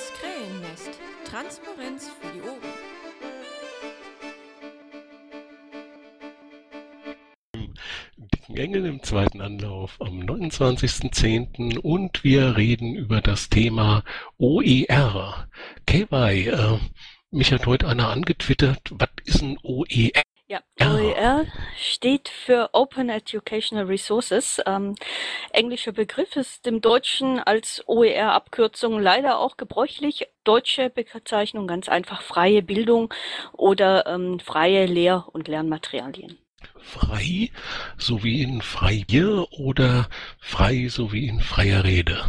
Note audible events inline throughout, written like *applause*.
Das Krähennest. Transparenz für die Ohren. Engel im zweiten Anlauf am 29.10. und wir reden über das Thema OER. KY, äh, mich hat heute einer angetwittert, was ist ein OER? Ja, OER steht für Open Educational Resources. Ähm, englischer Begriff ist im Deutschen als OER-Abkürzung leider auch gebräuchlich. Deutsche Bezeichnung ganz einfach freie Bildung oder ähm, freie Lehr- und Lernmaterialien. Frei, so wie in freie oder frei, so wie in freier Rede?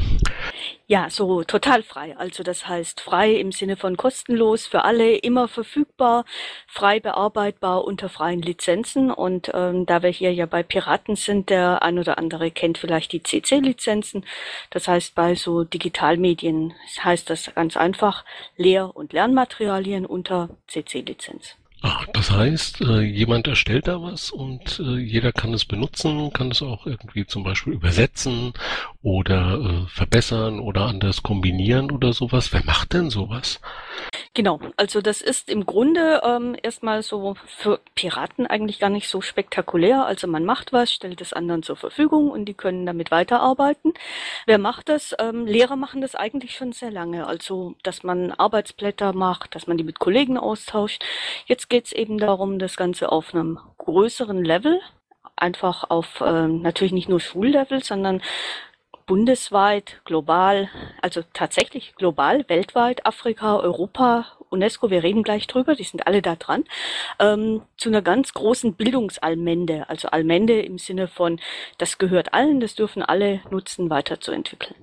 Ja, so total frei. Also das heißt frei im Sinne von kostenlos für alle, immer verfügbar, frei bearbeitbar unter freien Lizenzen. Und ähm, da wir hier ja bei Piraten sind, der ein oder andere kennt vielleicht die CC-Lizenzen. Das heißt, bei so Digitalmedien heißt das ganz einfach Lehr- und Lernmaterialien unter CC-Lizenz. Ah, das heißt, äh, jemand erstellt da was und äh, jeder kann es benutzen, kann es auch irgendwie zum Beispiel übersetzen oder äh, verbessern oder anders kombinieren oder sowas. Wer macht denn sowas? Genau, also das ist im Grunde ähm, erstmal so für Piraten eigentlich gar nicht so spektakulär. Also man macht was, stellt es anderen zur Verfügung und die können damit weiterarbeiten. Wer macht das? Ähm, Lehrer machen das eigentlich schon sehr lange. Also, dass man Arbeitsblätter macht, dass man die mit Kollegen austauscht. Jetzt geht es eben darum, das Ganze auf einem größeren Level, einfach auf äh, natürlich nicht nur Schullevel, sondern bundesweit, global, also tatsächlich global, weltweit, Afrika, Europa, UNESCO, wir reden gleich drüber, die sind alle da dran, ähm, zu einer ganz großen Bildungsallmende, also Allmende im Sinne von, das gehört allen, das dürfen alle nutzen, weiterzuentwickeln.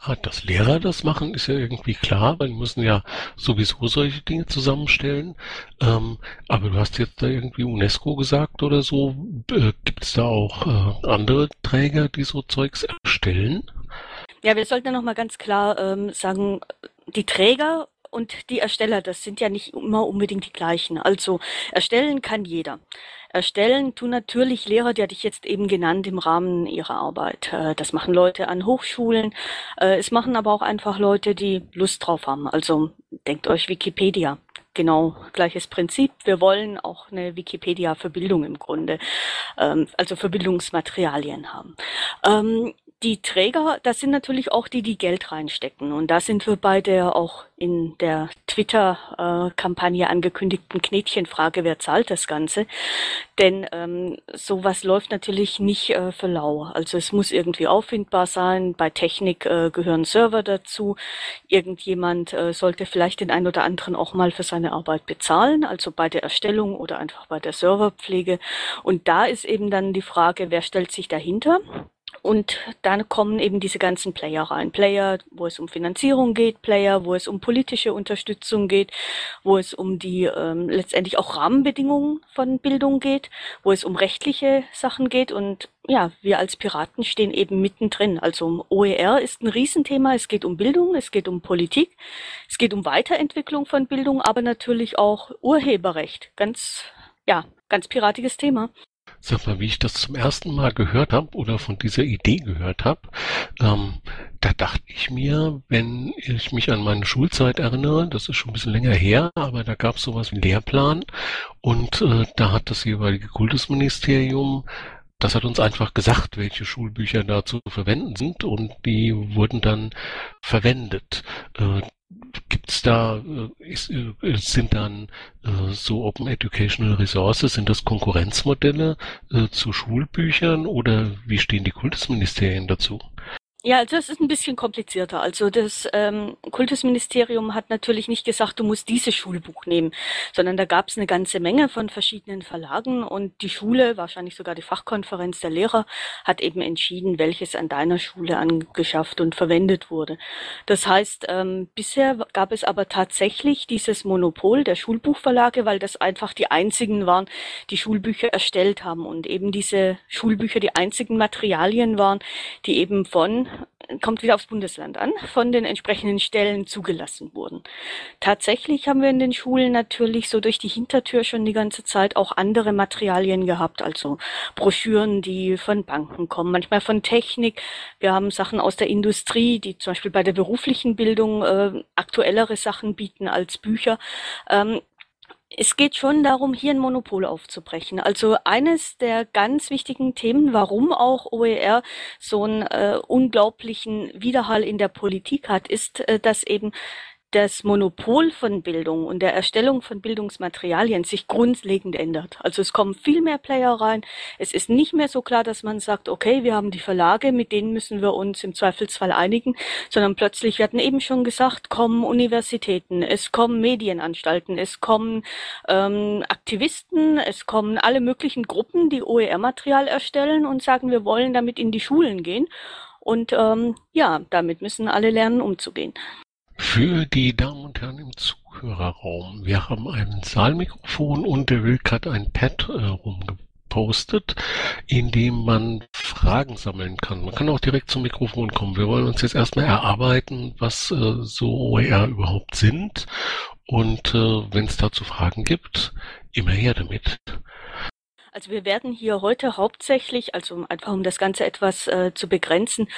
Ah, dass Lehrer das machen, ist ja irgendwie klar, weil die müssen ja sowieso solche Dinge zusammenstellen. Ähm, aber du hast jetzt da irgendwie UNESCO gesagt oder so. Äh, Gibt es da auch äh, andere Träger, die so Zeugs erstellen? Ja, wir sollten ja nochmal ganz klar ähm, sagen, die Träger und die Ersteller, das sind ja nicht immer unbedingt die gleichen. Also erstellen kann jeder. Erstellen tun natürlich Lehrer, die hatte ich jetzt eben genannt, im Rahmen ihrer Arbeit. Äh, das machen Leute an Hochschulen. Äh, es machen aber auch einfach Leute, die Lust drauf haben. Also denkt euch Wikipedia. Genau, gleiches Prinzip. Wir wollen auch eine Wikipedia für Bildung im Grunde, ähm, also für Bildungsmaterialien haben. Ähm, die Träger, das sind natürlich auch die, die Geld reinstecken. Und da sind wir bei der auch in der Twitter-Kampagne angekündigten Knätchenfrage, wer zahlt das Ganze? Denn ähm, sowas läuft natürlich nicht äh, für lau. Also es muss irgendwie auffindbar sein. Bei Technik äh, gehören Server dazu. Irgendjemand äh, sollte vielleicht den einen oder anderen auch mal für seine Arbeit bezahlen, also bei der Erstellung oder einfach bei der Serverpflege. Und da ist eben dann die Frage, wer stellt sich dahinter? Und dann kommen eben diese ganzen Player rein. Player, wo es um Finanzierung geht, Player, wo es um politische Unterstützung geht, wo es um die ähm, letztendlich auch Rahmenbedingungen von Bildung geht, wo es um rechtliche Sachen geht. Und ja, wir als Piraten stehen eben mittendrin. Also OER ist ein Riesenthema. Es geht um Bildung, es geht um Politik, es geht um Weiterentwicklung von Bildung, aber natürlich auch Urheberrecht. Ganz, ja, ganz piratiges Thema. Sag mal, wie ich das zum ersten Mal gehört habe oder von dieser Idee gehört habe, ähm, da dachte ich mir, wenn ich mich an meine Schulzeit erinnere, das ist schon ein bisschen länger her, aber da gab es sowas wie Lehrplan und äh, da hat das jeweilige Kultusministerium das hat uns einfach gesagt, welche Schulbücher da zu verwenden sind und die wurden dann verwendet. Gibt's da, äh, ist, äh, sind dann äh, so Open Educational Resources, sind das Konkurrenzmodelle zu Schulbüchern oder wie stehen die Kultusministerien dazu? Ja, also es ist ein bisschen komplizierter. Also das ähm, Kultusministerium hat natürlich nicht gesagt, du musst dieses Schulbuch nehmen, sondern da gab es eine ganze Menge von verschiedenen Verlagen und die Schule, wahrscheinlich sogar die Fachkonferenz der Lehrer, hat eben entschieden, welches an deiner Schule angeschafft und verwendet wurde. Das heißt, ähm, bisher gab es aber tatsächlich dieses Monopol der Schulbuchverlage, weil das einfach die einzigen waren, die Schulbücher erstellt haben und eben diese Schulbücher die einzigen Materialien waren, die eben von kommt wieder aufs Bundesland an, von den entsprechenden Stellen zugelassen wurden. Tatsächlich haben wir in den Schulen natürlich so durch die Hintertür schon die ganze Zeit auch andere Materialien gehabt, also Broschüren, die von Banken kommen, manchmal von Technik. Wir haben Sachen aus der Industrie, die zum Beispiel bei der beruflichen Bildung äh, aktuellere Sachen bieten als Bücher. Ähm, es geht schon darum, hier ein Monopol aufzubrechen. Also eines der ganz wichtigen Themen, warum auch OER so einen äh, unglaublichen Widerhall in der Politik hat, ist, äh, dass eben das Monopol von Bildung und der Erstellung von Bildungsmaterialien sich grundlegend ändert. Also es kommen viel mehr Player rein. Es ist nicht mehr so klar, dass man sagt, okay, wir haben die Verlage, mit denen müssen wir uns im Zweifelsfall einigen, sondern plötzlich, wir hatten eben schon gesagt, kommen Universitäten, es kommen Medienanstalten, es kommen ähm, Aktivisten, es kommen alle möglichen Gruppen, die OER-Material erstellen und sagen, wir wollen damit in die Schulen gehen. Und ähm, ja, damit müssen alle lernen, umzugehen. Für die Damen und Herren im Zuhörerraum, wir haben ein Saalmikrofon und der Wilk hat ein Pad äh, rumgepostet, in dem man Fragen sammeln kann. Man kann auch direkt zum Mikrofon kommen. Wir wollen uns jetzt erstmal erarbeiten, was äh, so OER überhaupt sind und äh, wenn es dazu Fragen gibt, immer her damit. Also wir werden hier heute hauptsächlich, also einfach um das Ganze etwas äh, zu begrenzen,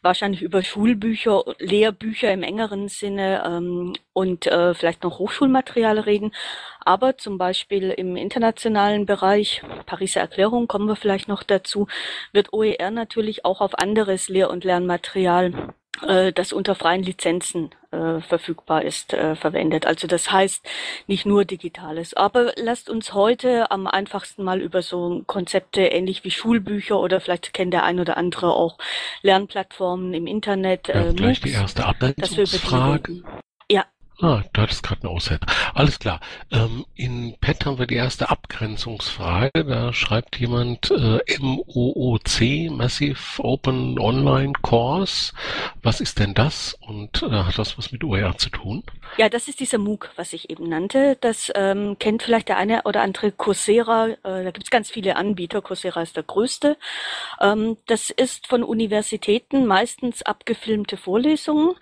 wahrscheinlich über Schulbücher, Lehrbücher im engeren Sinne ähm, und äh, vielleicht noch Hochschulmaterial reden. Aber zum Beispiel im internationalen Bereich, Pariser Erklärung kommen wir vielleicht noch dazu, wird OER natürlich auch auf anderes Lehr- und Lernmaterial das unter freien Lizenzen äh, verfügbar ist, äh, verwendet. Also das heißt nicht nur Digitales. Aber lasst uns heute am einfachsten mal über so Konzepte ähnlich wie Schulbücher oder vielleicht kennt der ein oder andere auch Lernplattformen im Internet. Äh, gleich die erste Ableitungsfrage. Ah, du hattest gerade eine Auszeit. Alles klar. Ähm, in PET haben wir die erste Abgrenzungsfrage. Da schreibt jemand äh, MOOC, Massive Open Online Course. Was ist denn das und äh, hat das was mit OER zu tun? Ja, das ist dieser MOOC, was ich eben nannte. Das ähm, kennt vielleicht der eine oder andere Coursera. Äh, da gibt es ganz viele Anbieter. Coursera ist der größte. Ähm, das ist von Universitäten meistens abgefilmte Vorlesungen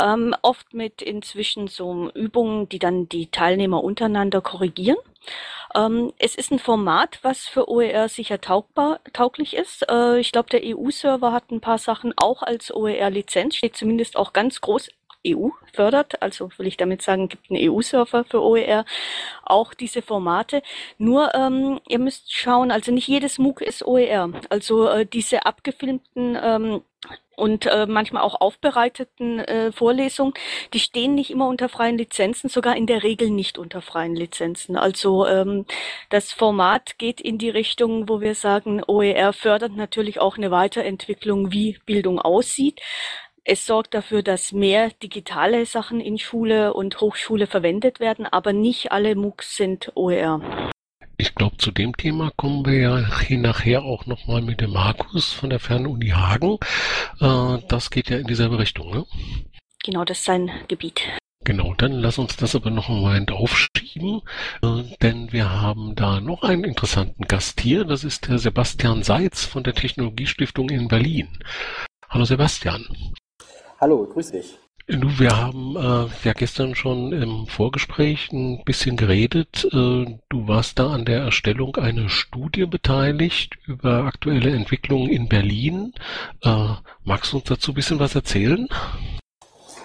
ähm, oft mit inzwischen so Übungen, die dann die Teilnehmer untereinander korrigieren. Ähm, es ist ein Format, was für OER sicher taugbar, tauglich ist. Äh, ich glaube, der EU-Server hat ein paar Sachen auch als OER-Lizenz, steht zumindest auch ganz groß EU fördert, also will ich damit sagen, gibt einen EU-Server für OER, auch diese Formate. Nur ähm, ihr müsst schauen, also nicht jedes MOOC ist OER. Also äh, diese abgefilmten ähm, und äh, manchmal auch aufbereiteten äh, Vorlesungen, die stehen nicht immer unter freien Lizenzen, sogar in der Regel nicht unter freien Lizenzen. Also ähm, das Format geht in die Richtung, wo wir sagen, OER fördert natürlich auch eine Weiterentwicklung, wie Bildung aussieht. Es sorgt dafür, dass mehr digitale Sachen in Schule und Hochschule verwendet werden, aber nicht alle MOOCs sind OER. Ich glaube, zu dem Thema kommen wir ja nachher auch nochmal mit dem Markus von der Fernuni Hagen. Äh, das geht ja in dieselbe Richtung, ne? Genau, das ist sein Gebiet. Genau, dann lass uns das aber noch einen Moment aufschieben, äh, denn wir haben da noch einen interessanten Gast hier. Das ist der Sebastian Seitz von der Technologiestiftung in Berlin. Hallo Sebastian. Hallo, grüß dich. Du, wir haben äh, ja gestern schon im Vorgespräch ein bisschen geredet. Äh, du warst da an der Erstellung einer Studie beteiligt über aktuelle Entwicklungen in Berlin. Äh, magst du uns dazu ein bisschen was erzählen?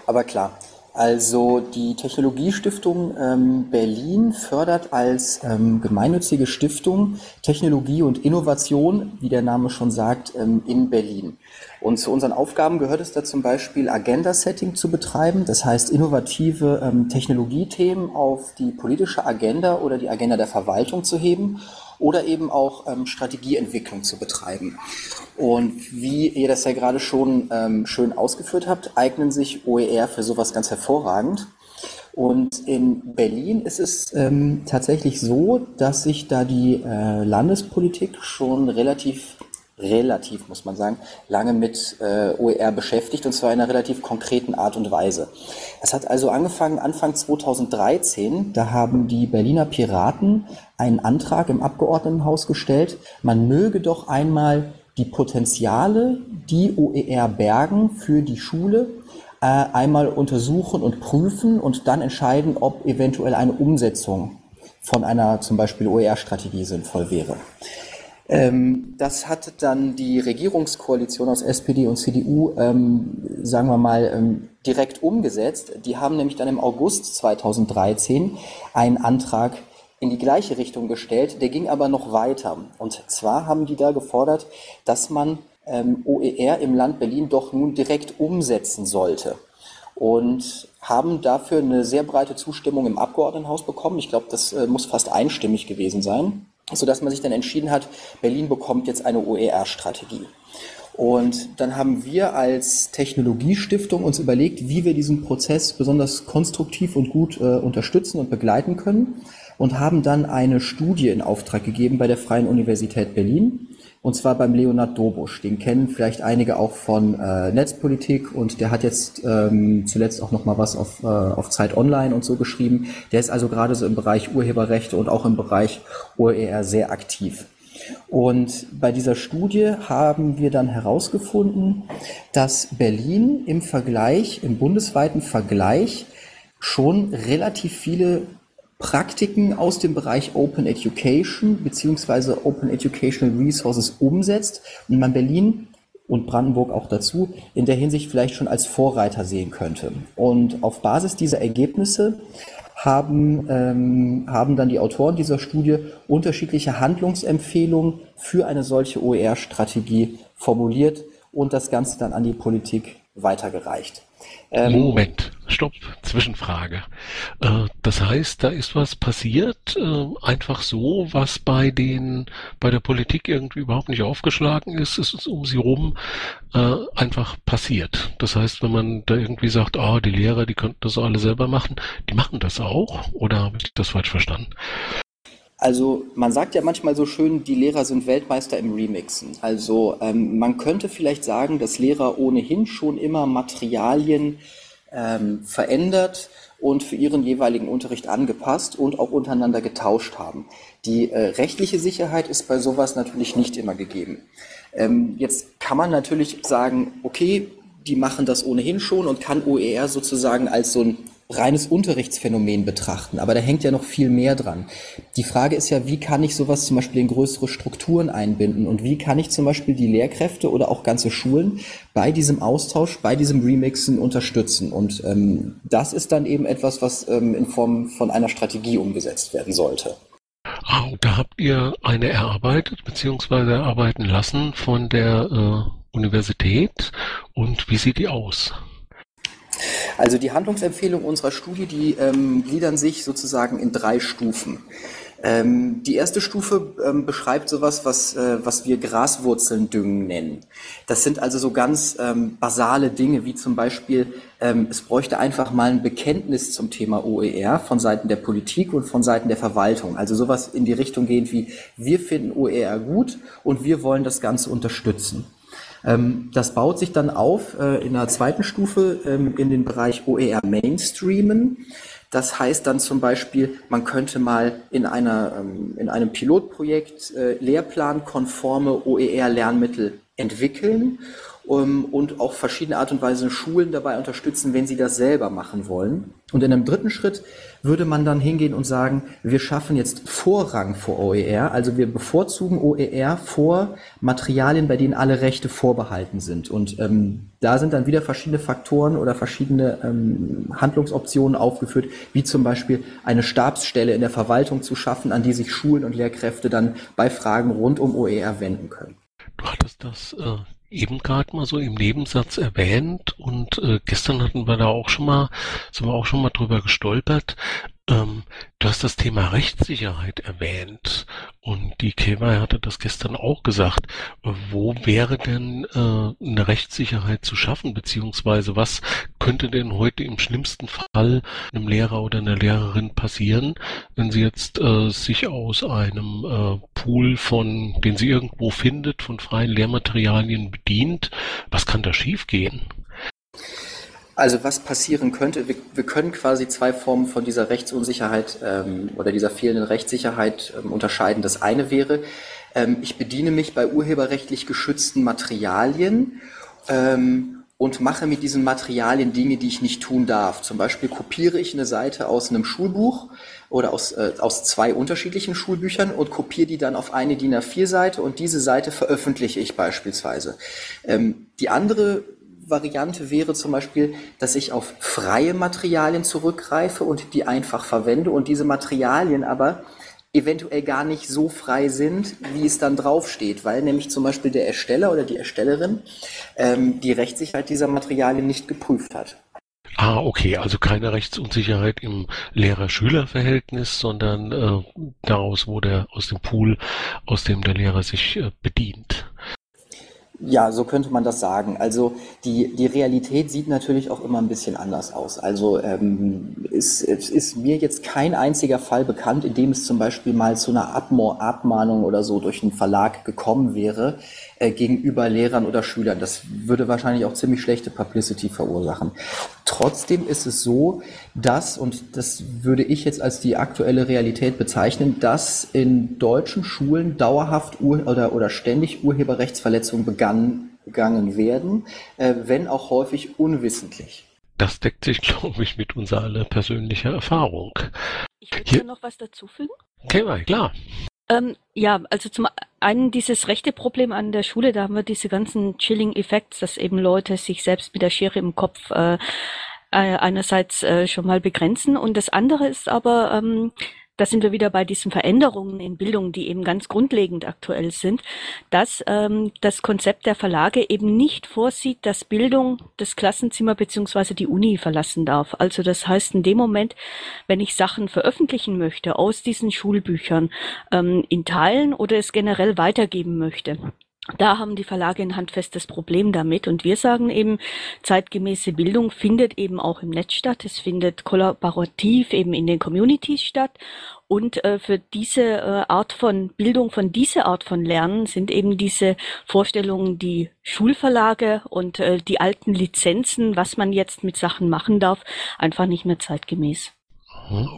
Aber klar. Also die Technologiestiftung ähm, Berlin fördert als ähm, gemeinnützige Stiftung Technologie und Innovation, wie der Name schon sagt, ähm, in Berlin. Und zu unseren Aufgaben gehört es da zum Beispiel Agenda-Setting zu betreiben, das heißt innovative ähm, Technologiethemen auf die politische Agenda oder die Agenda der Verwaltung zu heben oder eben auch ähm, Strategieentwicklung zu betreiben. Und wie ihr das ja gerade schon ähm, schön ausgeführt habt, eignen sich OER für sowas ganz hervorragend. Und in Berlin ist es ähm, tatsächlich so, dass sich da die äh, Landespolitik schon relativ relativ, muss man sagen, lange mit äh, OER beschäftigt und zwar in einer relativ konkreten Art und Weise. Es hat also angefangen Anfang 2013, da haben die Berliner Piraten einen Antrag im Abgeordnetenhaus gestellt, man möge doch einmal die Potenziale, die OER bergen für die Schule, äh, einmal untersuchen und prüfen und dann entscheiden, ob eventuell eine Umsetzung von einer zum Beispiel OER-Strategie sinnvoll wäre. Ähm, das hat dann die Regierungskoalition aus SPD und CDU, ähm, sagen wir mal, ähm, direkt umgesetzt. Die haben nämlich dann im August 2013 einen Antrag in die gleiche Richtung gestellt, der ging aber noch weiter. Und zwar haben die da gefordert, dass man ähm, OER im Land Berlin doch nun direkt umsetzen sollte. Und haben dafür eine sehr breite Zustimmung im Abgeordnetenhaus bekommen. Ich glaube, das äh, muss fast einstimmig gewesen sein, sodass man sich dann entschieden hat, Berlin bekommt jetzt eine OER-Strategie. Und dann haben wir als Technologiestiftung uns überlegt, wie wir diesen Prozess besonders konstruktiv und gut äh, unterstützen und begleiten können und haben dann eine Studie in Auftrag gegeben bei der Freien Universität Berlin. Und zwar beim Leonard Dobusch. Den kennen vielleicht einige auch von äh, Netzpolitik und der hat jetzt ähm, zuletzt auch noch mal was auf, äh, auf Zeit Online und so geschrieben. Der ist also gerade so im Bereich Urheberrechte und auch im Bereich OER sehr aktiv. Und bei dieser Studie haben wir dann herausgefunden, dass Berlin im Vergleich, im bundesweiten Vergleich schon relativ viele Praktiken aus dem Bereich Open Education beziehungsweise Open Educational Resources umsetzt und man Berlin und Brandenburg auch dazu in der Hinsicht vielleicht schon als Vorreiter sehen könnte. Und auf Basis dieser Ergebnisse haben, ähm, haben dann die Autoren dieser Studie unterschiedliche Handlungsempfehlungen für eine solche OER-Strategie formuliert und das Ganze dann an die Politik weitergereicht. Ähm, Moment, stopp, Zwischenfrage. Äh, das heißt, da ist was passiert, äh, einfach so, was bei den, bei der Politik irgendwie überhaupt nicht aufgeschlagen ist, es ist um sie rum äh, einfach passiert. Das heißt, wenn man da irgendwie sagt, ah, die Lehrer, die könnten das alle selber machen, die machen das auch, oder habe ich das falsch verstanden? Also man sagt ja manchmal so schön, die Lehrer sind Weltmeister im Remixen. Also ähm, man könnte vielleicht sagen, dass Lehrer ohnehin schon immer Materialien ähm, verändert und für ihren jeweiligen Unterricht angepasst und auch untereinander getauscht haben. Die äh, rechtliche Sicherheit ist bei sowas natürlich nicht immer gegeben. Ähm, jetzt kann man natürlich sagen, okay, die machen das ohnehin schon und kann OER sozusagen als so ein reines Unterrichtsphänomen betrachten, aber da hängt ja noch viel mehr dran. Die Frage ist ja, wie kann ich sowas zum Beispiel in größere Strukturen einbinden und wie kann ich zum Beispiel die Lehrkräfte oder auch ganze Schulen bei diesem Austausch, bei diesem Remixen unterstützen. Und ähm, das ist dann eben etwas, was ähm, in Form von einer Strategie umgesetzt werden sollte. Ah, da habt ihr eine erarbeitet bzw. erarbeiten lassen von der äh, Universität und wie sieht die aus? Also die Handlungsempfehlungen unserer Studie, die ähm, gliedern sich sozusagen in drei Stufen. Ähm, die erste Stufe ähm, beschreibt sowas, was, äh, was wir Graswurzeln düngen nennen. Das sind also so ganz ähm, basale Dinge, wie zum Beispiel, ähm, es bräuchte einfach mal ein Bekenntnis zum Thema OER von Seiten der Politik und von Seiten der Verwaltung. Also sowas in die Richtung gehend wie, wir finden OER gut und wir wollen das Ganze unterstützen. Ähm, das baut sich dann auf äh, in der zweiten Stufe ähm, in den Bereich OER Mainstreamen. Das heißt dann zum Beispiel, man könnte mal in, einer, ähm, in einem Pilotprojekt äh, lehrplankonforme OER-Lernmittel entwickeln und auch verschiedene Art und Weise Schulen dabei unterstützen, wenn sie das selber machen wollen. Und in einem dritten Schritt würde man dann hingehen und sagen, wir schaffen jetzt Vorrang vor OER, also wir bevorzugen OER vor Materialien, bei denen alle Rechte vorbehalten sind. Und ähm, da sind dann wieder verschiedene Faktoren oder verschiedene ähm, Handlungsoptionen aufgeführt, wie zum Beispiel eine Stabsstelle in der Verwaltung zu schaffen, an die sich Schulen und Lehrkräfte dann bei Fragen rund um OER wenden können. Du hattest das äh, eben gerade mal so im Nebensatz erwähnt und äh, gestern hatten wir da auch schon mal, sind wir auch schon mal drüber gestolpert. Ähm, du hast das Thema Rechtssicherheit erwähnt und die Kewa hatte das gestern auch gesagt. Wo wäre denn äh, eine Rechtssicherheit zu schaffen, beziehungsweise was könnte denn heute im schlimmsten Fall einem Lehrer oder einer Lehrerin passieren, wenn sie jetzt äh, sich aus einem äh, Pool von, den sie irgendwo findet, von freien Lehrmaterialien bedient? Was kann da schiefgehen? Also was passieren könnte, wir, wir, können quasi zwei Formen von dieser Rechtsunsicherheit ähm, oder dieser fehlenden Rechtssicherheit ähm, unterscheiden. Das eine wäre, ähm, ich bediene mich bei urheberrechtlich geschützten Materialien ähm, und mache mit diesen Materialien Dinge, die ich nicht tun darf. Zum Beispiel kopiere ich eine Seite aus einem Schulbuch oder aus, äh, aus zwei unterschiedlichen Schulbüchern und kopiere die dann auf eine DIN A4-Seite und diese Seite veröffentliche ich beispielsweise. Ähm, die andere Variante wäre zum Beispiel, dass ich auf freie Materialien zurückgreife und die einfach verwende und diese Materialien aber eventuell gar nicht so frei sind, wie es dann draufsteht, weil nämlich zum Beispiel der Ersteller oder die Erstellerin ähm, die Rechtssicherheit dieser Materialien nicht geprüft hat. Ah, okay, also keine Rechtsunsicherheit im Lehrer-Schüler-Verhältnis, sondern äh, daraus, wo der aus dem Pool, aus dem der Lehrer sich äh, bedient. Ja, so könnte man das sagen. Also die, die Realität sieht natürlich auch immer ein bisschen anders aus. Also ähm, ist, es ist mir jetzt kein einziger Fall bekannt, in dem es zum Beispiel mal zu einer Abmahnung oder so durch einen Verlag gekommen wäre gegenüber Lehrern oder Schülern. Das würde wahrscheinlich auch ziemlich schlechte Publicity verursachen. Trotzdem ist es so, dass, und das würde ich jetzt als die aktuelle Realität bezeichnen, dass in deutschen Schulen dauerhaft Ur oder, oder ständig Urheberrechtsverletzungen begangen, begangen werden, äh, wenn auch häufig unwissentlich. Das deckt sich, glaube ich, mit unserer aller persönlicher Erfahrung. Ich würde Hier noch was dazufügen. Okay, klar. Ähm, ja, also zum einen dieses rechte Problem an der Schule, da haben wir diese ganzen Chilling Effects, dass eben Leute sich selbst mit der Schere im Kopf äh, äh, einerseits äh, schon mal begrenzen. Und das andere ist aber, ähm, da sind wir wieder bei diesen Veränderungen in Bildung, die eben ganz grundlegend aktuell sind, dass ähm, das Konzept der Verlage eben nicht vorsieht, dass Bildung das Klassenzimmer beziehungsweise die Uni verlassen darf. Also das heißt, in dem Moment, wenn ich Sachen veröffentlichen möchte aus diesen Schulbüchern, ähm, in Teilen oder es generell weitergeben möchte, da haben die Verlage ein handfestes Problem damit. Und wir sagen eben, zeitgemäße Bildung findet eben auch im Netz statt. Es findet kollaborativ eben in den Communities statt. Und äh, für diese äh, Art von Bildung, von dieser Art von Lernen sind eben diese Vorstellungen, die Schulverlage und äh, die alten Lizenzen, was man jetzt mit Sachen machen darf, einfach nicht mehr zeitgemäß.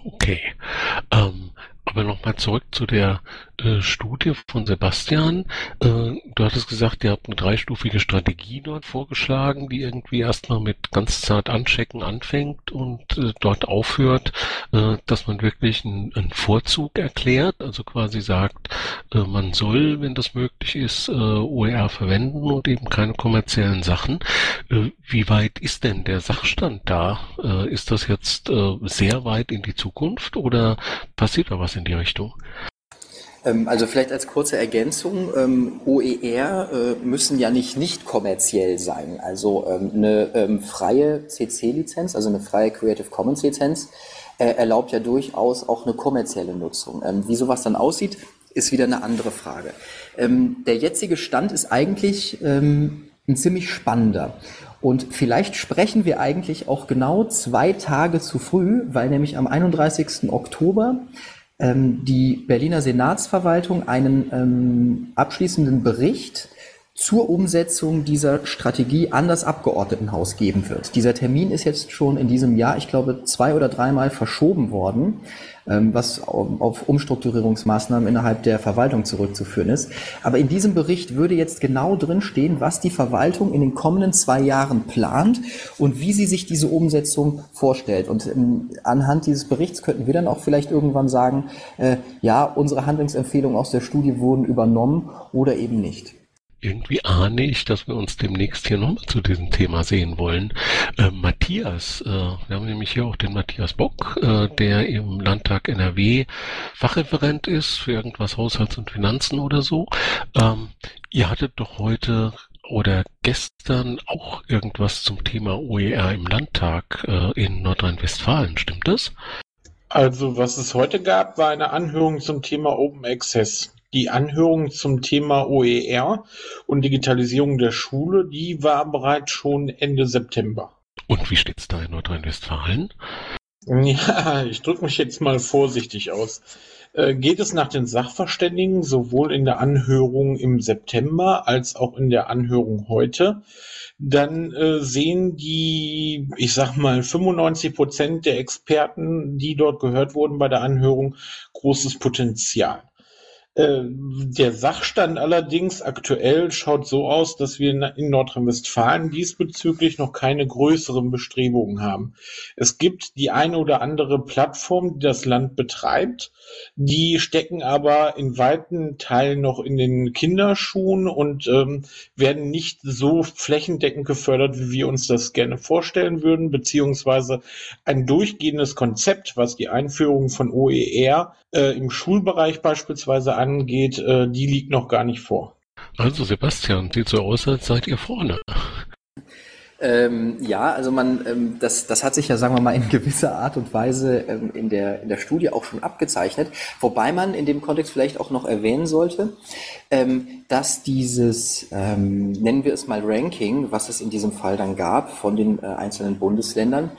Okay. Ähm, aber nochmal zurück zu der äh, Studie von Sebastian. Äh, du hattest gesagt, ihr habt eine dreistufige Strategie dort vorgeschlagen, die irgendwie erstmal mit ganz zart anchecken anfängt und äh, dort aufhört, äh, dass man wirklich einen, einen, Vorzug erklärt, also quasi sagt, äh, man soll, wenn das möglich ist, äh, OER verwenden und eben keine kommerziellen Sachen. wie weit ist denn der Sachstand da? ist das jetzt sehr weit in die Zukunft oder passiert da was in die Richtung? Ähm, also vielleicht als kurze Ergänzung, ähm, OER äh, müssen ja nicht nicht kommerziell sein. Also ähm, eine freie CC-Lizenz, also eine freie Creative Commons-Lizenz, äh, erlaubt ja durchaus auch eine kommerzielle Nutzung. Wie sowas dann aussieht, ist wieder eine andere Frage. Der jetzige Stand ist eigentlich ein ziemlich spannender. Und vielleicht sprechen wir eigentlich auch genau zwei Tage zu früh, weil nämlich am 31. Oktober die Berliner Senatsverwaltung einen ähm, abschließenden Bericht zur Umsetzung dieser Strategie an das Abgeordnetenhaus geben wird. Dieser Termin ist jetzt schon in diesem Jahr, ich glaube, zwei oder dreimal verschoben worden, ähm, was auf Umstrukturierungsmaßnahmen innerhalb der Verwaltung zurückzuführen ist. Aber in diesem Bericht würde jetzt genau drin stehen, was die Verwaltung in den kommenden zwei Jahren plant und wie sie sich diese Umsetzung vorstellt. Und ähm, anhand dieses Berichts könnten wir dann auch vielleicht irgendwann sagen, äh, ja, unsere Handlungsempfehlungen aus der Studie wurden übernommen oder eben nicht irgendwie ahne ich, dass wir uns demnächst hier nochmal zu diesem Thema sehen wollen. Äh, Matthias, äh, wir haben nämlich hier auch den Matthias Bock, äh, der im Landtag NRW Fachreferent ist für irgendwas Haushalts- und Finanzen oder so. Ähm, ihr hattet doch heute oder gestern auch irgendwas zum Thema OER im Landtag äh, in Nordrhein-Westfalen, stimmt das? Also, was es heute gab, war eine Anhörung zum Thema Open Access. Die Anhörung zum Thema OER und Digitalisierung der Schule, die war bereits schon Ende September. Und wie steht's da in Nordrhein-Westfalen? *laughs* Ja, ich drücke mich jetzt mal vorsichtig aus. Äh, geht es nach den Sachverständigen sowohl in der Anhörung im September als auch in der Anhörung heute, dann äh, sehen die, ich sag mal, 95 Prozent der Experten, die dort gehört wurden bei der Anhörung, großes Potenzial. Äh, der Sachstand allerdings aktuell schaut so aus, dass wir in Nordrhein-Westfalen diesbezüglich noch keine größeren Bestrebungen haben. Es gibt die eine oder andere Plattform, die das Land betreibt. Die stecken aber in weiten Teilen noch in den Kinderschuhen und ähm, werden nicht so flächendeckend gefördert, wie wir uns das gerne vorstellen würden, beziehungsweise ein durchgehendes Konzept, was die Einführung von OER äh, im Schulbereich beispielsweise angeht, äh, die liegt noch gar nicht vor. Also Sebastian, sieht so aus, als seid ihr vorne. Ähm, ja, also man, ähm, das, das hat sich ja, sagen wir mal, in gewisser Art und Weise ähm, in, der, in der Studie auch schon abgezeichnet. Wobei man in dem Kontext vielleicht auch noch erwähnen sollte, ähm, dass dieses, ähm, nennen wir es mal Ranking, was es in diesem Fall dann gab von den äh, einzelnen Bundesländern,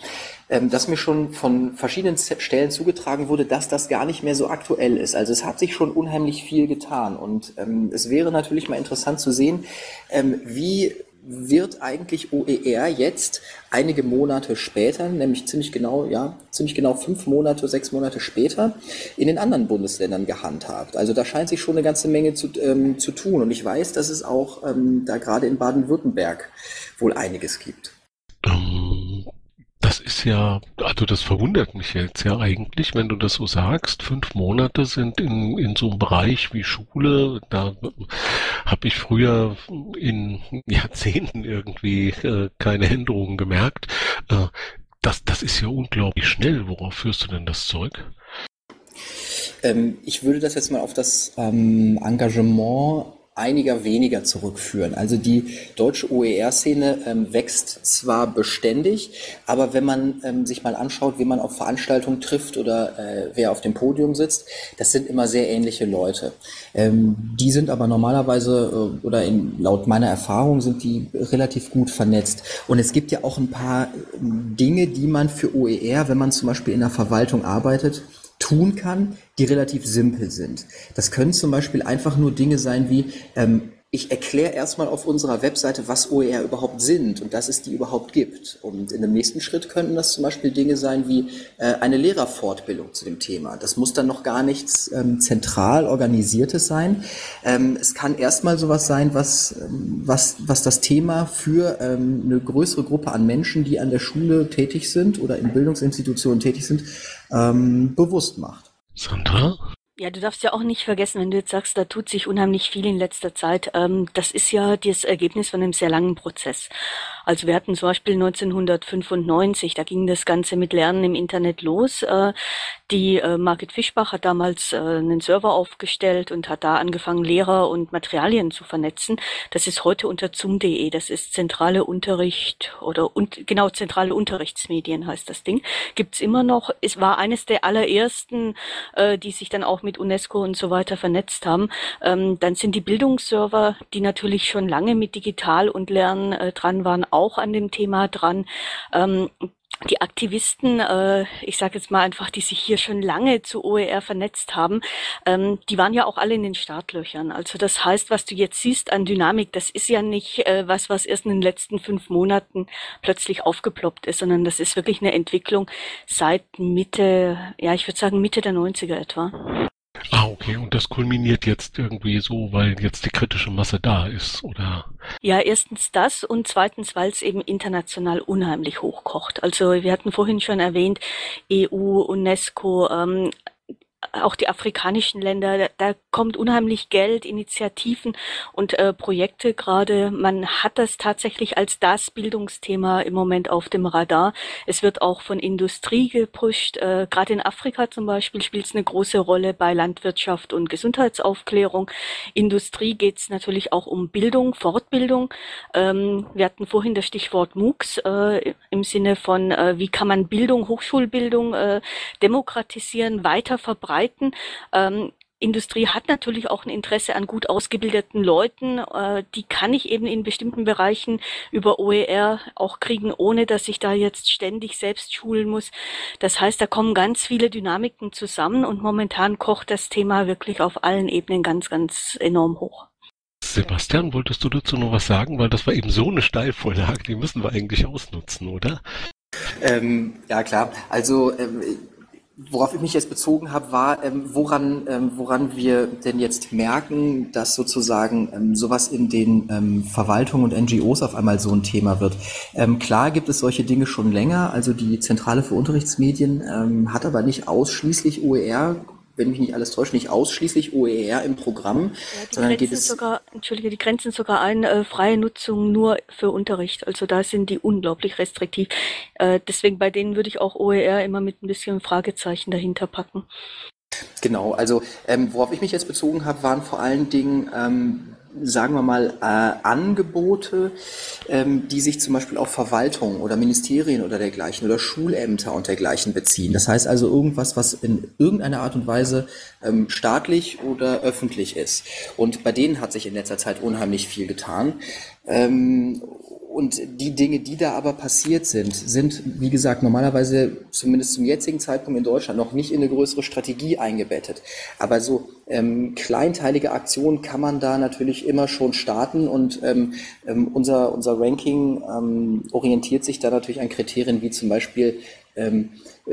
ähm, dass mir schon von verschiedenen Stellen zugetragen wurde, dass das gar nicht mehr so aktuell ist. Also es hat sich schon unheimlich viel getan und es wäre natürlich mal interessant zu sehen, wie wird eigentlich OER jetzt einige Monate später, nämlich ziemlich genau, ja, ziemlich genau fünf Monate, sechs Monate später in den anderen Bundesländern gehandhabt. Also da scheint sich schon eine ganze Menge zu, ähm, zu tun. Und ich weiß, dass es auch ähm, da gerade in Baden-Württemberg wohl einiges gibt. Das ist ja, also das verwundert mich jetzt ja eigentlich, wenn du das so sagst. Fünf Monate sind in, in so einem Bereich wie Schule, da habe ich früher in Jahrzehnten irgendwie äh, keine Änderungen gemerkt. Äh, das, das ist ja unglaublich schnell. Worauf führst du denn das Zeug? Ähm, ich würde das jetzt mal auf das ähm, Engagement einiger weniger zurückführen. Also die deutsche OER-Szene ähm, wächst zwar beständig, aber wenn man ähm, sich mal anschaut, wie man auf Veranstaltungen trifft oder äh, wer auf dem Podium sitzt, das sind immer sehr ähnliche Leute. Ähm, die sind aber normalerweise äh, oder in, laut meiner Erfahrung sind die relativ gut vernetzt. Und es gibt ja auch ein paar ähm, Dinge, die man für OER, wenn man zum Beispiel in der Verwaltung arbeitet, tun kann, die relativ simpel sind. Das können zum Beispiel einfach nur Dinge sein wie, ähm, ich erkläre erstmal auf unserer Webseite, was OER überhaupt sind und dass es die überhaupt gibt. Und in dem nächsten Schritt könnten das zum Beispiel Dinge sein wie äh, eine Lehrerfortbildung zu dem Thema. Das muss dann noch gar nichts ähm, zentral organisiertes sein. Ähm, es kann erstmal sowas sein, was, ähm, was, was das Thema für ähm, eine größere Gruppe an Menschen, die an der Schule tätig sind oder in Bildungsinstitutionen tätig sind, ähm, bewusst macht. Sandra? Ja, du darfst ja auch nicht vergessen, wenn du jetzt sagst, da tut sich unheimlich viel in letzter Zeit. Ähm, das ist ja das Ergebnis von einem sehr langen Prozess. Also wir hatten zum Beispiel 1995, da ging das Ganze mit Lernen im Internet los. Äh, die äh, Margit Fischbach hat damals äh, einen Server aufgestellt und hat da angefangen, Lehrer und Materialien zu vernetzen. Das ist heute unter zoom.de. Das ist zentrale Unterricht oder und, genau zentrale Unterrichtsmedien heißt das Ding. Gibt's immer noch. Es war eines der allerersten, die sich dann auch mit UNESCO und so weiter vernetzt haben. Ähm, dann sind die Bildungsserver, die natürlich schon lange mit Digital und Lernen dran waren, auch an dem Thema dran. Ähm, die Aktivisten, äh, ich sage jetzt mal einfach, die sich hier schon lange zu OER vernetzt haben, ähm, die waren ja auch alle in den Startlöchern. Also das heißt, was du jetzt siehst an Dynamik, das ist ja nicht äh, was, was erst in den letzten fünf Monaten plötzlich aufgeploppt ist, sondern das ist wirklich eine Entwicklung seit Mitte, ja, ich würde sagen Mitte der 90er etwa. Ah, okay. Und das kulminiert jetzt irgendwie so, weil jetzt die kritische Masse da ist, oder? Ja, erstens das und zweitens, weil es eben international unheimlich hochkocht. Also wir hatten vorhin schon erwähnt, EU, UNESCO, ähm, auch die afrikanischen Länder, da, kommt unheimlich Geld, Initiativen und äh, Projekte gerade. Man hat das tatsächlich als das Bildungsthema im Moment auf dem Radar. Es wird auch von Industrie gepusht. Äh, gerade in Afrika zum Beispiel spielt es eine große Rolle bei Landwirtschaft und Gesundheitsaufklärung. Industrie geht es natürlich auch um Bildung, Fortbildung. Ähm, wir hatten vorhin das Stichwort MOOCs äh, im Sinne von, äh, wie kann man Bildung, Hochschulbildung äh, demokratisieren, weiter verbreiten verbreiten. Ähm, Industrie hat natürlich auch ein Interesse an gut ausgebildeten Leuten. Äh, die kann ich eben in bestimmten Bereichen über OER auch kriegen, ohne dass ich da jetzt ständig selbst schulen muss. Das heißt, da kommen ganz viele Dynamiken zusammen und momentan kocht das Thema wirklich auf allen Ebenen ganz, ganz enorm hoch. Sebastian, wolltest du dazu noch was sagen? Weil das war eben so eine Steilvorlage, die müssen wir eigentlich ausnutzen, oder? Ähm, ja, klar. Also ähm, Worauf ich mich jetzt bezogen habe, war, ähm, woran, ähm, woran wir denn jetzt merken, dass sozusagen ähm, sowas in den ähm, Verwaltungen und NGOs auf einmal so ein Thema wird. Ähm, klar gibt es solche Dinge schon länger, also die Zentrale für Unterrichtsmedien ähm, hat aber nicht ausschließlich OER wenn mich nicht alles täuscht, nicht ausschließlich OER im Programm, Ja, die sondern geht grenzen es sogar, entschuldige, die grenzen sogar ein, äh, freie Nutzung nur für Unterricht. Also da sind die unglaublich restriktiv. Äh, deswegen bei denen würde ich auch OER immer mit ein bisschen Fragezeichen dahinter packen. Genau, also ähm, worauf ich mich jetzt bezogen habe, waren vor allen Dingen, ähm, sagen wir mal, äh, Angebote, ähm, die sich zum Beispiel auf Verwaltung oder Ministerien oder dergleichen oder Schulämter und dergleichen beziehen. Das heißt also irgendwas, was in irgendeiner Art und Weise ähm, staatlich oder öffentlich ist. Und bei denen hat sich in letzter Zeit unheimlich viel getan. Ähm, und die Dinge, die da aber passiert sind, sind, wie gesagt, normalerweise zumindest zum jetzigen Zeitpunkt in Deutschland noch nicht in eine größere Strategie eingebettet. Aber so ähm, kleinteilige Aktionen kann man da natürlich immer schon starten und ähm, ähm, unser, unser Ranking ähm, orientiert sich da natürlich an Kriterien wie zum Beispiel ähm,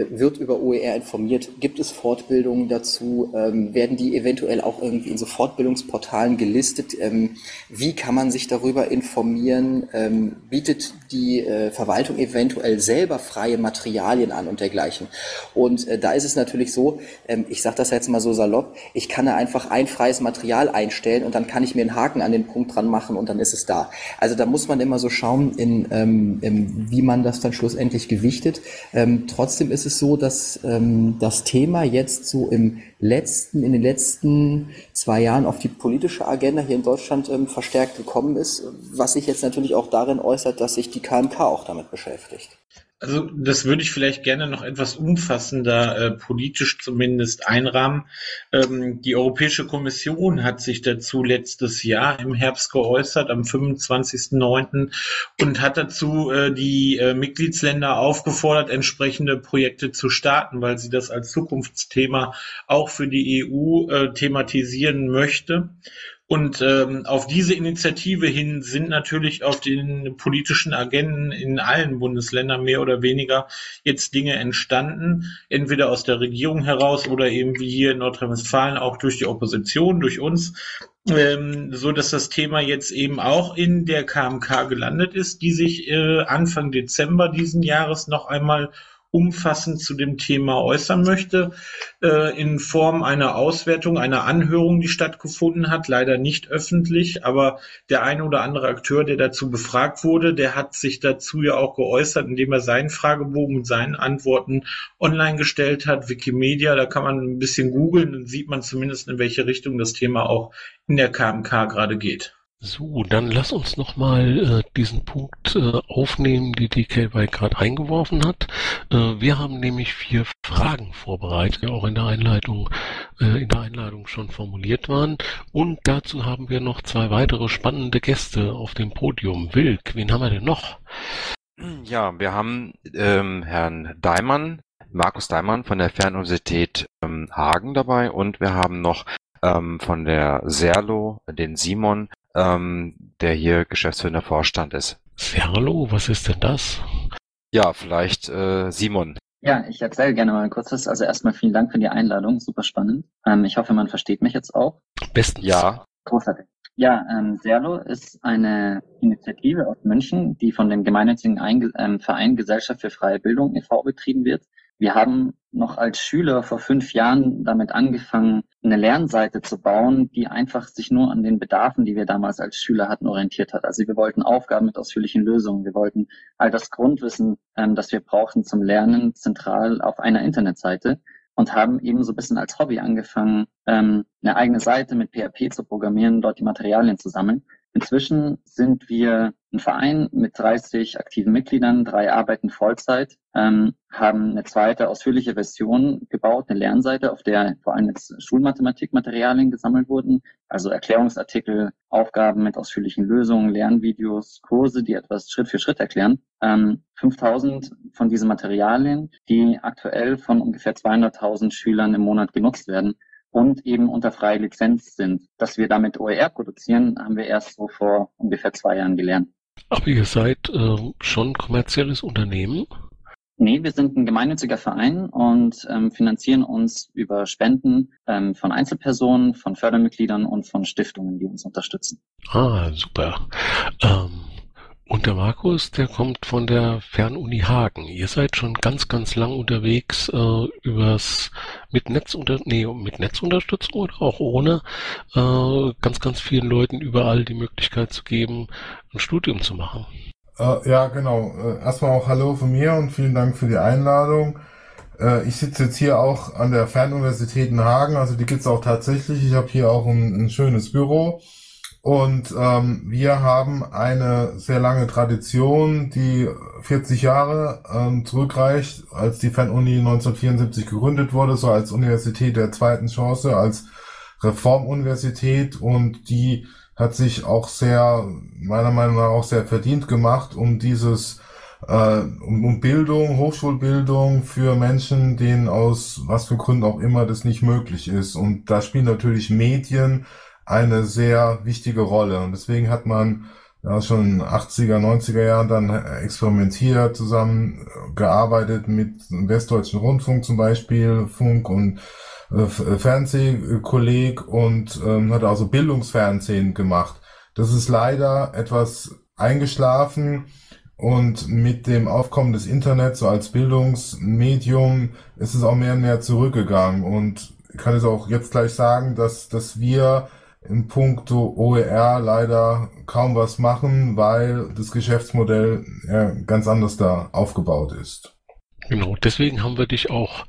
wird über OER informiert? Gibt es Fortbildungen dazu? Ähm, werden die eventuell auch irgendwie in so Fortbildungsportalen gelistet? Ähm, wie kann man sich darüber informieren? Ähm, bietet die äh, Verwaltung eventuell selber freie Materialien an und dergleichen? Und äh, da ist es natürlich so, ähm, ich sage das jetzt mal so salopp, ich kann da einfach ein freies Material einstellen und dann kann ich mir einen Haken an den Punkt dran machen und dann ist es da. Also da muss man immer so schauen, in, ähm, in, wie man das dann schlussendlich gewichtet. Ähm, trotzdem ist es so, dass ähm, das Thema jetzt so im letzten, in den letzten zwei Jahren auf die politische Agenda hier in Deutschland ähm, verstärkt gekommen ist, was sich jetzt natürlich auch darin äußert, dass sich die KMK auch damit beschäftigt. Also das würde ich vielleicht gerne noch etwas umfassender, äh, politisch zumindest einrahmen. Ähm, die Europäische Kommission hat sich dazu letztes Jahr im Herbst geäußert, am 25.09. und hat dazu äh, die äh, Mitgliedsländer aufgefordert, entsprechende Projekte zu starten, weil sie das als Zukunftsthema auch für die EU äh, thematisieren möchte. Und ähm, auf diese Initiative hin sind natürlich auf den politischen Agenden in allen Bundesländern mehr oder weniger jetzt Dinge entstanden, entweder aus der Regierung heraus oder eben wie hier in Nordrhein-Westfalen auch durch die Opposition, durch uns, ähm, so dass das Thema jetzt eben auch in der KMK gelandet ist, die sich äh, Anfang Dezember diesen Jahres noch einmal umfassend zu dem Thema äußern möchte, äh, in Form einer Auswertung, einer Anhörung, die stattgefunden hat, leider nicht öffentlich, aber der eine oder andere Akteur, der dazu befragt wurde, der hat sich dazu ja auch geäußert, indem er seinen Fragebogen mit seinen Antworten online gestellt hat, Wikimedia, da kann man ein bisschen googeln, dann sieht man zumindest, in welche Richtung das Thema auch in der KMK gerade geht. So, dann lass uns nochmal äh, diesen Punkt äh, aufnehmen, die DKY gerade eingeworfen hat. Äh, wir haben nämlich vier Fragen vorbereitet, die auch in der Einleitung, äh, in der Einladung schon formuliert waren. Und dazu haben wir noch zwei weitere spannende Gäste auf dem Podium. Wilk, wen haben wir denn noch? Ja, wir haben ähm, Herrn Daimann, Markus Daimann von der Fernuniversität ähm, Hagen dabei und wir haben noch ähm, von der Serlo den Simon ähm, der hier geschäftsführender Vorstand ist. Serlo, was ist denn das? Ja, vielleicht äh, Simon. Ja, ich erzähle gerne mal kurz was. Also erstmal vielen Dank für die Einladung, super spannend. Ähm, ich hoffe, man versteht mich jetzt auch. Bestens. Ja. Großartig. Ja, ähm, Serlo ist eine Initiative aus München, die von dem gemeinnützigen Einge ähm, Verein Gesellschaft für freie Bildung e.V. betrieben wird. Wir haben noch als Schüler vor fünf Jahren damit angefangen, eine Lernseite zu bauen, die einfach sich nur an den Bedarfen, die wir damals als Schüler hatten, orientiert hat. Also wir wollten Aufgaben mit ausführlichen Lösungen. Wir wollten all das Grundwissen, ähm, das wir brauchten zum Lernen, zentral auf einer Internetseite und haben eben so ein bisschen als Hobby angefangen, ähm, eine eigene Seite mit PHP zu programmieren, dort die Materialien zu sammeln. Inzwischen sind wir ein Verein mit 30 aktiven Mitgliedern, drei arbeiten Vollzeit, ähm, haben eine zweite ausführliche Version gebaut, eine Lernseite, auf der vor allem jetzt Schulmathematikmaterialien gesammelt wurden, also Erklärungsartikel, Aufgaben mit ausführlichen Lösungen, Lernvideos, Kurse, die etwas Schritt für Schritt erklären. Ähm, 5000 von diesen Materialien, die aktuell von ungefähr 200.000 Schülern im Monat genutzt werden und eben unter freie Lizenz sind. Dass wir damit OER produzieren, haben wir erst so vor ungefähr zwei Jahren gelernt. Aber ihr seid äh, schon kommerzielles Unternehmen? Nee, wir sind ein gemeinnütziger Verein und ähm, finanzieren uns über Spenden ähm, von Einzelpersonen, von Fördermitgliedern und von Stiftungen, die uns unterstützen. Ah, super. Ähm, und der Markus, der kommt von der Fernuni Hagen. Ihr seid schon ganz, ganz lang unterwegs äh, übers mit Netzunter nee, mit Netzunterstützung oder auch ohne äh, ganz, ganz vielen Leuten überall die Möglichkeit zu geben, ein Studium zu machen. Äh, ja, genau. Äh, erstmal auch Hallo von mir und vielen Dank für die Einladung. Äh, ich sitze jetzt hier auch an der Fernuniversität in Hagen, also die gibt's auch tatsächlich. Ich habe hier auch ein, ein schönes Büro. Und ähm, wir haben eine sehr lange Tradition, die 40 Jahre ähm, zurückreicht, als die Fernuni 1974 gegründet wurde, so als Universität der zweiten Chance, als Reformuniversität und die hat sich auch sehr, meiner Meinung nach auch sehr verdient gemacht, um dieses, äh, um, um Bildung, Hochschulbildung für Menschen, denen aus was für Gründen auch immer das nicht möglich ist. Und da spielen natürlich Medien eine sehr wichtige Rolle. Und deswegen hat man ja, schon 80er, 90er Jahren dann experimentiert, zusammen gearbeitet mit Westdeutschen Rundfunk zum Beispiel, Funk und äh, Fernsehkolleg und ähm, hat also Bildungsfernsehen gemacht. Das ist leider etwas eingeschlafen und mit dem Aufkommen des Internets so als Bildungsmedium ist es auch mehr und mehr zurückgegangen und ich kann es auch jetzt gleich sagen, dass, dass wir im Punkto OER leider kaum was machen, weil das Geschäftsmodell ja, ganz anders da aufgebaut ist. Genau, deswegen haben wir dich auch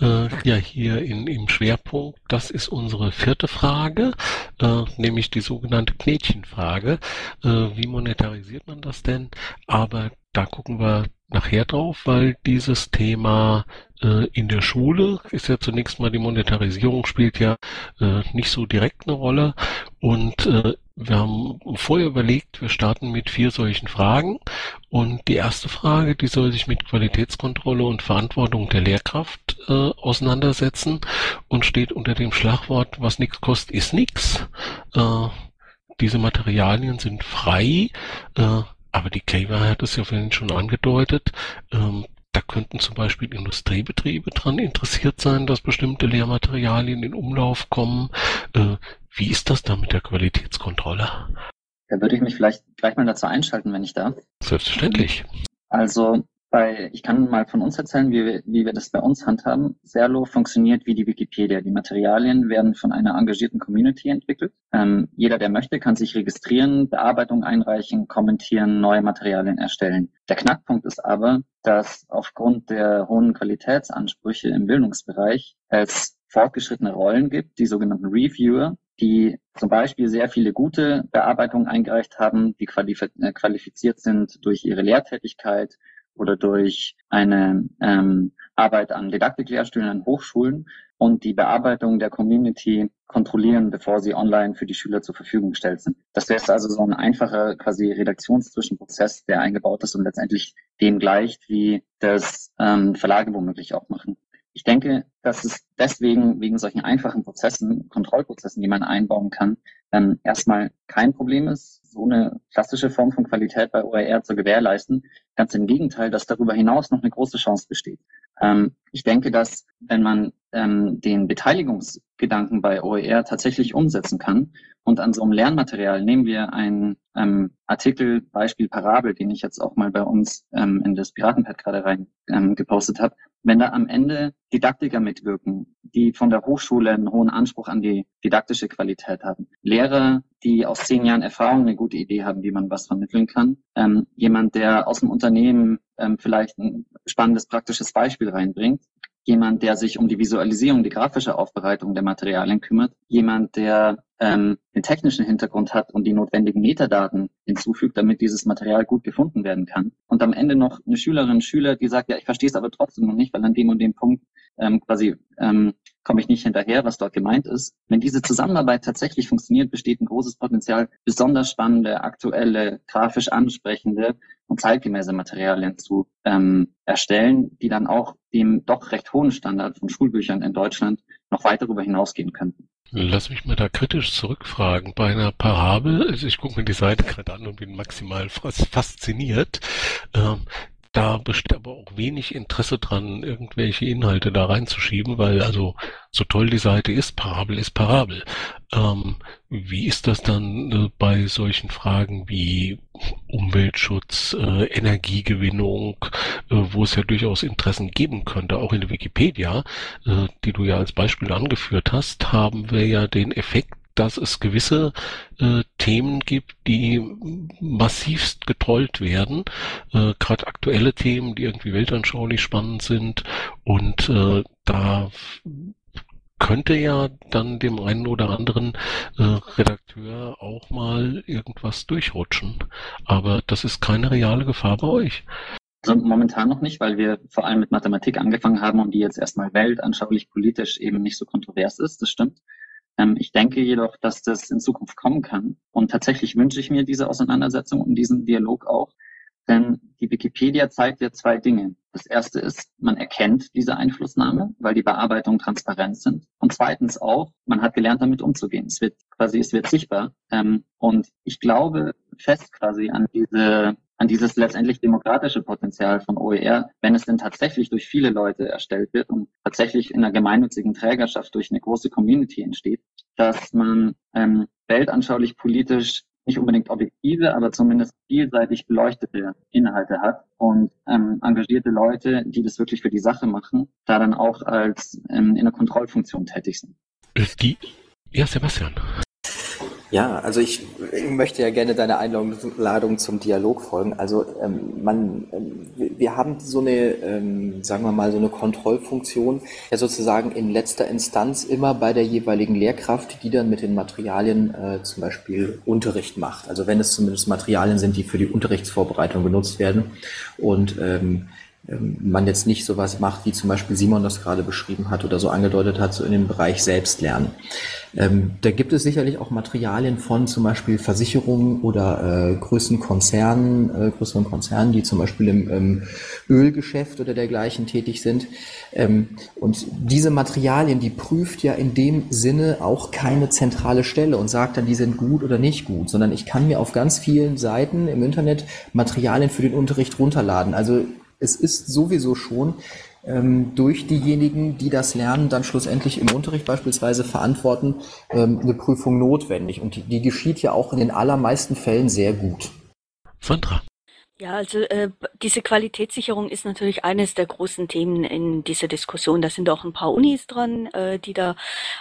äh, ja hier in, im Schwerpunkt. Das ist unsere vierte Frage, äh, nämlich die sogenannte Knätchenfrage. Äh, wie monetarisiert man das denn? Aber da gucken wir nachher drauf, weil dieses Thema äh, in der Schule ist ja zunächst mal die Monetarisierung spielt ja äh, nicht so direkt eine Rolle und äh, wir haben vorher überlegt, wir starten mit vier solchen Fragen. Und die erste Frage, die soll sich mit Qualitätskontrolle und Verantwortung der Lehrkraft äh, auseinandersetzen und steht unter dem Schlagwort, was nichts kostet, ist nichts. Äh, diese Materialien sind frei, äh, aber die Claver hat es ja vorhin schon angedeutet. Ähm, da könnten zum Beispiel Industriebetriebe dran interessiert sein, dass bestimmte Lehrmaterialien in Umlauf kommen. Äh, wie ist das da mit der Qualitätskontrolle? Da würde ich mich vielleicht gleich mal dazu einschalten, wenn ich darf. Selbstverständlich. Also bei, ich kann mal von uns erzählen, wie wir, wie wir das bei uns handhaben. Serlo funktioniert wie die Wikipedia. Die Materialien werden von einer engagierten Community entwickelt. Ähm, jeder, der möchte, kann sich registrieren, Bearbeitung einreichen, kommentieren, neue Materialien erstellen. Der Knackpunkt ist aber, dass aufgrund der hohen Qualitätsansprüche im Bildungsbereich es fortgeschrittene Rollen gibt, die sogenannten Reviewer, die zum Beispiel sehr viele gute Bearbeitungen eingereicht haben, die äh, qualifiziert sind durch ihre Lehrtätigkeit, oder durch eine ähm, Arbeit an Didaktiklehrstühlen an Hochschulen und die Bearbeitung der Community kontrollieren, bevor sie online für die Schüler zur Verfügung gestellt sind. Das wäre also so ein einfacher quasi Redaktionszwischenprozess, der eingebaut ist und letztendlich dem gleicht, wie das ähm, Verlage womöglich auch machen. Ich denke, dass es deswegen wegen solchen einfachen Prozessen, Kontrollprozessen, die man einbauen kann, ähm, erstmal kein Problem ist, so eine klassische Form von Qualität bei OER zu gewährleisten. Ganz im Gegenteil, dass darüber hinaus noch eine große Chance besteht. Ähm, ich denke, dass wenn man ähm, den Beteiligungsgedanken bei OER tatsächlich umsetzen kann und an so einem Lernmaterial nehmen wir einen ähm, Artikel, Beispiel Parabel, den ich jetzt auch mal bei uns ähm, in das Piratenpad gerade rein ähm, gepostet habe, wenn da am Ende Didaktiker mitwirken, die von der Hochschule einen hohen Anspruch an die didaktische Qualität haben, Lehrer, die aus zehn Jahren Erfahrung eine gute Idee haben, wie man was vermitteln kann, ähm, jemand, der aus dem Unternehmen ähm, vielleicht ein spannendes praktisches Beispiel reinbringt, jemand, der sich um die Visualisierung, die grafische Aufbereitung der Materialien kümmert, jemand, der ähm, den technischen Hintergrund hat und die notwendigen Metadaten hinzufügt, damit dieses Material gut gefunden werden kann. Und am Ende noch eine Schülerin, Schüler, die sagt, ja, ich verstehe es aber trotzdem noch nicht, weil an dem und dem Punkt ähm, quasi ähm, komme ich nicht hinterher, was dort gemeint ist. Wenn diese Zusammenarbeit tatsächlich funktioniert, besteht ein großes Potenzial, besonders spannende, aktuelle, grafisch ansprechende und zeitgemäße Materialien zu ähm, erstellen, die dann auch dem doch recht hohen Standard von Schulbüchern in Deutschland noch weit darüber hinausgehen könnten. Lass mich mal da kritisch zurückfragen. Bei einer Parabel, also ich gucke mir die Seite gerade an und bin maximal fasziniert. Ähm, da besteht aber auch wenig Interesse dran, irgendwelche Inhalte da reinzuschieben, weil also so toll die Seite ist, Parabel ist Parabel. Ähm, wie ist das dann äh, bei solchen Fragen wie Umweltschutz, äh, Energiegewinnung, äh, wo es ja durchaus Interessen geben könnte, auch in der Wikipedia, äh, die du ja als Beispiel angeführt hast, haben wir ja den Effekt, dass es gewisse äh, Themen gibt, die massivst getrollt werden. Äh, Gerade aktuelle Themen, die irgendwie weltanschaulich spannend sind. Und äh, da könnte ja dann dem einen oder anderen äh, Redakteur auch mal irgendwas durchrutschen. Aber das ist keine reale Gefahr bei euch. Also momentan noch nicht, weil wir vor allem mit Mathematik angefangen haben und die jetzt erstmal weltanschaulich politisch eben nicht so kontrovers ist, das stimmt. Ähm, ich denke jedoch, dass das in Zukunft kommen kann. Und tatsächlich wünsche ich mir diese Auseinandersetzung und diesen Dialog auch. Denn die Wikipedia zeigt ja zwei Dinge. Das erste ist, man erkennt diese Einflussnahme, weil die Bearbeitungen transparent sind. Und zweitens auch, man hat gelernt, damit umzugehen. Es wird quasi, es wird sichtbar. Ähm, und ich glaube fest quasi an diese an dieses letztendlich demokratische Potenzial von OER, wenn es denn tatsächlich durch viele Leute erstellt wird und tatsächlich in einer gemeinnützigen Trägerschaft durch eine große Community entsteht, dass man ähm, weltanschaulich politisch nicht unbedingt objektive, aber zumindest vielseitig beleuchtete Inhalte hat und ähm, engagierte Leute, die das wirklich für die Sache machen, da dann auch als ähm, in der Kontrollfunktion tätig sind. Die, ja, Sebastian. Ja, also ich, möchte ja gerne deiner Einladung zum Dialog folgen. Also ähm, man, ähm, wir haben so eine, ähm, sagen wir mal, so eine Kontrollfunktion, ja sozusagen in letzter Instanz immer bei der jeweiligen Lehrkraft, die dann mit den Materialien äh, zum Beispiel Unterricht macht. Also wenn es zumindest Materialien sind, die für die Unterrichtsvorbereitung genutzt werden und ähm, man jetzt nicht sowas macht, wie zum Beispiel Simon das gerade beschrieben hat oder so angedeutet hat, so in dem Bereich Selbstlernen. Ähm, da gibt es sicherlich auch Materialien von zum Beispiel Versicherungen oder äh, größeren Konzernen, äh, größeren Konzernen, die zum Beispiel im, im Ölgeschäft oder dergleichen tätig sind. Ähm, und diese Materialien, die prüft ja in dem Sinne auch keine zentrale Stelle und sagt dann, die sind gut oder nicht gut, sondern ich kann mir auf ganz vielen Seiten im Internet Materialien für den Unterricht runterladen. Also es ist sowieso schon ähm, durch diejenigen, die das Lernen dann schlussendlich im Unterricht beispielsweise verantworten, ähm, eine Prüfung notwendig. Und die, die geschieht ja auch in den allermeisten Fällen sehr gut. Sandra. Ja, also äh, diese Qualitätssicherung ist natürlich eines der großen Themen in dieser Diskussion. Da sind auch ein paar Unis dran, äh, die da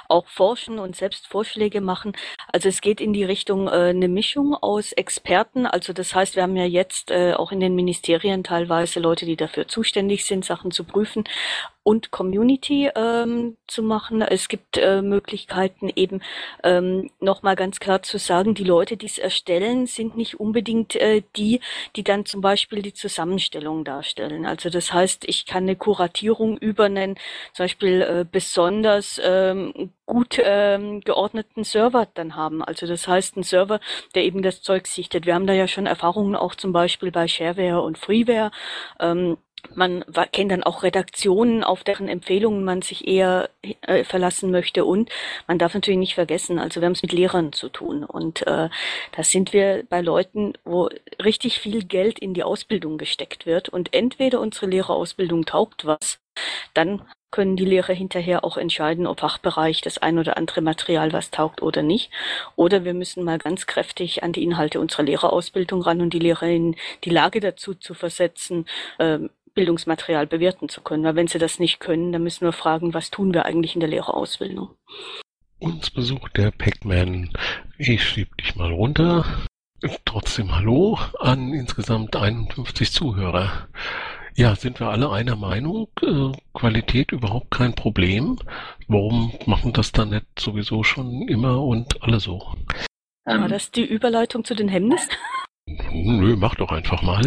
auch forschen und selbst Vorschläge machen. Also es geht in die Richtung äh, eine Mischung aus Experten. Also das heißt, wir haben ja jetzt äh, auch in den Ministerien teilweise Leute, die dafür zuständig sind, Sachen zu prüfen und Community ähm, zu machen. Es gibt äh, Möglichkeiten eben ähm, nochmal ganz klar zu sagen, die Leute, die es erstellen, sind nicht unbedingt äh, die, die dann zum Beispiel die Zusammenstellung darstellen. Also das heißt, ich kann eine Kuratierung übernennen, zum Beispiel äh, besonders ähm, gut ähm, geordneten Server dann haben. Also das heißt, ein Server, der eben das Zeug sichtet. Wir haben da ja schon Erfahrungen auch zum Beispiel bei Shareware und Freeware. Ähm, man kennt dann auch Redaktionen, auf deren Empfehlungen man sich eher äh, verlassen möchte. Und man darf natürlich nicht vergessen, also wir haben es mit Lehrern zu tun. Und äh, da sind wir bei Leuten, wo richtig viel Geld in die Ausbildung gesteckt wird. Und entweder unsere Lehrerausbildung taugt was, dann können die Lehrer hinterher auch entscheiden, ob Fachbereich das ein oder andere Material was taugt oder nicht. Oder wir müssen mal ganz kräftig an die Inhalte unserer Lehrerausbildung ran und die Lehrer in die Lage dazu zu versetzen, ähm, Bildungsmaterial bewerten zu können. Weil wenn sie das nicht können, dann müssen wir fragen, was tun wir eigentlich in der Lehrerausbildung. Uns besucht der Pac-Man. Ich schieb dich mal runter. Trotzdem Hallo an insgesamt 51 Zuhörer. Ja, sind wir alle einer Meinung? Äh, Qualität überhaupt kein Problem. Warum machen das dann nicht sowieso schon immer und alle so? War das die Überleitung zu den Hemmnissen? Nö, mach doch einfach mal.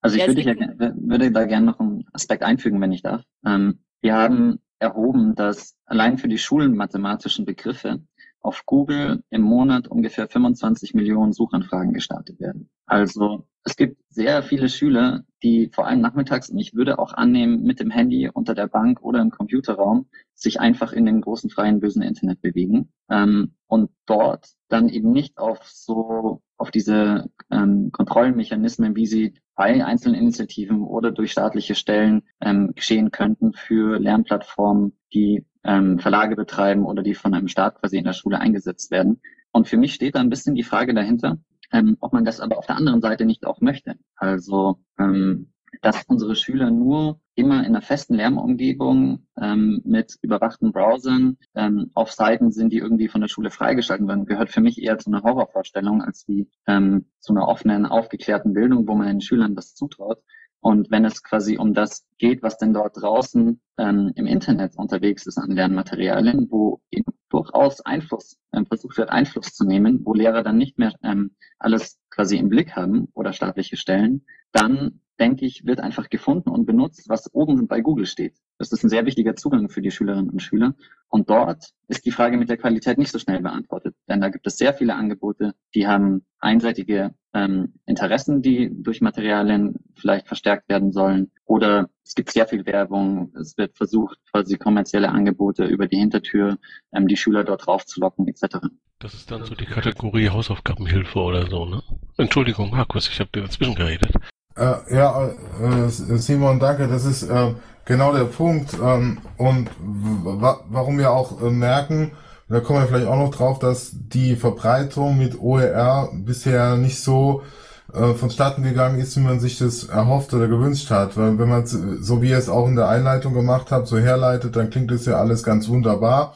Also ich würde, ja, würde da gerne noch einen Aspekt einfügen, wenn ich darf. Ähm, wir haben erhoben, dass allein für die schulenmathematischen Begriffe auf Google im Monat ungefähr 25 Millionen Suchanfragen gestartet werden. Also es gibt sehr viele Schüler, die vor allem nachmittags, und ich würde auch annehmen, mit dem Handy unter der Bank oder im Computerraum sich einfach in dem großen freien bösen Internet bewegen ähm, und dort dann eben nicht auf so auf diese ähm, Kontrollmechanismen, wie sie bei einzelnen Initiativen oder durch staatliche Stellen ähm, geschehen könnten für Lernplattformen, die ähm, Verlage betreiben oder die von einem Staat quasi in der Schule eingesetzt werden. Und für mich steht da ein bisschen die Frage dahinter, ähm, ob man das aber auf der anderen Seite nicht auch möchte. Also ähm, dass unsere Schüler nur immer in einer festen Lärmumgebung ähm, mit überwachten Browsern ähm, auf Seiten sind, die irgendwie von der Schule freigeschalten werden, gehört für mich eher zu einer Horrorvorstellung als wie ähm, zu einer offenen, aufgeklärten Bildung, wo man den Schülern das zutraut. Und wenn es quasi um das geht, was denn dort draußen ähm, im Internet unterwegs ist an Lernmaterialien, wo eben durchaus Einfluss, ähm, versucht wird, Einfluss zu nehmen, wo Lehrer dann nicht mehr ähm, alles quasi im Blick haben oder staatliche Stellen, dann denke ich, wird einfach gefunden und benutzt, was oben bei Google steht. Das ist ein sehr wichtiger Zugang für die Schülerinnen und Schüler. Und dort ist die Frage mit der Qualität nicht so schnell beantwortet. Denn da gibt es sehr viele Angebote, die haben einseitige ähm, Interessen, die durch Materialien vielleicht verstärkt werden sollen. Oder es gibt sehr viel Werbung. Es wird versucht, quasi kommerzielle Angebote über die Hintertür ähm, die Schüler dort raufzulocken, etc. Das ist dann so die Kategorie Hausaufgabenhilfe oder so, ne? Entschuldigung, Markus, ich habe dir dazwischen geredet. Äh, ja, äh, Simon, danke. Das ist äh, genau der Punkt. Ähm, und warum wir auch äh, merken, da kommen wir vielleicht auch noch drauf, dass die Verbreitung mit OER bisher nicht so äh, vonstatten gegangen ist, wie man sich das erhofft oder gewünscht hat. Weil wenn man so wie ihr es auch in der Einleitung gemacht habt, so herleitet, dann klingt es ja alles ganz wunderbar.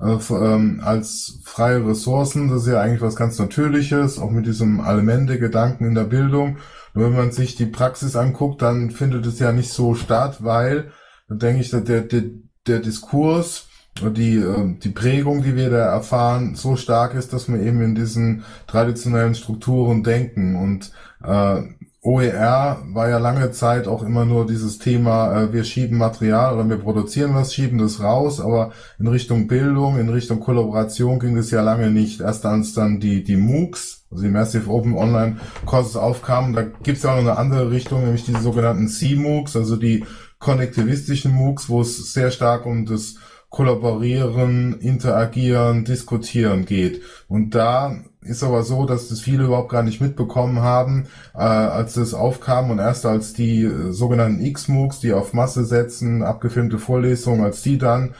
Äh, ähm, als freie Ressourcen, das ist ja eigentlich was ganz Natürliches, auch mit diesem Elemente-Gedanken in der Bildung. Und wenn man sich die Praxis anguckt, dann findet es ja nicht so statt, weil, dann denke ich, der, der, der Diskurs, die, ähm, die Prägung, die wir da erfahren, so stark ist, dass wir eben in diesen traditionellen Strukturen denken. Und äh, OER war ja lange Zeit auch immer nur dieses Thema, äh, wir schieben Material oder wir produzieren was, schieben das raus, aber in Richtung Bildung, in Richtung Kollaboration ging es ja lange nicht. Erst als dann die, die MOOCs, also die Massive Open Online Courses aufkamen, da gibt es ja auch noch eine andere Richtung, nämlich diese sogenannten C-MOOCs, also die konnektivistischen MOOCs, wo es sehr stark um das Kollaborieren, Interagieren, Diskutieren geht. Und da ist aber so, dass das viele überhaupt gar nicht mitbekommen haben, äh, als das aufkam und erst als die äh, sogenannten X-MOOCs, die auf Masse setzen, abgefilmte Vorlesungen, als die dann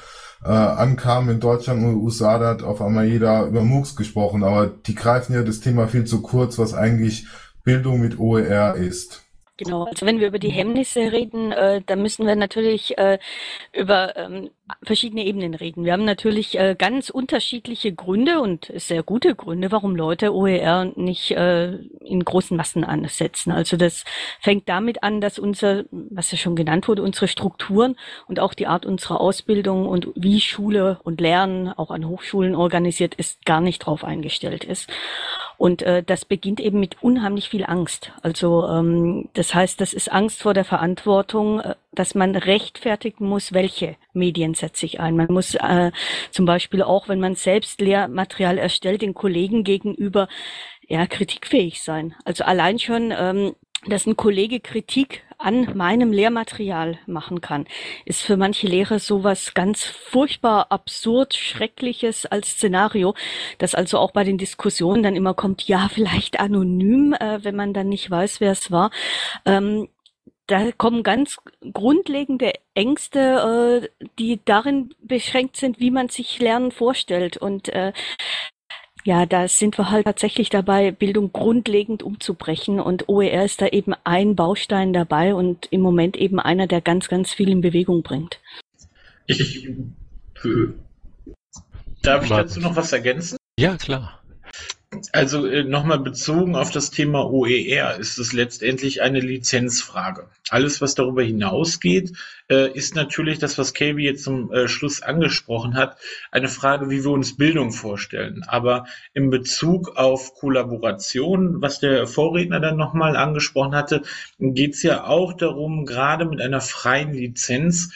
äh, ankamen in Deutschland und USA, da hat auf einmal jeder über MOOCs gesprochen, aber die greifen ja das Thema viel zu kurz, was eigentlich Bildung mit OER ist. Genau, also wenn wir über die Hemmnisse reden, äh, dann müssen wir natürlich äh, über ähm, verschiedene Ebenen reden. Wir haben natürlich äh, ganz unterschiedliche Gründe und sehr gute Gründe, warum Leute OER nicht äh, in großen Massen ansetzen. Also das fängt damit an, dass unser, was ja schon genannt wurde, unsere Strukturen und auch die Art unserer Ausbildung und wie Schule und Lernen auch an Hochschulen organisiert ist, gar nicht drauf eingestellt ist. Und äh, das beginnt eben mit unheimlich viel Angst. Also ähm, das heißt, das ist Angst vor der Verantwortung, äh, dass man rechtfertigen muss, welche Medien setze ich ein. Man muss äh, zum Beispiel auch, wenn man selbst Lehrmaterial erstellt, den Kollegen gegenüber ja kritikfähig sein. Also allein schon ähm, dass ein Kollege Kritik an meinem Lehrmaterial machen kann, ist für manche Lehrer sowas ganz furchtbar absurd, schreckliches als Szenario, dass also auch bei den Diskussionen dann immer kommt, ja, vielleicht anonym, äh, wenn man dann nicht weiß, wer es war. Ähm, da kommen ganz grundlegende Ängste, äh, die darin beschränkt sind, wie man sich Lernen vorstellt. Und äh, ja, da sind wir halt tatsächlich dabei, Bildung grundlegend umzubrechen und OER ist da eben ein Baustein dabei und im Moment eben einer, der ganz, ganz viel in Bewegung bringt. Ich, darf ich dazu noch was ergänzen? Ja, klar. Also äh, nochmal bezogen auf das Thema OER ist es letztendlich eine Lizenzfrage. Alles, was darüber hinausgeht, äh, ist natürlich das, was Kelby jetzt zum äh, Schluss angesprochen hat, eine Frage, wie wir uns Bildung vorstellen. Aber in Bezug auf Kollaboration, was der Vorredner dann nochmal angesprochen hatte, geht es ja auch darum, gerade mit einer freien Lizenz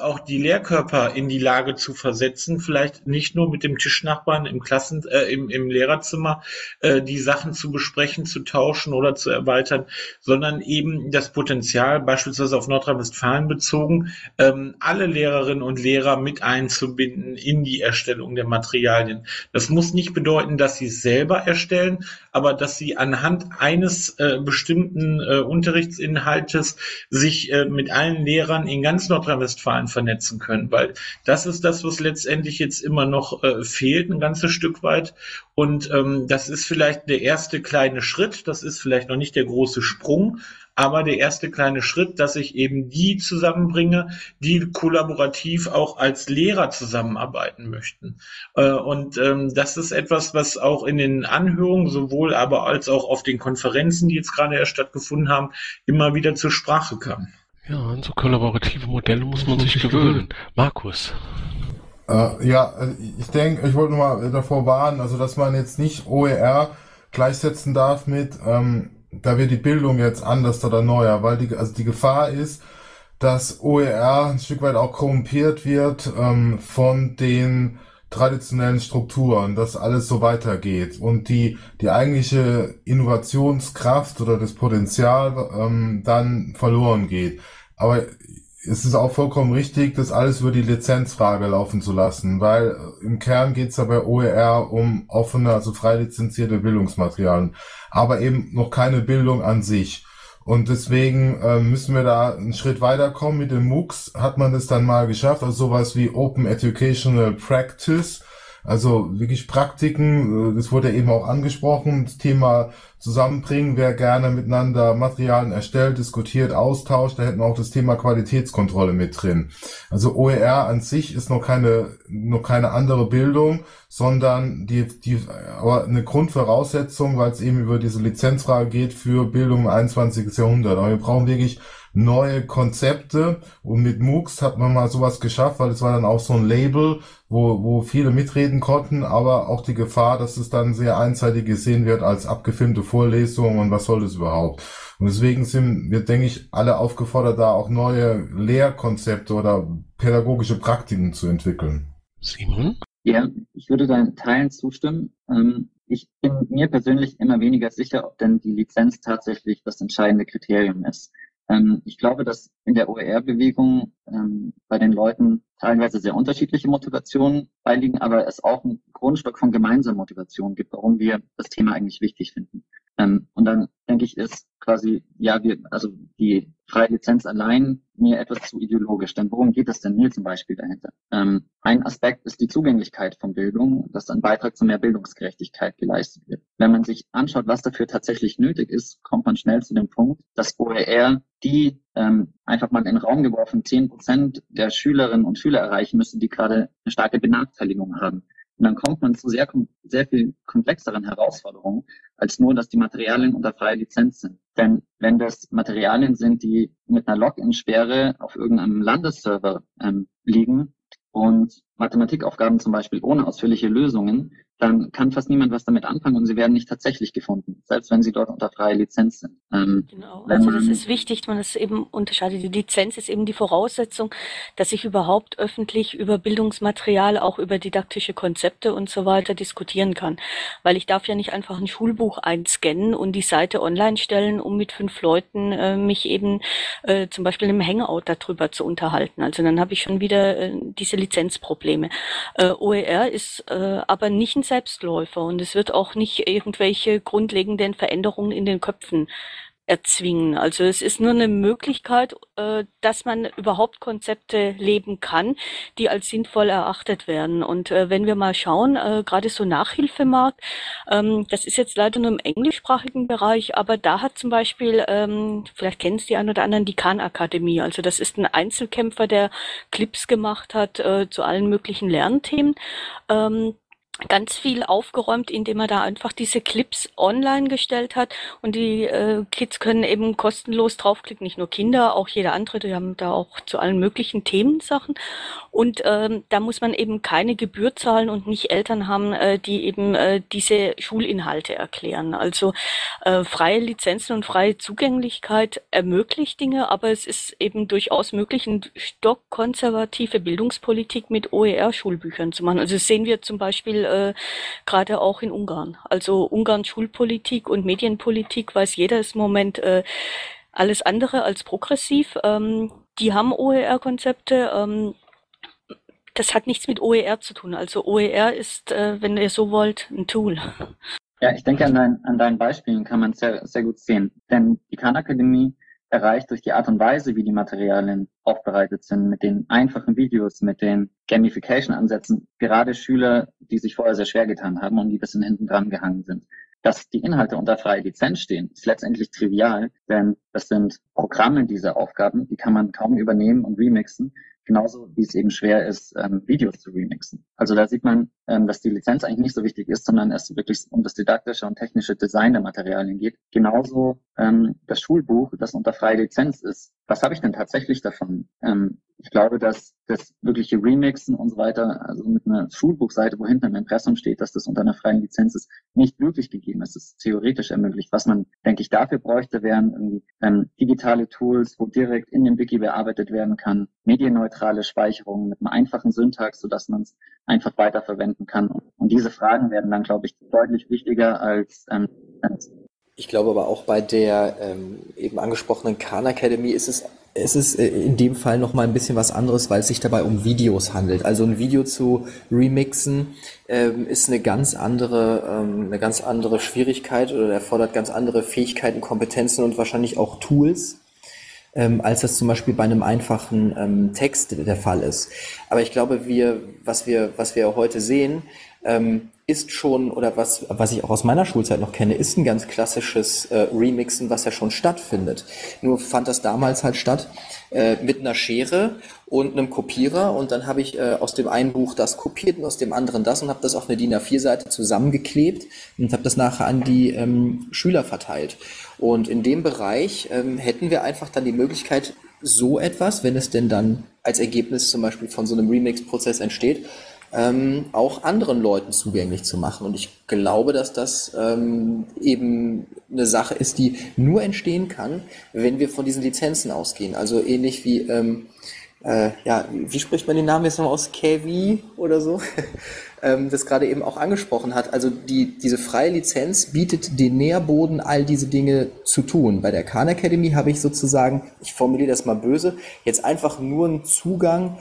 auch die Lehrkörper in die Lage zu versetzen, vielleicht nicht nur mit dem Tischnachbarn im Klassen, äh, im, im Lehrerzimmer Äh, die Sachen zu besprechen, zu tauschen oder zu erweitern, sondern eben das Potenzial, beispielsweise auf Nordrhein-Westfalen bezogen, ähm, alle Lehrerinnen und Lehrer mit einzubinden in die Erstellung der Materialien. Das muss nicht bedeuten, dass sie es selber erstellen, aber dass sie anhand eines äh, bestimmten äh, Unterrichtsinhaltes sich äh, mit allen Lehrern in ganz Nordrhein-Westfalen vernetzen können, weil das ist das, was letztendlich jetzt immer noch äh, fehlt, ein ganzes Stück weit. Und ähm, das ist vielleicht der erste kleine Schritt, das ist vielleicht noch nicht der große Sprung, aber der erste kleine Schritt, dass ich eben die zusammenbringe, die kollaborativ auch als Lehrer zusammenarbeiten möchten. Äh, und ähm, das ist etwas, was auch in den Anhörungen sowohl aber als auch auf den Konferenzen, die jetzt gerade erst stattgefunden haben, immer wieder zur Sprache kam. Ja, an so kollaborative Modelle muss man sich gewöhnen. Markus. Äh, ja, ich denke, ich wollte nur mal davor warnen, also dass man jetzt nicht OER gleichsetzen darf mit, ähm, da wird die Bildung jetzt anders oder neuer, weil die, also die Gefahr ist, dass OER ein Stück weit auch korrumpiert wird ähm, von den traditionellen Strukturen, dass alles so weitergeht und die die eigentliche Innovationskraft oder das Potenzial ähm, dann verloren geht. Aber es ist auch vollkommen richtig, das alles über die Lizenzfrage laufen zu lassen, weil im Kern geht es ja bei OER um offene, also frei lizenzierte Bildungsmaterialien, aber eben noch keine Bildung an sich. Und deswegen äh, müssen wir da einen Schritt weiterkommen. Mit den MOOCs hat man das dann mal geschafft, also sowas wie Open Educational Practice, also wirklich Praktiken, äh, das wurde eben auch angesprochen, das Thema zusammenbringen, wer gerne miteinander Materialien erstellt, diskutiert, austauscht, da hätten wir auch das Thema Qualitätskontrolle mit drin. Also OER an sich ist noch keine, noch keine andere Bildung, sondern die, die, aber eine Grundvoraussetzung, weil es eben über diese Lizenzfrage geht für Bildung im 21. Jahrhundert. Aber wir brauchen wirklich neue Konzepte und mit MOOCs hat man mal sowas geschafft, weil es war dann auch so ein Label, wo, wo viele mitreden konnten, aber auch die Gefahr, dass es dann sehr einseitig gesehen wird als abgefilmte Vorlesung und was soll das überhaupt. Und deswegen sind wir, denke ich, alle aufgefordert, da auch neue Lehrkonzepte oder pädagogische Praktiken zu entwickeln. Simon? Ja, ich würde da in Teilen zustimmen. Ähm, ich bin mir persönlich immer weniger sicher, ob denn die Lizenz tatsächlich das entscheidende Kriterium ist. Ähm, ich glaube, dass in der OER-Bewegung ähm, bei den Leuten teilweise sehr unterschiedliche Motivationen beiliegen, aber es auch ein Grundstock von gemeinsamer Motivation gibt, warum wir das Thema eigentlich wichtig finden. Ähm, und dann denke ich, ist quasi, ja, wir, also die freie Lizenz allein mir etwas zu ideologisch. Denn worum geht es denn mir zum Beispiel dahinter? Ähm, ein Aspekt ist die Zugänglichkeit von Bildung, dass ein Beitrag zu mehr Bildungsgerechtigkeit geleistet wird. Wenn man sich anschaut, was dafür tatsächlich nötig ist, kommt man schnell zu dem Punkt, dass OER die ähm, einfach mal in den Raum geworfen zehn Prozent der Schülerinnen und Schüler erreichen müssen, die gerade eine starke Benachteiligung haben. Und dann kommt man zu sehr, sehr viel komplexeren Herausforderungen, als nur, dass die Materialien unter freier Lizenz sind. Denn wenn das Materialien sind, die mit einer Login-Sperre auf irgendeinem Landesserver ähm, liegen und Mathematikaufgaben zum Beispiel ohne ausführliche Lösungen, dann kann fast niemand was damit anfangen und sie werden nicht tatsächlich gefunden, selbst wenn sie dort unter freier Lizenz sind. Ähm, genau, also das ist wichtig, man es eben unterscheidet. Die Lizenz ist eben die Voraussetzung, dass ich überhaupt öffentlich über Bildungsmaterial, auch über didaktische Konzepte und so weiter diskutieren kann. Weil ich darf ja nicht einfach ein Schulbuch einscannen und die Seite online stellen, um mit fünf Leuten äh, mich eben äh, zum Beispiel im Hangout darüber zu unterhalten. Also dann habe ich schon wieder äh, diese Lizenzprobleme. Äh, OER ist äh, aber nicht ein Selbstläufer und es wird auch nicht irgendwelche grundlegenden Veränderungen in den Köpfen erzwingen. Also es ist nur eine Möglichkeit, äh, dass man überhaupt Konzepte leben kann, die als sinnvoll erachtet werden. Und äh, wenn wir mal schauen, äh, gerade so Nachhilfemarkt, ähm, das ist jetzt leider nur im englischsprachigen Bereich, aber da hat zum Beispiel, ähm, vielleicht kennen es die ein oder anderen, die Khan Akademie. Also das ist ein Einzelkämpfer, der Clips gemacht hat zu allen möglichen Lernthemen. Ganz viel aufgeräumt, indem er da einfach diese Clips online gestellt hat und die äh, Kids können eben kostenlos draufklicken, nicht nur Kinder, auch jeder andere, die haben da auch zu allen möglichen Themen Sachen und ähm, da muss man eben keine Gebühr zahlen und nicht Eltern haben, äh, die eben äh, diese Schulinhalte erklären. Also äh, freie Lizenzen und freie Zugänglichkeit ermöglicht Dinge, aber es ist eben durchaus möglich, eine stockkonservative Bildungspolitik mit OER-Schulbüchern zu machen. Also sehen wir zum Beispiel Äh, gerade auch in Ungarn. Also Ungarn Schulpolitik und Medienpolitik weiß jeder ist im Moment äh, alles andere als progressiv. Ähm, die haben OER-Konzepte. Ähm, das hat nichts mit OER zu tun. Also OER ist, äh, wenn ihr so wollt, ein Tool. Ja, ich denke, an, dein, an deinen Beispielen kann man sehr, sehr gut sehen. Denn die Khan Akademie erreicht durch die Art und Weise, wie die Materialien aufbereitet sind, mit den einfachen Videos, mit den Gamification-Ansätzen, gerade Schüler, die sich vorher sehr schwer getan haben und die ein bisschen hinten dran gehangen sind. Dass die Inhalte unter freie Lizenz stehen, ist letztendlich trivial, denn das sind Programme, diese Aufgaben, die kann man kaum übernehmen und remixen. Genauso wie es eben schwer ist, ähm, Videos zu remixen. Also da sieht man, ähm, dass die Lizenz eigentlich nicht so wichtig ist, sondern es wirklich um das didaktische und technische Design der Materialien geht. Genauso ähm, das Schulbuch, das unter freie Lizenz ist. Was habe ich denn tatsächlich davon? Ähm, ich glaube, dass das wirkliche Remixen und so weiter, also mit einer Schulbuchseite, wo hinten im Impressum steht, dass das unter einer freien Lizenz ist, nicht wirklich gegeben ist. Es ist theoretisch ermöglicht. Was man, denke ich, dafür bräuchte, wären irgendwie ähm, digitale Tools, wo direkt in dem Wiki bearbeitet werden kann, medienneutrale Speicherung mit einem einfachen Syntax, sodass man es einfach weiterverwenden kann. Und diese Fragen werden dann, glaube ich, deutlich wichtiger als, ähm, als ich glaube aber auch bei der ähm, eben angesprochenen Khan Academy ist es, ist es äh, in dem Fall nochmal ein bisschen was anderes, weil es sich dabei um Videos handelt. Also ein Video zu remixen ähm, ist eine ganz andere, ähm, eine ganz andere Schwierigkeit oder erfordert ganz andere Fähigkeiten, Kompetenzen und wahrscheinlich auch Tools, ähm, als das zum Beispiel bei einem einfachen ähm, Text der Fall ist. Aber ich glaube, wir, was wir, was wir heute sehen, ähm, ist schon, oder was, was ich auch aus meiner Schulzeit noch kenne, ist ein ganz klassisches äh, Remixen, was ja schon stattfindet. Nur fand das damals halt statt äh, mit einer Schere und einem Kopierer und dann habe ich äh, aus dem einen Buch das kopiert und aus dem anderen das und habe das auf eine DIN A4-Seite zusammengeklebt und habe das nachher an die ähm, Schüler verteilt. Und in dem Bereich ähm, hätten wir einfach dann die Möglichkeit, so etwas, wenn es denn dann als Ergebnis zum Beispiel von so einem Remix-Prozess entsteht, ähm, auch anderen Leuten zugänglich zu machen. Und ich glaube, dass das ähm, eben eine Sache ist, die nur entstehen kann, wenn wir von diesen Lizenzen ausgehen. Also ähnlich wie, ähm, äh, ja, wie spricht man den Namen jetzt noch aus? KV oder so? *laughs* ähm, das gerade eben auch angesprochen hat. Also die, diese freie Lizenz bietet den Nährboden, all diese Dinge zu tun. Bei der Khan Academy habe ich sozusagen, ich formuliere das mal böse, jetzt einfach nur einen Zugang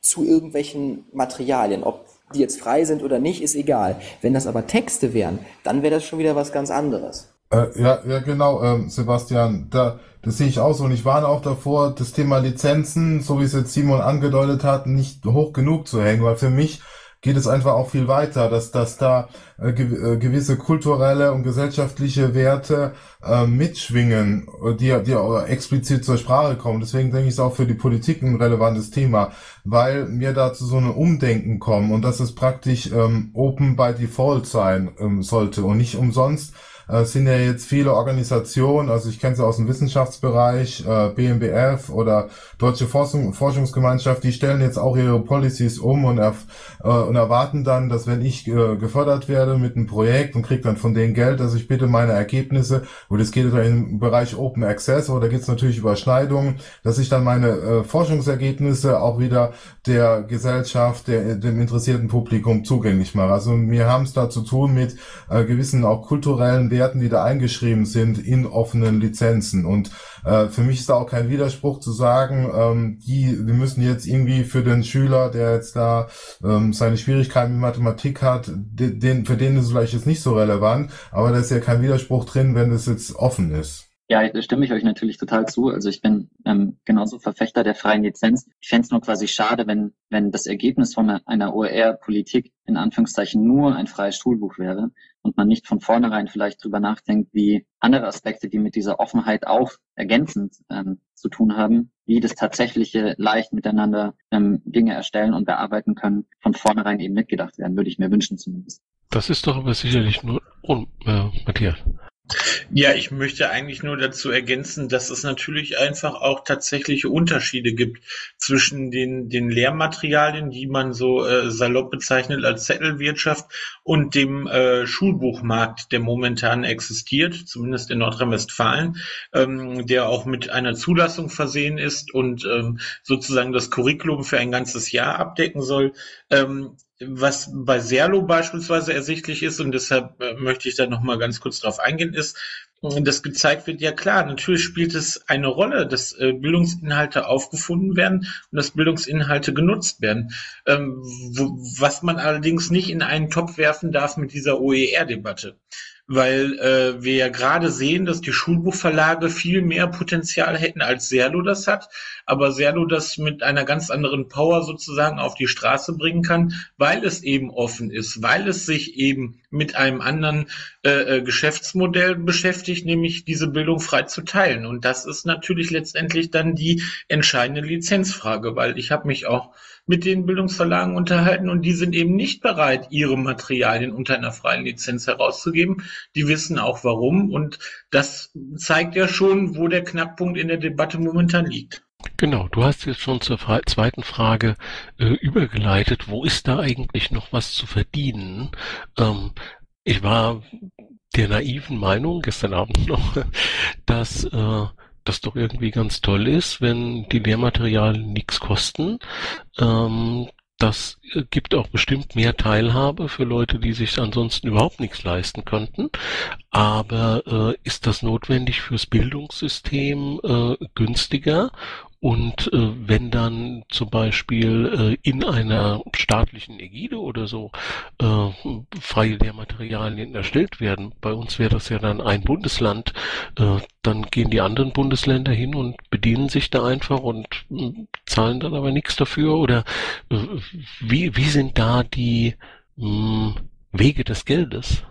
zu irgendwelchen Materialien. Ob die jetzt frei sind oder nicht, ist egal. Wenn das aber Texte wären, dann wäre das schon wieder was ganz anderes. Äh, ja, ja, genau, ähm, Sebastian, da, das sehe ich auch so. Und ich warne auch davor, das Thema Lizenzen, so wie es jetzt Simon angedeutet hat, nicht hoch genug zu hängen, weil für mich geht es einfach auch viel weiter, dass, dass da äh, äh, gewisse kulturelle und gesellschaftliche Werte äh, mitschwingen, die, die auch explizit zur Sprache kommen. Deswegen denke ich, ist auch für die Politik ein relevantes Thema, weil mir dazu so eine Umdenken kommen und dass es praktisch ähm, Open by Default sein ähm, sollte und nicht umsonst äh, sind ja jetzt viele Organisationen, also ich kenne sie aus dem Wissenschaftsbereich, äh, BMBF oder Deutsche Forschung, Forschungsgemeinschaft, die stellen jetzt auch ihre Policies um und, äh, und erwarten dann, dass wenn ich gefördert werde mit einem Projekt und kriege dann von denen Geld, dass ich bitte meine Ergebnisse, und es geht im Bereich Open Access, oder da gibt es natürlich Überschneidungen, dass ich dann meine Forschungsergebnisse auch wieder der Gesellschaft, der, dem interessierten Publikum zugänglich mache. Also wir haben es da zu tun mit äh, gewissen auch kulturellen Werten, Werten, die da eingeschrieben sind, in offenen Lizenzen. Und äh, für mich ist da auch kein Widerspruch zu sagen, ähm, die, wir müssen jetzt irgendwie für den Schüler, der jetzt da ähm, seine Schwierigkeiten mit Mathematik hat, den, für den ist es vielleicht jetzt nicht so relevant, aber da ist ja kein Widerspruch drin, wenn es jetzt offen ist. Ja, da stimme ich euch natürlich total zu. Also ich bin ähm, genauso Verfechter der freien Lizenz. Ich fände es nur quasi schade, wenn, wenn das Ergebnis von einer, OER-Politik in Anführungszeichen nur ein freies Schulbuch wäre und man nicht von vornherein vielleicht drüber nachdenkt, wie andere Aspekte, die mit dieser Offenheit auch ergänzend ähm, zu tun haben, wie das tatsächliche leicht miteinander ähm, Dinge erstellen und bearbeiten können, von vornherein eben mitgedacht werden, würde ich mir wünschen zumindest. Das ist doch aber sicherlich nur, oh, äh, Matthias. Ja, ich möchte eigentlich nur dazu ergänzen, dass es natürlich einfach auch tatsächliche Unterschiede gibt zwischen den, den Lehrmaterialien, die man so äh, salopp bezeichnet als Zettelwirtschaft und dem äh, Schulbuchmarkt, der momentan existiert, zumindest in Nordrhein-Westfalen, ähm, der auch mit einer Zulassung versehen ist und ähm, sozusagen das Curriculum für ein ganzes Jahr abdecken soll. Ähm, was bei Serlo beispielsweise ersichtlich ist, und deshalb äh, möchte ich da nochmal ganz kurz drauf eingehen, ist, dass gezeigt wird, ja klar, natürlich spielt es eine Rolle, dass äh, Bildungsinhalte aufgefunden werden und dass Bildungsinhalte genutzt werden. Ähm, was man allerdings nicht in einen Topf werfen darf mit dieser OER-Debatte weil äh, wir ja gerade sehen, dass die Schulbuchverlage viel mehr Potenzial hätten, als Serlo das hat, aber Serlo das mit einer ganz anderen Power sozusagen auf die Straße bringen kann, weil es eben offen ist, weil es sich eben mit einem anderen äh, äh Geschäftsmodell beschäftigt, nämlich diese Bildung frei zu teilen. Und das ist natürlich letztendlich dann die entscheidende Lizenzfrage, weil ich habe mich auch mit den Bildungsverlagen unterhalten und die sind eben nicht bereit, ihre Materialien unter einer freien Lizenz herauszugeben. Die wissen auch warum und das zeigt ja schon, wo der Knackpunkt in der Debatte momentan liegt. Genau, du hast jetzt schon zur zweiten Frage äh, übergeleitet. Wo ist da eigentlich noch was zu verdienen? Ähm, ich war der naiven Meinung gestern Abend *laughs* noch, dass äh, das doch irgendwie ganz toll ist, wenn die Lehrmaterialien nichts kosten. Ähm, das äh, gibt auch bestimmt mehr Teilhabe für Leute, die sich ansonsten überhaupt nichts leisten könnten. Aber äh, ist das notwendig fürs Bildungssystem äh, günstiger und äh, wenn dann zum Beispiel äh, in einer staatlichen Ägide oder so äh, freie Lehrmaterialien erstellt werden, bei uns wäre das ja dann ein Bundesland, äh, dann gehen die anderen Bundesländer hin und bedienen sich da einfach und äh, zahlen dann aber nichts dafür. Oder äh, wie, wie sind da die mh, hm, Wege des Geldes?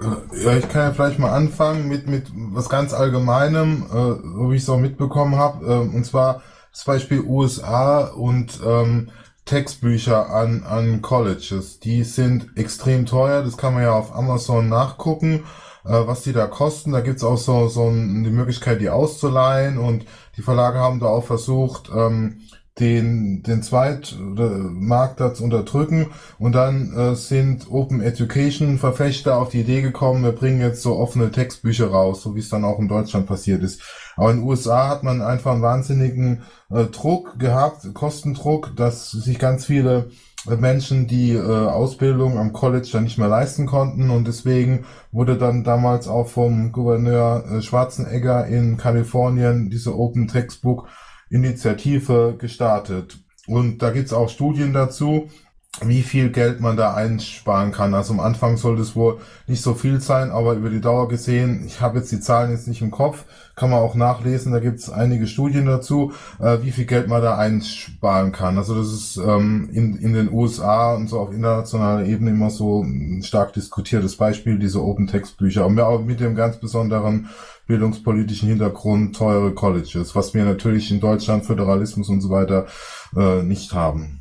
Ja, ich kann ja vielleicht mal anfangen mit, mit was ganz Allgemeinem, äh, so wie ich es auch mitbekommen habe. Äh, und zwar das Beispiel USA und ähm, Textbücher an, an Colleges. Die sind extrem teuer, das kann man ja auf Amazon nachgucken, äh, was die da kosten. Da gibt's auch so, so die Möglichkeit, die auszuleihen und die Verlage haben da auch versucht, ähm, den, den Zweitmarkt zu unterdrücken. Und dann äh, sind Open Education Verfechter auf die Idee gekommen, wir bringen jetzt so offene Textbücher raus, so wie es dann auch in Deutschland passiert ist. Aber in den USA hat man einfach einen wahnsinnigen äh, Druck gehabt, Kostendruck, dass sich ganz viele Menschen die äh, Ausbildung am College dann nicht mehr leisten konnten und deswegen wurde dann damals auch vom Gouverneur äh, Schwarzenegger in Kalifornien diese Open Textbook Initiative gestartet. Und da gibt's auch Studien dazu, wie viel Geld man da einsparen kann. Also am Anfang sollte es wohl nicht so viel sein, aber über die Dauer gesehen, ich habe jetzt die Zahlen jetzt nicht im Kopf, kann man auch nachlesen, da gibt's einige Studien dazu, äh, wie viel Geld man da einsparen kann. Also das ist ähm, in, in den USA und so auf internationaler Ebene immer so ein stark diskutiertes Beispiel, diese Open-Text-Bücher, aber mit dem ganz besonderen bildungspolitischen Hintergrund teure Colleges, was wir natürlich in Deutschland, Föderalismus und so weiter äh, nicht haben.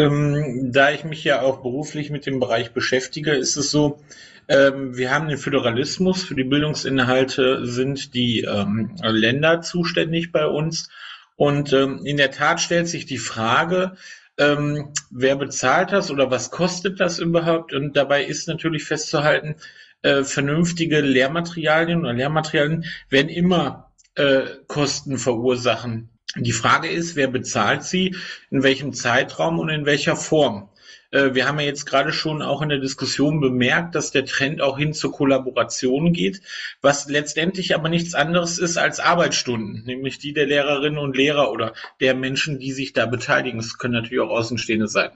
Ähm, da ich mich ja auch beruflich mit dem Bereich beschäftige, ist es so, ähm, wir haben den Föderalismus. Für die Bildungsinhalte sind die ähm, Länder zuständig bei uns. Und ähm, in der Tat stellt sich die Frage, ähm, wer bezahlt das oder was kostet das überhaupt? Und dabei ist natürlich festzuhalten, äh, vernünftige Lehrmaterialien oder Lehrmaterialien werden immer äh, Kosten verursachen. Die Frage ist, wer bezahlt sie, in welchem Zeitraum und in welcher Form. Äh, wir haben ja jetzt gerade schon auch in der Diskussion bemerkt, dass der Trend auch hin zur Kollaboration geht, was letztendlich aber nichts anderes ist als Arbeitsstunden, nämlich die der Lehrerinnen und Lehrer oder der Menschen, die sich da beteiligen. Es können natürlich auch Außenstehende sein.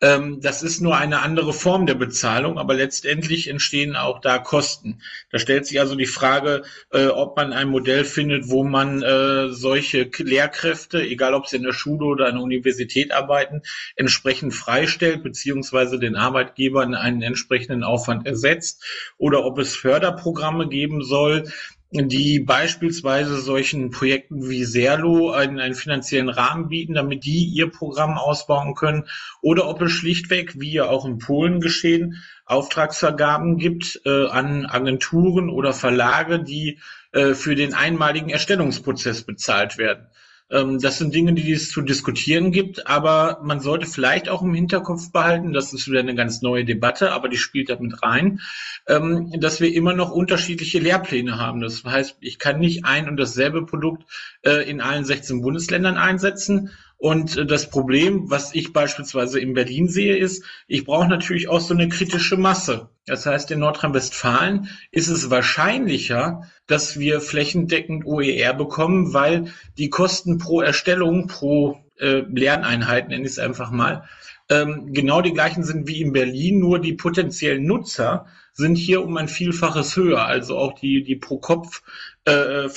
Ähm, das ist nur eine andere Form der Bezahlung, aber letztendlich entstehen auch da Kosten. Da stellt sich also die Frage, äh, ob man ein Modell findet, wo man äh, solche Lehrkräfte, egal ob sie in der Schule oder an der Universität arbeiten, entsprechend freistellt beziehungsweise den Arbeitgebern einen entsprechenden Aufwand ersetzt oder ob es Förderprogramme geben soll, die beispielsweise solchen Projekten wie Serlo einen, einen, finanziellen Rahmen bieten, damit die ihr Programm ausbauen können, oder ob es schlichtweg, wie ja auch in Polen geschehen, Auftragsvergaben gibt äh, an Agenturen oder Verlage, die äh, für den einmaligen Erstellungsprozess bezahlt werden. Ähm, das sind Dinge, die es zu diskutieren gibt, aber man sollte vielleicht auch im Hinterkopf behalten, das ist wieder eine ganz neue Debatte, aber die spielt damit rein, ähm, dass wir immer noch unterschiedliche Lehrpläne haben. Das heißt, ich kann nicht ein und dasselbe Produkt äh, in allen 16 Bundesländern einsetzen Und äh, das Problem, was ich beispielsweise in Berlin sehe, ist, ich brauche natürlich auch so eine kritische Masse. Das heißt, in Nordrhein-Westfalen ist es wahrscheinlicher, dass wir flächendeckend OER bekommen, weil die Kosten pro Erstellung, pro äh, Lerneinheit, nenne ich es einfach mal, ähm, genau die gleichen sind wie in Berlin, nur die potenziellen Nutzer sind hier um ein Vielfaches höher. Also auch die, die Pro-Kopf-Verteilung äh,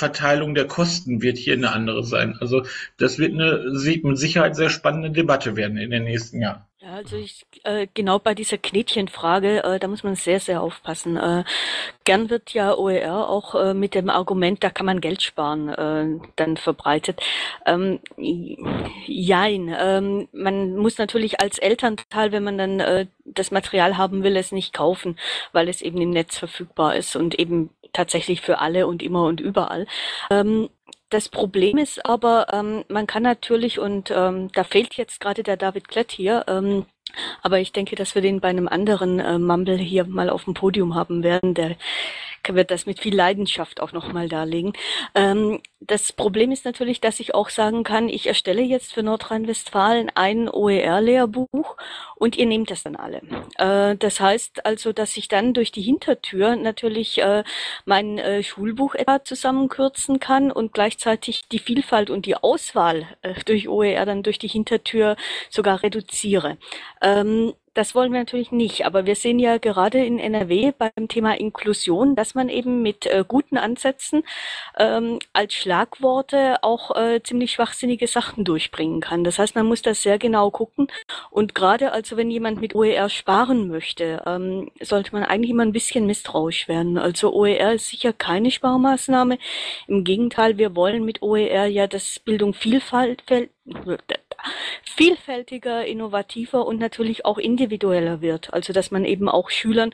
der Kosten wird hier eine andere sein. Also das wird eine mit Sicherheit sehr spannende Debatte werden in den nächsten Jahren. Ja, also ich, äh, genau bei dieser Knetchenfrage, äh, da muss man sehr, sehr aufpassen. Äh, gern wird ja OER auch äh, mit dem Argument, da kann man Geld sparen, äh, dann verbreitet. Ähm, jein, ähm, man muss natürlich als Elternteil, wenn man dann äh, das Material haben will, es nicht kaufen, weil es eben im Netz verfügbar ist und eben tatsächlich für alle und immer und überall. Ähm, das Problem ist aber, ähm, man kann natürlich, und ähm, da fehlt jetzt gerade der David Klett hier, ähm, aber ich denke, dass wir den bei einem anderen äh, Mumble hier mal auf dem Podium haben werden. Der wird das mit viel Leidenschaft auch nochmal darlegen. Ähm, das Problem ist natürlich, dass ich auch sagen kann, ich erstelle jetzt für Nordrhein-Westfalen ein OER-Lehrbuch und ihr nehmt das dann alle. Äh, das heißt also, dass ich dann durch die Hintertür natürlich äh, mein äh, Schulbuch etwa zusammenkürzen kann und gleichzeitig die Vielfalt und die Auswahl äh, durch OER dann durch die Hintertür sogar reduziere. Ähm, das wollen wir natürlich nicht, aber wir sehen ja gerade in NRW beim Thema Inklusion, dass man eben mit äh, guten Ansätzen ähm, als Schlagworte auch äh, ziemlich schwachsinnige Sachen durchbringen kann. Das heißt, man muss das sehr genau gucken und gerade also wenn jemand mit OER sparen möchte, ähm, sollte man eigentlich immer ein bisschen misstrauisch werden. Also OER ist sicher keine Sparmaßnahme. Im Gegenteil, wir wollen mit OER ja, dass Bildung Vielfalt vielfältiger, innovativer und natürlich auch individueller wird. Also dass man eben auch Schülern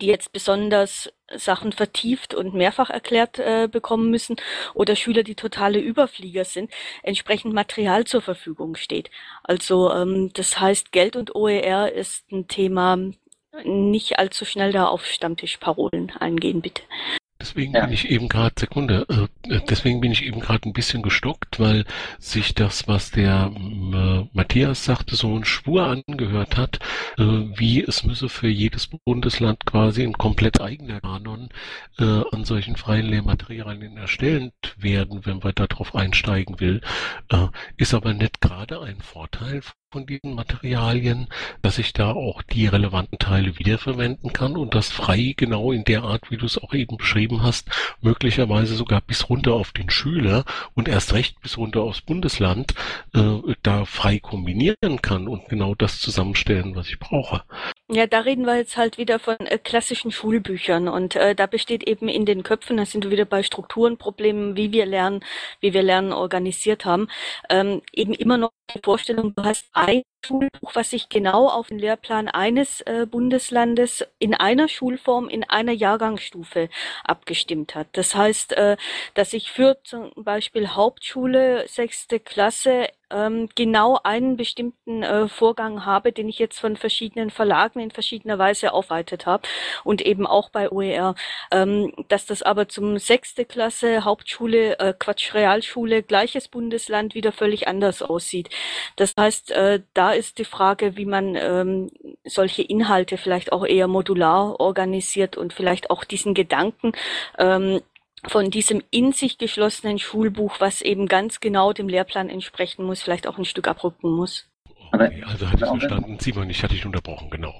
die jetzt besonders Sachen vertieft und mehrfach erklärt äh, bekommen müssen oder Schüler, die totale Überflieger sind, entsprechend Material zur Verfügung steht. Also ähm, das heißt, Geld und OER ist ein Thema, nicht allzu schnell da auf Stammtischparolen eingehen, bitte. Deswegen ja. bin ich eben gerade, Sekunde, äh, deswegen bin ich eben gerade ein bisschen gestockt, weil sich das, was der äh, Matthias sagte, so ein Schwur angehört hat, äh, wie es müsse für jedes Bundesland quasi ein komplett eigener Kanon äh, an solchen freien Lehrmaterialien erstellt werden, wenn man darauf einsteigen will, äh, ist aber nicht gerade ein Vorteil von diesen Materialien, dass ich da auch die relevanten Teile wiederverwenden kann und das frei genau in der Art, wie du es auch eben beschrieben hast, möglicherweise sogar bis runter auf den Schüler und erst recht bis runter aufs Bundesland äh, da frei kombinieren kann und genau das zusammenstellen, was ich brauche. Ja, da reden wir jetzt halt wieder von äh, klassischen Schulbüchern. Und äh, da besteht eben in den Köpfen, da sind wir wieder bei Strukturenproblemen, wie wir lernen, wie wir Lernen organisiert haben, ähm, eben immer noch die Vorstellung, du hast ein Schulbuch, was sich genau auf den Lehrplan eines äh, Bundeslandes in einer Schulform, in einer Jahrgangsstufe abgestimmt hat. Das heißt, äh, dass ich für zum Beispiel Hauptschule, sechste Klasse ähm, genau einen bestimmten äh, Vorgang habe, den ich jetzt von verschiedenen Verlagen in verschiedener Weise aufweitet habe und eben auch bei OER, ähm, dass das aber zum sechste Klasse Hauptschule, äh, Quatsch, Realschule, gleiches Bundesland wieder völlig anders aussieht. Das heißt, äh, da ist die Frage, wie man ähm, solche Inhalte vielleicht auch eher modular organisiert und vielleicht auch diesen Gedanken ähm, von diesem in sich geschlossenen Schulbuch, was eben ganz genau dem Lehrplan entsprechen muss, vielleicht auch ein Stück abrücken muss. Okay, also hatte ich verstanden, Simon, ich hatte dich unterbrochen, genau.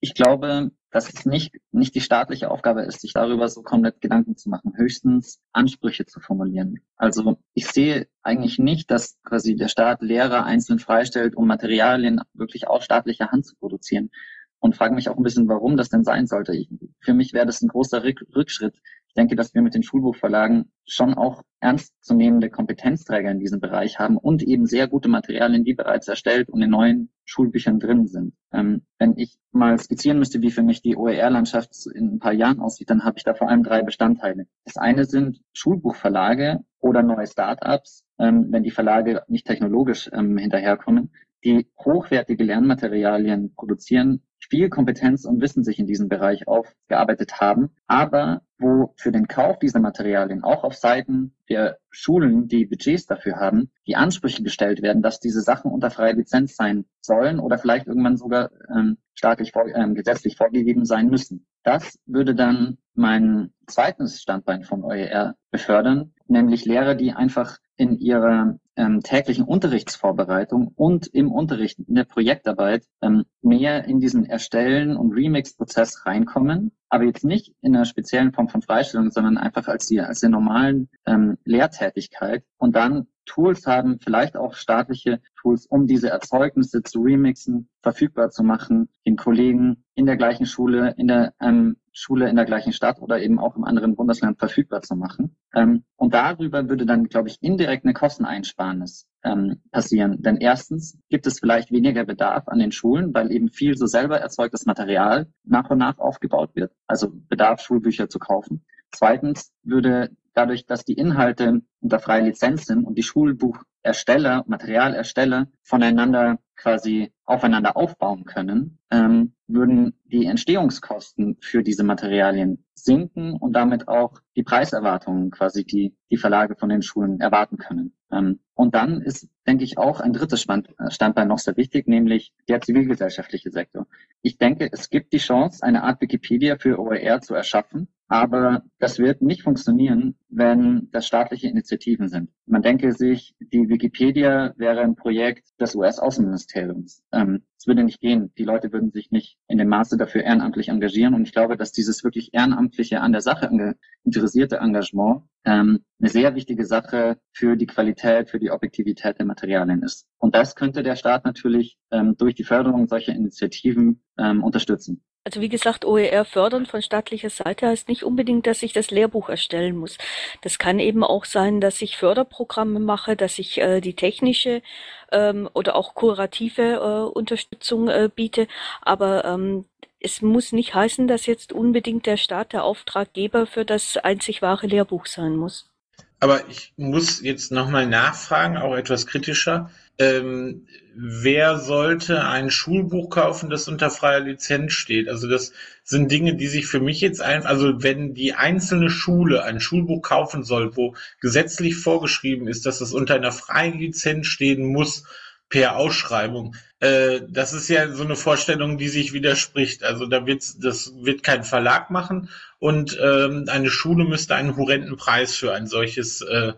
Ich glaube, dass es nicht, nicht die staatliche Aufgabe ist, sich darüber so komplett Gedanken zu machen, höchstens Ansprüche zu formulieren. Also ich sehe eigentlich nicht, dass quasi der Staat Lehrer einzeln freistellt, um Materialien wirklich aus staatlicher Hand zu produzieren. Und frage mich auch ein bisschen, warum das denn sein sollte. Für mich wäre das ein großer Rückschritt, ich denke, dass wir mit den Schulbuchverlagen schon auch ernstzunehmende Kompetenzträger in diesem Bereich haben und eben sehr gute Materialien, die bereits erstellt und in neuen Schulbüchern drin sind. Ähm, wenn ich mal skizzieren müsste, wie für mich die OER-Landschaft in ein paar Jahren aussieht, dann habe ich da vor allem drei Bestandteile. Das eine sind Schulbuchverlage oder neue Startups, ähm, wenn die Verlage nicht technologisch ähm, hinterherkommen, die hochwertige Lernmaterialien produzieren, viel Kompetenz und Wissen sich in diesem Bereich aufgearbeitet haben, aber wo für den Kauf dieser Materialien auch auf Seiten der Schulen, die Budgets dafür haben, die Ansprüche gestellt werden, dass diese Sachen unter freier Lizenz sein sollen oder vielleicht irgendwann sogar ähm, staatlich vor, ähm, gesetzlich vorgegeben sein müssen. Das würde dann mein zweites Standbein von OER befördern, nämlich Lehrer, die einfach in ihrer ähm, täglichen Unterrichtsvorbereitung und im Unterricht, in der Projektarbeit ähm, mehr in diesen Erstellen- und Remix-Prozess reinkommen, aber jetzt nicht in einer speziellen Form von Freistellung, sondern einfach als die, als der normalen ähm, Lehrtätigkeit. Und dann Tools haben, vielleicht auch staatliche Tools, um diese Erzeugnisse zu remixen, verfügbar zu machen, den Kollegen in der gleichen Schule, in der ähm, Schule in der gleichen Stadt oder eben auch im anderen Bundesland verfügbar zu machen. Ähm, und darüber würde dann, glaube ich, indirekt eine Kosteneinsparnis ähm, passieren. Denn erstens gibt es vielleicht weniger Bedarf an den Schulen, weil eben viel so selber erzeugtes Material nach und nach aufgebaut wird. Also Bedarf, Schulbücher zu kaufen. Zweitens würde dadurch, dass die Inhalte unter freier Lizenz sind und die Schulbuchersteller, Materialersteller voneinander quasi aufeinander aufbauen können, ähm, würden die Entstehungskosten für diese Materialien sinken und damit auch die Preiserwartungen quasi, die die Verlage von den Schulen erwarten können. Ähm, und dann ist, denke ich, auch ein drittes äh, Standbein noch sehr wichtig, nämlich der zivilgesellschaftliche Sektor. Ich denke, es gibt die Chance, eine Art Wikipedia für OER zu erschaffen, aber das wird nicht funktionieren, wenn das staatliche Initiativen sind. Man denke sich, die Wikipedia wäre ein Projekt des US-Außenministeriums. Ähm, es würde nicht gehen. Die Leute würden sich nicht in dem Maße dafür ehrenamtlich engagieren. Und ich glaube, dass dieses wirklich ehrenamtliche, an der Sache interessierte Engagement ähm, eine sehr wichtige Sache für die Qualität, für die Objektivität der Materialien ist. Und das könnte der Staat natürlich ähm, durch die Förderung solcher Initiativen ähm, unterstützen. Also wie gesagt, OER fördern von staatlicher Seite heißt nicht unbedingt, dass ich das Lehrbuch erstellen muss. Das kann eben auch sein, dass ich Förderprogramme mache, dass ich äh, die technische ähm, oder auch kurative äh, Unterstützung äh, biete. Aber ähm, es muss nicht heißen, dass jetzt unbedingt der Staat der Auftraggeber für das einzig wahre Lehrbuch sein muss. Aber ich muss jetzt nochmal nachfragen, auch etwas kritischer ähm, wer sollte ein Schulbuch kaufen, das unter freier Lizenz steht? Also das sind Dinge, die sich für mich jetzt ein, also wenn die einzelne Schule ein Schulbuch kaufen soll, wo gesetzlich vorgeschrieben ist, dass es unter einer freien Lizenz stehen muss, per Ausschreibung. Äh, das ist ja so eine Vorstellung, die sich widerspricht. Also da wird das wird kein Verlag machen und ähm, eine Schule müsste einen horrenden Preis für ein solches äh,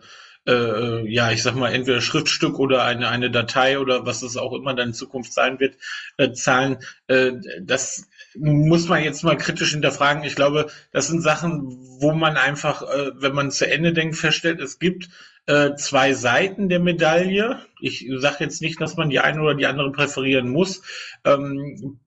äh, ja, ich sag mal, entweder Schriftstück oder eine, eine Datei oder was es auch immer dann in Zukunft sein wird, äh, zahlen. Äh, das muss man jetzt mal kritisch hinterfragen. Ich glaube, das sind Sachen, wo man einfach, äh, wenn man zu Ende denkt, feststellt, es gibt äh, zwei Seiten der Medaille. Ich sage jetzt nicht, dass man die eine oder die andere präferieren muss. Ähm,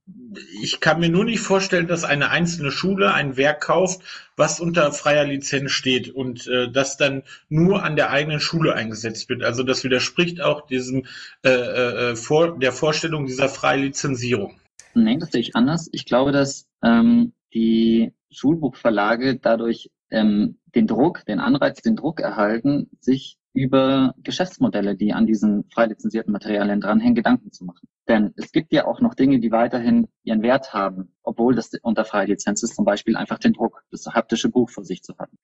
ich kann mir nur nicht vorstellen, dass eine einzelne Schule ein Werk kauft, was unter freier Lizenz steht und äh, das dann nur an der eigenen Schule eingesetzt wird. Also das widerspricht auch diesem äh, äh, vor, der Vorstellung dieser Freilizenzierung. Nee, das sehe ich anders. Ich glaube, dass ähm, die Schulbuchverlage dadurch ähm, den Druck, den Anreiz, den Druck erhalten, sich über Geschäftsmodelle, die an diesen frei lizenzierten Materialien dranhängen, Gedanken zu machen. Denn es gibt ja auch noch Dinge, die weiterhin ihren Wert haben, obwohl das unter freie Lizenz ist, zum Beispiel einfach den Druck, das haptische Buch vor sich zu haben.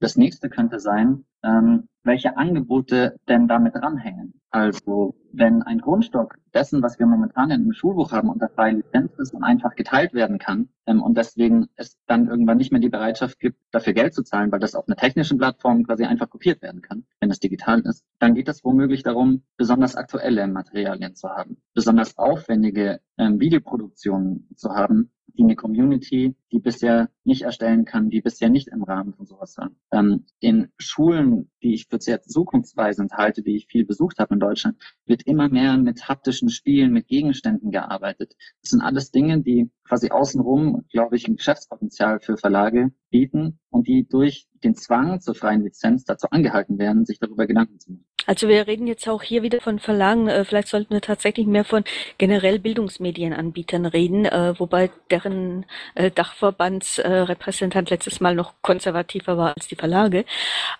Das nächste könnte sein, ähm, welche Angebote denn damit dranhängen. Also wenn ein Grundstock dessen, was wir momentan in einem Schulbuch haben, unter freie Lizenz ist und einfach geteilt werden kann ähm, und deswegen es dann irgendwann nicht mehr die Bereitschaft gibt, dafür Geld zu zahlen, weil das auf einer technischen Plattform quasi einfach kopiert werden kann, wenn es digital ist, dann geht es womöglich darum, besonders aktuelle Materialien zu haben, besonders aufwendige ähm, Videoproduktionen zu haben, die eine Community, die bisher nicht erstellen kann, die bisher nicht im Rahmen von sowas war. Ähm, in Schulen, die ich für sehr zukunftsweisend halte, die ich viel besucht habe in Deutschland, wird immer mehr mit haptischen Spielen, mit Gegenständen gearbeitet. Das sind alles Dinge, die quasi außenrum, glaube ich, ein Geschäftspotenzial für Verlage bieten und die durch den Zwang zur freien Lizenz dazu angehalten werden, sich darüber Gedanken zu machen. Also wir reden jetzt auch hier wieder von Verlagen. Äh, vielleicht sollten wir tatsächlich mehr von generell Bildungsmedienanbietern reden, äh, wobei deren äh, Dachverbandsrepräsentant letztes Mal noch konservativer war als die Verlage.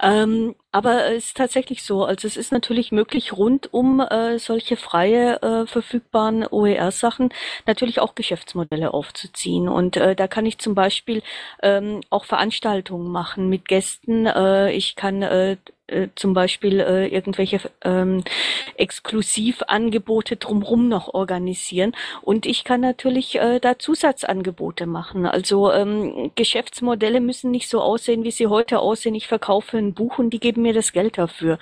Ähm, Aber es ist tatsächlich so. Also es ist natürlich möglich, rund um äh, solche freie äh, verfügbaren OER-Sachen natürlich auch Geschäftsmodelle aufzuziehen. Und äh, da kann ich zum Beispiel ähm, auch Veranstaltungen machen mit Gästen. Äh, ich kann äh, äh, zum Beispiel äh, irgendwelche ähm, Exklusivangebote drumherum noch organisieren. Und ich kann natürlich äh, da Zusatzangebote machen. Also ähm, Geschäftsmodelle müssen nicht so aussehen, wie sie heute aussehen. Ich verkaufe ein Buch und die geben mir das Geld dafür.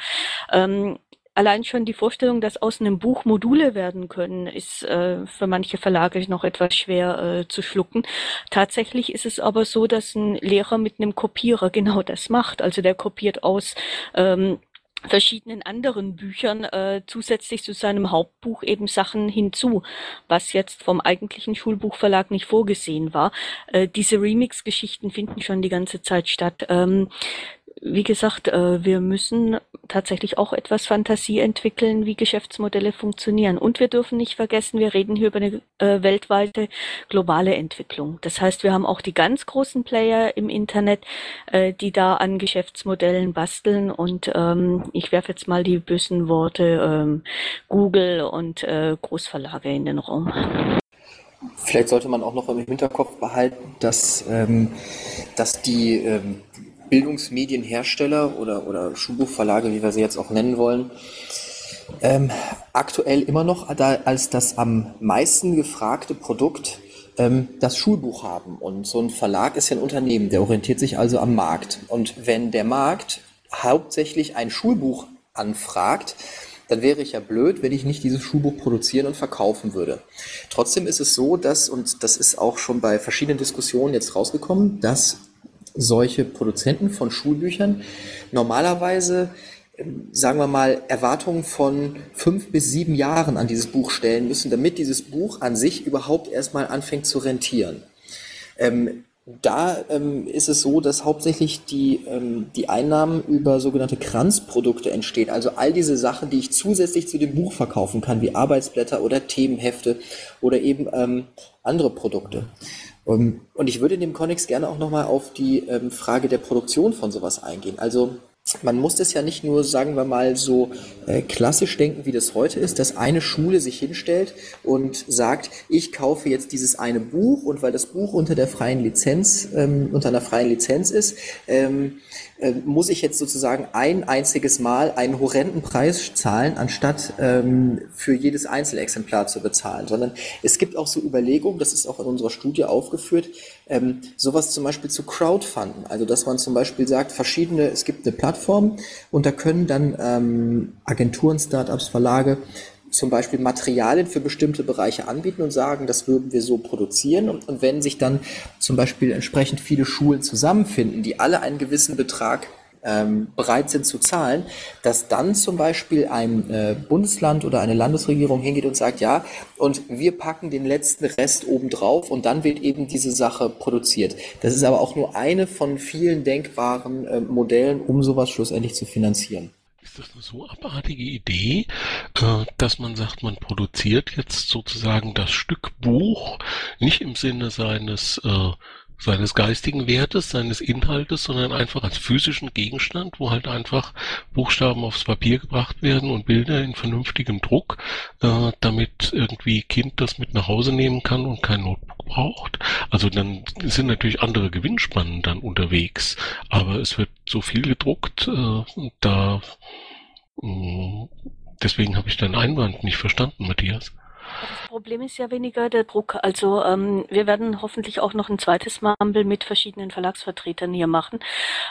Ähm, allein schon die Vorstellung, dass aus einem Buch Module werden können, ist äh, für manche Verlage noch etwas schwer äh, zu schlucken. Tatsächlich ist es aber so, dass ein Lehrer mit einem Kopierer *laughs* genau das macht. Also der kopiert aus ähm, verschiedenen anderen Büchern äh, zusätzlich zu seinem Hauptbuch eben Sachen hinzu, was jetzt vom eigentlichen Schulbuchverlag nicht vorgesehen war. Äh, diese Remix-Geschichten finden schon die ganze Zeit statt. Ähm, wie gesagt, äh, wir müssen tatsächlich auch etwas Fantasie entwickeln, wie Geschäftsmodelle funktionieren. Und wir dürfen nicht vergessen, wir reden hier über eine äh, weltweite globale Entwicklung. Das heißt, wir haben auch die ganz großen Player im Internet, äh, die da an Geschäftsmodellen basteln. Und ähm, ich werfe jetzt mal die bösen Worte ähm, Google und Großverlage in den Raum. Vielleicht sollte man auch noch im Hinterkopf behalten, dass, ähm, dass die Bildungsmedienhersteller oder, oder Schulbuchverlage, wie wir sie jetzt auch nennen wollen, ähm, aktuell immer noch als das am meisten gefragte Produkt ähm, das Schulbuch haben. Und so ein Verlag ist ja ein Unternehmen, der orientiert sich also am Markt. Und wenn der Markt hauptsächlich ein Schulbuch anfragt, dann wäre ich ja blöd, wenn ich nicht dieses Schulbuch produzieren und verkaufen würde. Trotzdem ist es so, dass, und das ist auch schon bei verschiedenen Diskussionen jetzt rausgekommen, dass solche Produzenten von Schulbüchern normalerweise, ähm, sagen wir mal, Erwartungen von fünf bis sieben Jahren an dieses Buch stellen müssen, damit dieses Buch an sich überhaupt erstmal anfängt zu rentieren. Ähm, da ähm, ist es so, dass hauptsächlich die, ähm, die Einnahmen über sogenannte Kranzprodukte entstehen. Also all diese Sachen, die ich zusätzlich zu dem Buch verkaufen kann, wie Arbeitsblätter oder Themenhefte oder eben ähm, andere Produkte. Um, und ich würde in dem Konnex gerne auch nochmal auf die ähm, Frage der Produktion von sowas eingehen. Also man muss das ja nicht nur, sagen wir mal, so äh, klassisch denken, wie das heute ist, dass eine Schule sich hinstellt und sagt, ich kaufe jetzt dieses eine Buch und weil das Buch unter der freien Lizenz, ähm, unter einer freien Lizenz ist, ähm, äh, muss ich jetzt sozusagen ein einziges Mal einen horrenden Preis zahlen, anstatt ähm, für jedes Einzelexemplar zu bezahlen. Sondern es gibt auch so Überlegungen, das ist auch in unserer Studie aufgeführt, ähm, sowas zum Beispiel zu crowdfunden. Also dass man zum Beispiel sagt, verschiedene, es gibt eine Plattform und da können dann ähm, Agenturen, Startups, Verlage zum Beispiel Materialien für bestimmte Bereiche anbieten und sagen, das würden wir so produzieren. Und, und wenn sich dann zum Beispiel entsprechend viele Schulen zusammenfinden, die alle einen gewissen Betrag ähm, bereit sind zu zahlen, dass dann zum Beispiel ein äh, Bundesland oder eine Landesregierung hingeht und sagt, ja, und wir packen den letzten Rest obendrauf und dann wird eben diese Sache produziert. Das ist aber auch nur eine von vielen denkbaren äh, Modellen, um sowas schlussendlich zu finanzieren. Ist das eine so abartige Idee, äh, dass man sagt, man produziert jetzt sozusagen das Stück Buch nicht im Sinne seines äh, seines geistigen Wertes, seines Inhaltes, sondern einfach als physischen Gegenstand, wo halt einfach Buchstaben aufs Papier gebracht werden und Bilder in vernünftigem Druck, äh, damit irgendwie Kind das mit nach Hause nehmen kann und kein Notebook braucht. Also dann sind natürlich andere Gewinnspannen dann unterwegs, aber es wird so viel gedruckt, äh, da mh, deswegen habe ich deinen Einwand nicht verstanden, Matthias. Das Problem ist ja weniger der Druck. Also ähm, wir werden hoffentlich auch noch ein zweites Mumble mit verschiedenen Verlagsvertretern hier machen.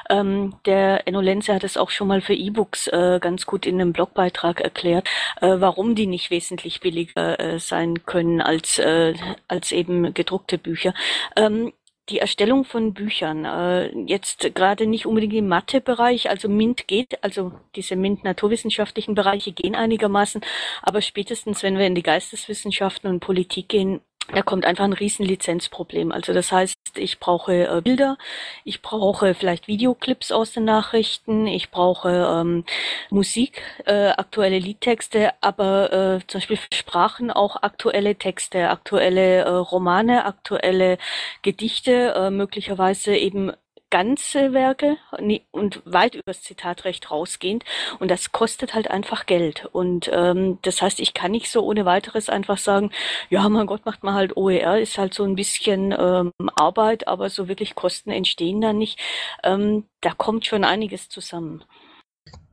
Ähm, der Enno Lenze hat es auch schon mal für E-Books äh, ganz gut in einem Blogbeitrag erklärt, äh, warum die nicht wesentlich billiger äh, sein können als, äh, als eben gedruckte Bücher. Ähm, die Erstellung von Büchern, äh, jetzt gerade nicht unbedingt im Mathe-Bereich, also MINT geht, also diese MINT-naturwissenschaftlichen Bereiche gehen einigermaßen, aber spätestens, wenn wir in die Geisteswissenschaften und Politik gehen, da kommt einfach ein riesen Lizenzproblem. Also das heißt, ich brauche äh, Bilder, ich brauche vielleicht Videoclips aus den Nachrichten, ich brauche ähm, Musik, äh, aktuelle Liedtexte, aber äh, zum Beispiel für Sprachen auch aktuelle Texte, aktuelle äh, Romane, aktuelle Gedichte, äh, möglicherweise eben ganze Werke und weit übers Zitatrecht rausgehend. Und das kostet halt einfach Geld. Und ähm, das heißt, ich kann nicht so ohne weiteres einfach sagen, ja, mein Gott, macht mal halt OER, ist halt so ein bisschen ähm, Arbeit, aber so wirklich Kosten entstehen da nicht. Ähm, da kommt schon einiges zusammen.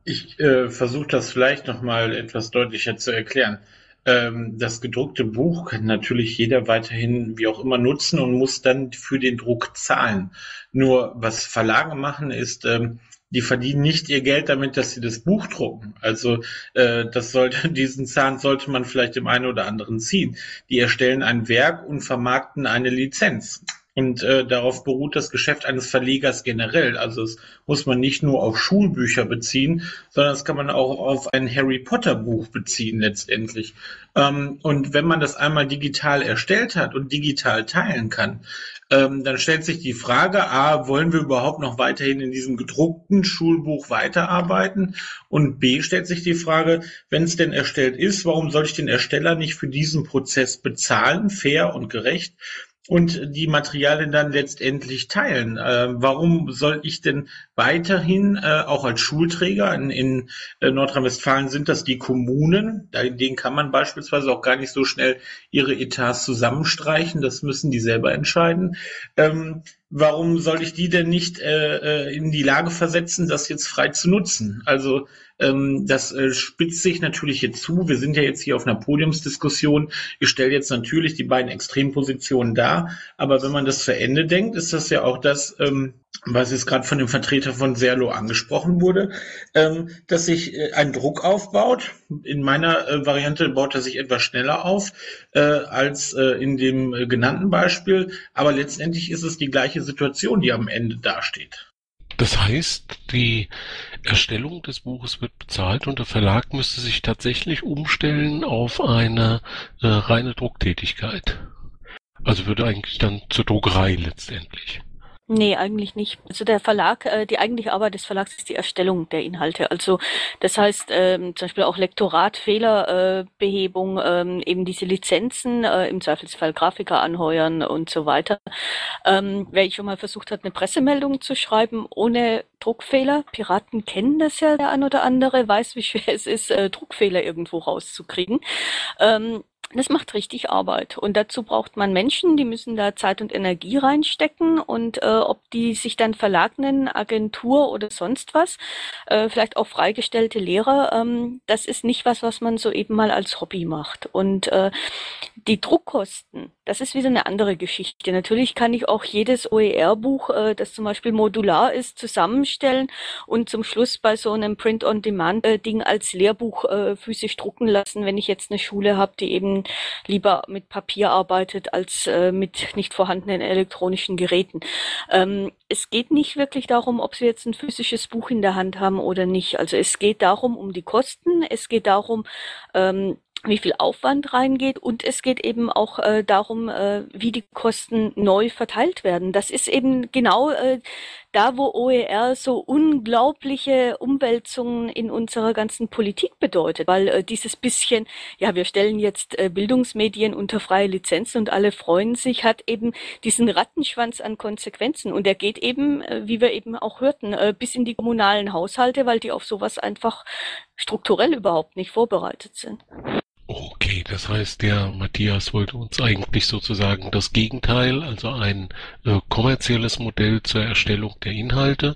Ich äh, versuche das vielleicht nochmal etwas deutlicher zu erklären. Ähm, das gedruckte Buch kann natürlich jeder weiterhin wie auch immer nutzen und muss dann für den Druck zahlen. Nur was Verlage machen ist, ähm, die verdienen nicht ihr Geld damit, dass sie das Buch drucken. Also äh, das sollte, *laughs* diesen Zahn sollte man vielleicht dem einen oder anderen ziehen. Die erstellen ein Werk und vermarkten eine Lizenz. Und äh, darauf beruht das Geschäft eines Verlegers generell. Also es muss man nicht nur auf Schulbücher beziehen, sondern es kann man auch auf ein Harry Potter Buch beziehen letztendlich. Ähm, und wenn man das einmal digital erstellt hat und digital teilen kann, ähm, dann stellt sich die Frage, a, wollen wir überhaupt noch weiterhin in diesem gedruckten Schulbuch weiterarbeiten? Und b, stellt sich die Frage, wenn es denn erstellt ist, warum soll ich den Ersteller nicht für diesen Prozess bezahlen, fair und gerecht? Und die Materialien dann letztendlich teilen. Äh, warum soll ich denn weiterhin, äh, auch als Schulträger, in, in äh, Nordrhein-Westfalen sind das die Kommunen, denen kann man beispielsweise auch gar nicht so schnell ihre Etats zusammenstreichen, das müssen die selber entscheiden. Ähm, warum soll ich die denn nicht äh, äh in die Lage versetzen, das jetzt frei zu nutzen? Also das äh, spitzt sich natürlich jetzt zu. Wir sind ja jetzt hier auf einer Podiumsdiskussion. Ich stelle jetzt natürlich die beiden Extrempositionen dar. Aber wenn man das zu Ende denkt, ist das ja auch das, ähm, was jetzt gerade von dem Vertreter von Serlo angesprochen wurde, ähm, dass sich äh, ein Druck aufbaut. In meiner äh, Variante baut er sich etwas schneller auf als in dem genannten Beispiel. Aber letztendlich ist es die gleiche Situation, die am Ende dasteht. Das heißt, die Erstellung des Buches wird bezahlt und der Verlag müsste sich tatsächlich umstellen auf eine äh, reine Drucktätigkeit. Also würde eigentlich dann zur Druckerei letztendlich. Nee, eigentlich nicht. Also der Verlag, äh, die eigentliche Arbeit des Verlags ist die Erstellung der Inhalte. Also das heißt ähm, zum Beispiel auch Lektorat, Fehlerbehebung, äh, ähm, eben diese Lizenzen, äh, im Zweifelsfall Grafiker anheuern und so weiter. Ähm, wer schon mal versucht hat, eine Pressemeldung zu schreiben ohne Druckfehler, Piraten kennen das ja der ein oder andere, weiß, wie schwer es ist, äh, Druckfehler irgendwo rauszukriegen. Ähm, das macht richtig Arbeit. Und dazu braucht man Menschen, die müssen da Zeit und Energie reinstecken. Und äh, ob die sich dann Verlag nennen, Agentur oder sonst was, äh, vielleicht auch freigestellte Lehrer, ähm, das ist nicht was, was man so eben mal als Hobby macht. Und äh, die Druckkosten, das ist wieder eine andere Geschichte. Natürlich kann ich auch jedes OER-Buch, äh, das zum Beispiel modular ist, zusammenstellen und zum Schluss bei so einem Print-on-Demand-Ding als Lehrbuch äh, physisch drucken lassen, wenn ich jetzt eine Schule habe, die eben lieber mit Papier arbeitet als äh, mit nicht vorhandenen elektronischen Geräten. Ähm, es geht nicht wirklich darum, ob Sie jetzt ein physisches Buch in der Hand haben oder nicht. Also es geht darum, um die Kosten. Es geht darum, ähm, wie viel Aufwand reingeht und es geht eben auch äh, darum, äh, wie die Kosten neu verteilt werden. Das ist eben genau äh, da, wo OER so unglaubliche Umwälzungen in unserer ganzen Politik bedeutet, weil äh, dieses bisschen, ja, wir stellen jetzt äh, Bildungsmedien unter freie Lizenzen und alle freuen sich, hat eben diesen Rattenschwanz an Konsequenzen und er geht eben, äh, wie wir eben auch hörten, äh, bis in die kommunalen Haushalte, weil die auf sowas einfach strukturell überhaupt nicht vorbereitet sind. Okay, das heißt, der Matthias wollte uns eigentlich sozusagen das Gegenteil, also ein äh, kommerzielles Modell zur Erstellung der Inhalte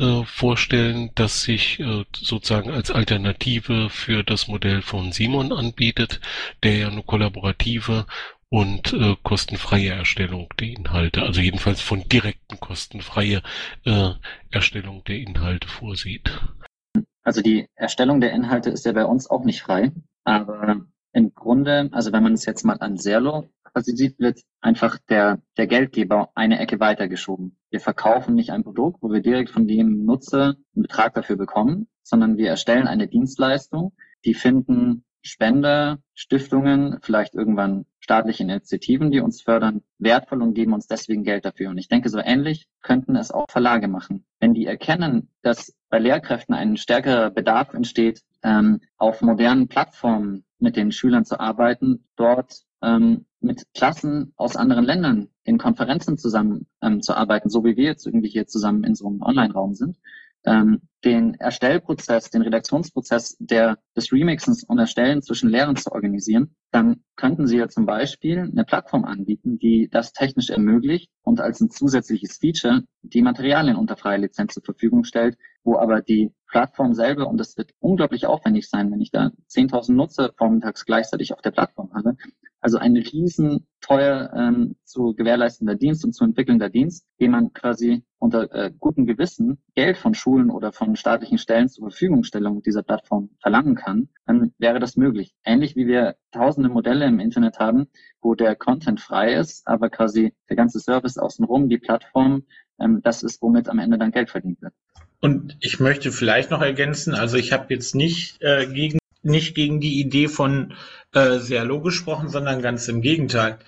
äh, vorstellen, das sich äh, sozusagen als Alternative für das Modell von Simon anbietet, der ja eine kollaborative und äh, kostenfreie Erstellung der Inhalte, also jedenfalls von direkten kostenfreie äh, Erstellung der Inhalte vorsieht. Also die Erstellung der Inhalte ist ja bei uns auch nicht frei. Aber im Grunde, also wenn man es jetzt mal an Serlo quasi sieht, wird einfach der, der Geldgeber eine Ecke weitergeschoben. Wir verkaufen nicht ein Produkt, wo wir direkt von dem Nutzer einen Betrag dafür bekommen, sondern wir erstellen eine Dienstleistung, die finden Spender, Stiftungen, vielleicht irgendwann staatliche Initiativen, die uns fördern, wertvoll und geben uns deswegen Geld dafür. Und ich denke, so ähnlich könnten es auch Verlage machen. Wenn die erkennen, dass bei Lehrkräften ein stärkerer Bedarf entsteht, ähm, auf modernen Plattformen mit den Schülern zu arbeiten, dort ähm, mit Klassen aus anderen Ländern in Konferenzen zusammen ähm, zu arbeiten, so wie wir jetzt irgendwie hier zusammen in so einem Online-Raum sind, ähm, den Erstellprozess, den Redaktionsprozess der, des Remixens und Erstellen zwischen Lehrern zu organisieren, dann könnten Sie ja zum Beispiel eine Plattform anbieten, die das technisch ermöglicht und als ein zusätzliches Feature die Materialien unter freier Lizenz zur Verfügung stellt, wo aber die Plattform selber, und das wird unglaublich aufwendig sein, wenn ich da 10.000 Nutzer vormittags gleichzeitig auf der Plattform habe, also ein riesen teuer ähm, zu gewährleistender Dienst und zu entwickelnder Dienst, den man quasi unter äh, gutem Gewissen Geld von Schulen oder von staatlichen Stellen zur Verfügungstellung dieser Plattform verlangen kann, dann wäre das möglich. Ähnlich wie wir tausende Modelle im Internet haben, wo der Content frei ist, aber quasi der ganze Service außenrum, die Plattform, ähm, das ist, womit am Ende dann Geld verdient wird. Und ich möchte vielleicht noch ergänzen, also ich habe jetzt nicht äh, gegen nicht gegen die Idee von äh, Serlo gesprochen, sondern ganz im Gegenteil.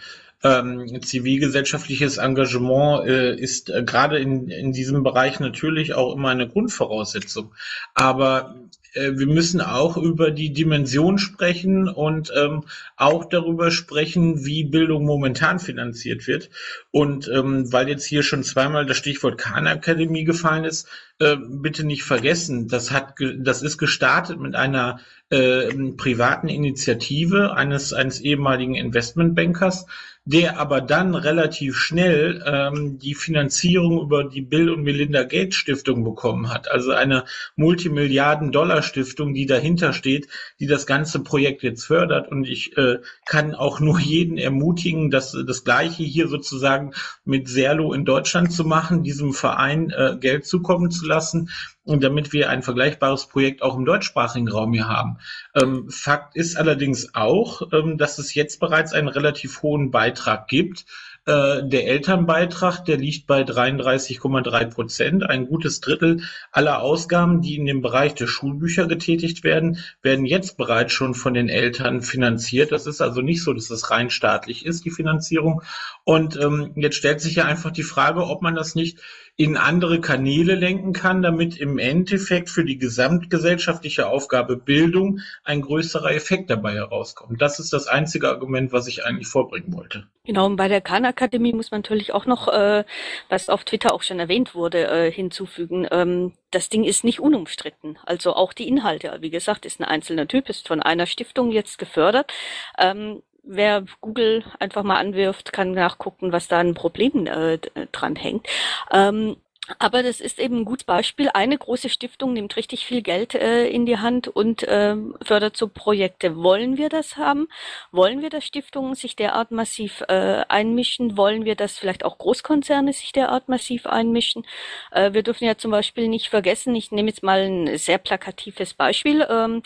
Ähm, zivilgesellschaftliches Engagement äh, ist äh, gerade in, in diesem Bereich natürlich auch immer eine Grundvoraussetzung. Aber äh, wir müssen auch über die Dimension sprechen und ähm, auch darüber sprechen, wie Bildung momentan finanziert wird. Und ähm, weil jetzt hier schon zweimal das Stichwort Khan Akademie gefallen ist, äh, bitte nicht vergessen, das hat, das ist gestartet mit einer äh, privaten Initiative eines eines ehemaligen Investmentbankers, der aber dann relativ schnell ähm, die Finanzierung über die Bill und Melinda Gates Stiftung bekommen hat. Also eine Multimilliarden-Dollar-Stiftung, die dahinter steht, die das ganze Projekt jetzt fördert. Und ich äh, kann auch nur jeden ermutigen, dass das Gleiche hier sozusagen mit Serlo in Deutschland zu machen, diesem Verein äh, Geld zukommen zu lassen damit wir ein vergleichbares Projekt auch im deutschsprachigen Raum hier haben. Ähm, Fakt ist allerdings auch, ähm, dass es jetzt bereits einen relativ hohen Beitrag gibt. Äh, der Elternbeitrag, der liegt bei 33,3 Prozent. Ein gutes Drittel aller Ausgaben, die in dem Bereich der Schulbücher getätigt werden, werden jetzt bereits schon von den Eltern finanziert. Das ist also nicht so, dass es rein staatlich ist, die Finanzierung. Und ähm, jetzt stellt sich ja einfach die Frage, ob man das nicht in andere Kanäle lenken kann, damit im Endeffekt für die gesamtgesellschaftliche Aufgabe Bildung ein größerer Effekt dabei herauskommt. Das ist das einzige Argument, was ich eigentlich vorbringen wollte. Genau, und bei der Khan Akademie muss man natürlich auch noch, äh, was auf Twitter auch schon erwähnt wurde, äh, hinzufügen. Ähm, das Ding ist nicht unumstritten. Also auch die Inhalte, wie gesagt, ist ein einzelner Typ, ist von einer Stiftung jetzt gefördert. Ähm, wer Google einfach mal anwirft, kann nachgucken, was da ein Problem äh, dran hängt. Ähm, aber das ist eben ein gutes Beispiel. Eine große Stiftung nimmt richtig viel Geld äh, in die Hand und äh, fördert so Projekte. Wollen wir das haben? Wollen wir, dass Stiftungen sich derart massiv äh, einmischen? Wollen wir, dass vielleicht auch Großkonzerne sich derart massiv einmischen? Äh, wir dürfen ja zum Beispiel nicht vergessen, ich nehme jetzt mal ein sehr plakatives Beispiel. Ähm,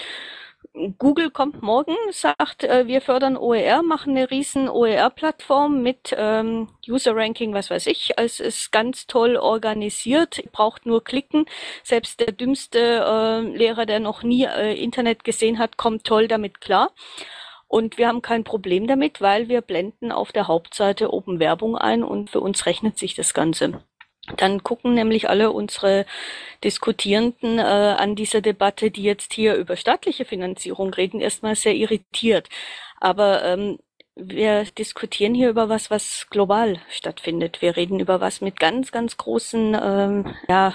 Google kommt morgen, sagt, äh, wir fördern OER, machen eine riesen OER-Plattform mit ähm, User-Ranking, was weiß ich. Es ist ganz toll organisiert, braucht nur klicken. Selbst der dümmste äh, Lehrer, der noch nie äh, Internet gesehen hat, kommt toll damit klar. Und wir haben kein Problem damit, weil wir blenden auf der Hauptseite oben Werbung ein und für uns rechnet sich das Ganze. Dann gucken nämlich alle unsere Diskutierenden äh, an dieser Debatte, die jetzt hier über staatliche Finanzierung reden, erstmal sehr irritiert. Aber ähm, wir diskutieren hier über was, was global stattfindet. Wir reden über was mit ganz, ganz großen ähm, ja,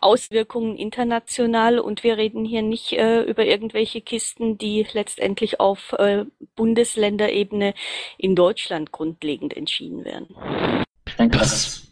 Auswirkungen international und wir reden hier nicht äh, über irgendwelche Kisten, die letztendlich auf äh, Bundesländerebene in Deutschland grundlegend entschieden werden. Ich denke, das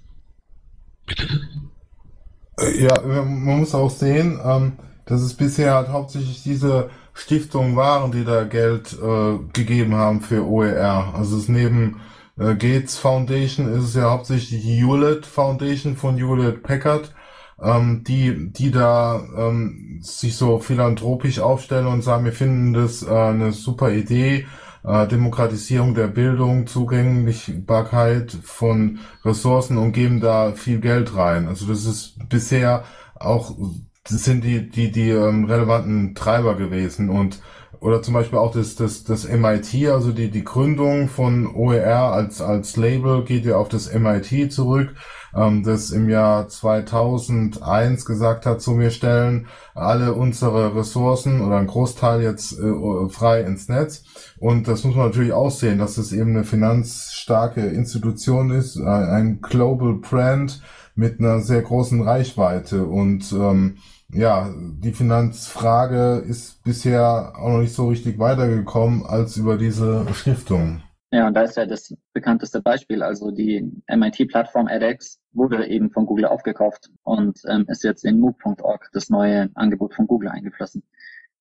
ja, man muss auch sehen, ähm, dass es bisher halt hauptsächlich diese Stiftungen waren, die da Geld äh, gegeben haben für OER. Also es neben äh, Gates Foundation ist es ja hauptsächlich die Hewlett Foundation von Hewlett Packard, ähm, die, die da ähm, sich so philanthropisch aufstellen und sagen, wir finden das äh, eine super Idee, äh, Demokratisierung der Bildung, Zugänglichkeit von Ressourcen und geben da viel Geld rein. Also das ist bisher auch, das sind die, die, die ähm, relevanten Treiber gewesen und oder zum Beispiel auch das, das, das MIT, also die, die Gründung von OER als, als Label geht ja auf das MIT zurück. Ähm, das im Jahr 2001 gesagt hat, so wir stellen alle unsere Ressourcen oder einen Großteil jetzt äh, frei ins Netz. Und das muss man natürlich auch sehen, dass es eben eine finanzstarke Institution ist, ein Global Brand mit einer sehr großen Reichweite und ähm, ja, die Finanzfrage ist bisher auch noch nicht so richtig weitergekommen als über diese Stiftung. Ja, und da ist ja das bekannteste Beispiel. Also die MIT-Plattform edX wurde eben von Google aufgekauft und ähm, ist jetzt in MOOC.org, das neue Angebot von Google, eingeflossen.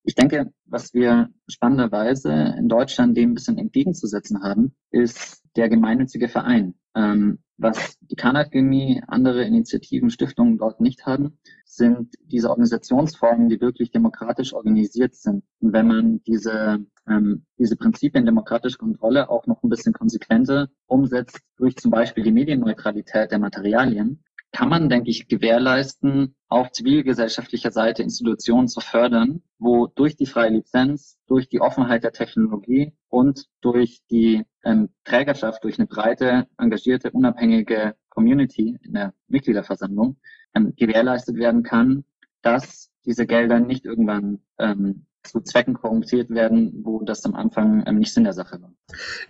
Ich denke, was wir spannenderweise in Deutschland dem ein bisschen entgegenzusetzen haben, ist der gemeinnützige Verein. Ähm, was die Khan-Akademie, andere Initiativen, Stiftungen dort nicht haben, sind diese Organisationsformen, die wirklich demokratisch organisiert sind. Und wenn man diese, ähm, diese Prinzipien demokratischer Kontrolle auch noch ein bisschen konsequenter umsetzt durch zum Beispiel die Medienneutralität der Materialien, kann man, denke ich, gewährleisten, auf zivilgesellschaftlicher Seite Institutionen zu fördern, wo durch die freie Lizenz, durch die Offenheit der Technologie und durch die ähm, Trägerschaft, durch eine breite, engagierte, unabhängige Community in der Mitgliederversammlung ähm, gewährleistet werden kann, dass diese Gelder nicht irgendwann ähm, zu Zwecken korrumpiert werden, wo das am Anfang ähm, nicht Sinn der Sache war.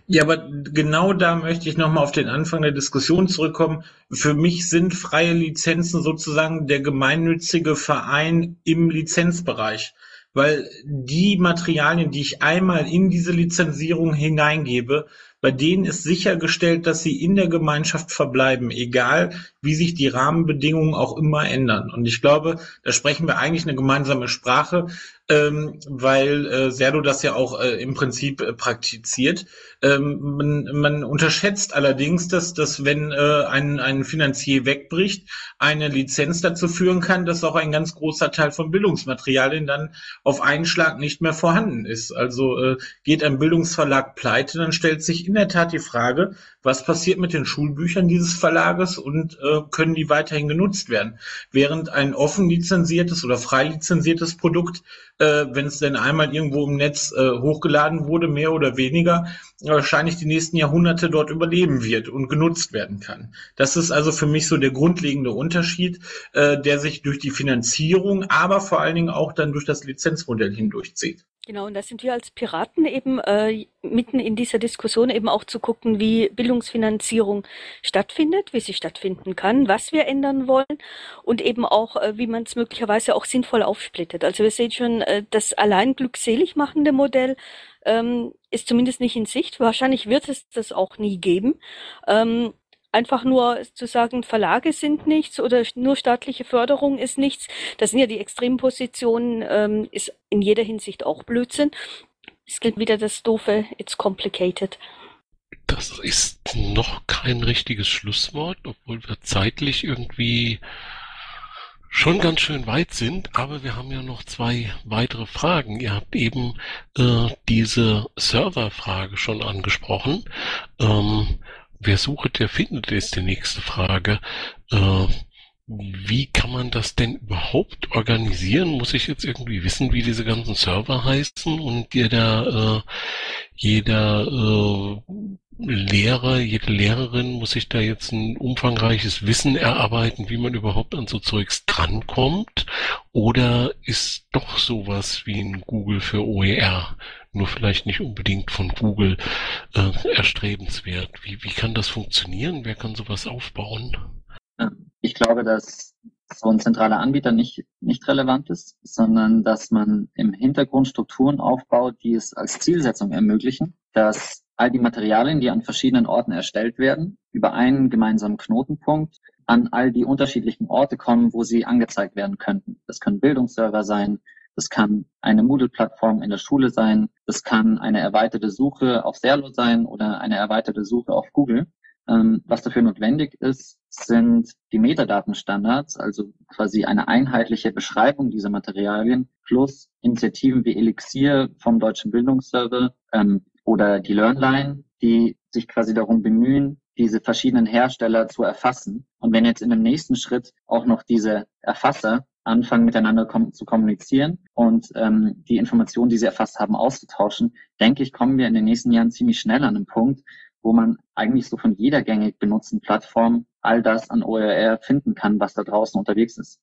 Ja, aber genau da möchte ich nochmal auf den Anfang der Diskussion zurückkommen. Für mich sind freie Lizenzen sozusagen der gemeinnützige Verein im Lizenzbereich weil die Materialien, die ich einmal in diese Lizenzierung hineingebe, bei denen ist sichergestellt, dass sie in der Gemeinschaft verbleiben, egal wie sich die Rahmenbedingungen auch immer ändern. Und ich glaube, da sprechen wir eigentlich eine gemeinsame Sprache ähm, weil äh, Serdo das ja auch äh, im Prinzip äh, praktiziert. Ähm, man, man unterschätzt allerdings, dass, dass wenn äh, ein, ein Finanzier wegbricht, eine Lizenz dazu führen kann, dass auch ein ganz großer Teil von Bildungsmaterialien dann auf einen Schlag nicht mehr vorhanden ist. Also äh, geht ein Bildungsverlag pleite, dann stellt sich in der Tat die Frage, was passiert mit den Schulbüchern dieses Verlages und äh, können die weiterhin genutzt werden. Während ein offen lizenziertes oder frei lizenziertes Produkt, äh, wenn es denn einmal irgendwo im Netz äh, hochgeladen wurde, mehr oder weniger, wahrscheinlich die nächsten Jahrhunderte dort überleben wird und genutzt werden kann. Das ist also für mich so der grundlegende Unterschied, äh, der sich durch die Finanzierung, aber vor allen Dingen auch dann durch das Lizenzmodell hindurchzieht. Genau, und da sind wir als Piraten eben äh, mitten in dieser Diskussion eben auch zu gucken, wie Bildungsfinanzierung stattfindet, wie sie stattfinden kann, was wir ändern wollen und eben auch, äh, wie man es möglicherweise auch sinnvoll aufsplittet. Also wir sehen schon, äh, das allein glückselig machende Modell ähm, ist zumindest nicht in Sicht. Wahrscheinlich wird es das auch nie geben. Ähm, einfach nur zu sagen, Verlage sind nichts oder nur staatliche Förderung ist nichts, das sind ja die Extrempositionen, ähm, ist in jeder Hinsicht auch Blödsinn. Es gilt wieder das doofe, it's complicated. Das ist noch kein richtiges Schlusswort, obwohl wir zeitlich irgendwie schon ganz schön weit sind, aber wir haben ja noch zwei weitere Fragen. Ihr habt eben äh, diese Serverfrage schon angesprochen. Ähm, Wer sucht, der findet, ist die nächste Frage. Äh, wie kann man das denn überhaupt organisieren? Muss ich jetzt irgendwie wissen, wie diese ganzen Server heißen und jeder, äh, jeder äh, Lehrer, jede Lehrerin muss sich da jetzt ein umfangreiches Wissen erarbeiten, wie man überhaupt an so Zeugs drankommt? Oder ist doch sowas wie ein Google für OER nur vielleicht nicht unbedingt von Google äh, erstrebenswert. Wie, wie kann das funktionieren? Wer kann sowas aufbauen? Ich glaube, dass so ein zentraler Anbieter nicht, nicht relevant ist, sondern dass man im Hintergrund Strukturen aufbaut, die es als Zielsetzung ermöglichen, dass all die Materialien, die an verschiedenen Orten erstellt werden, über einen gemeinsamen Knotenpunkt an all die unterschiedlichen Orte kommen, wo sie angezeigt werden könnten. Das können Bildungsserver sein, das kann eine Moodle-Plattform in der Schule sein. Das kann eine erweiterte Suche auf Serlo sein oder eine erweiterte Suche auf Google. Ähm, was dafür notwendig ist, sind die Metadatenstandards, also quasi eine einheitliche Beschreibung dieser Materialien plus Initiativen wie Elixir vom Deutschen Bildungsserver ähm, oder die LearnLine, die sich quasi darum bemühen, diese verschiedenen Hersteller zu erfassen. Und wenn jetzt in dem nächsten Schritt auch noch diese Erfasser anfangen, miteinander kom zu kommunizieren und ähm, die Informationen, die sie erfasst haben, auszutauschen, denke ich, kommen wir in den nächsten Jahren ziemlich schnell an einen Punkt, wo man eigentlich so von jeder gängig benutzten Plattform all das an OER finden kann, was da draußen unterwegs ist.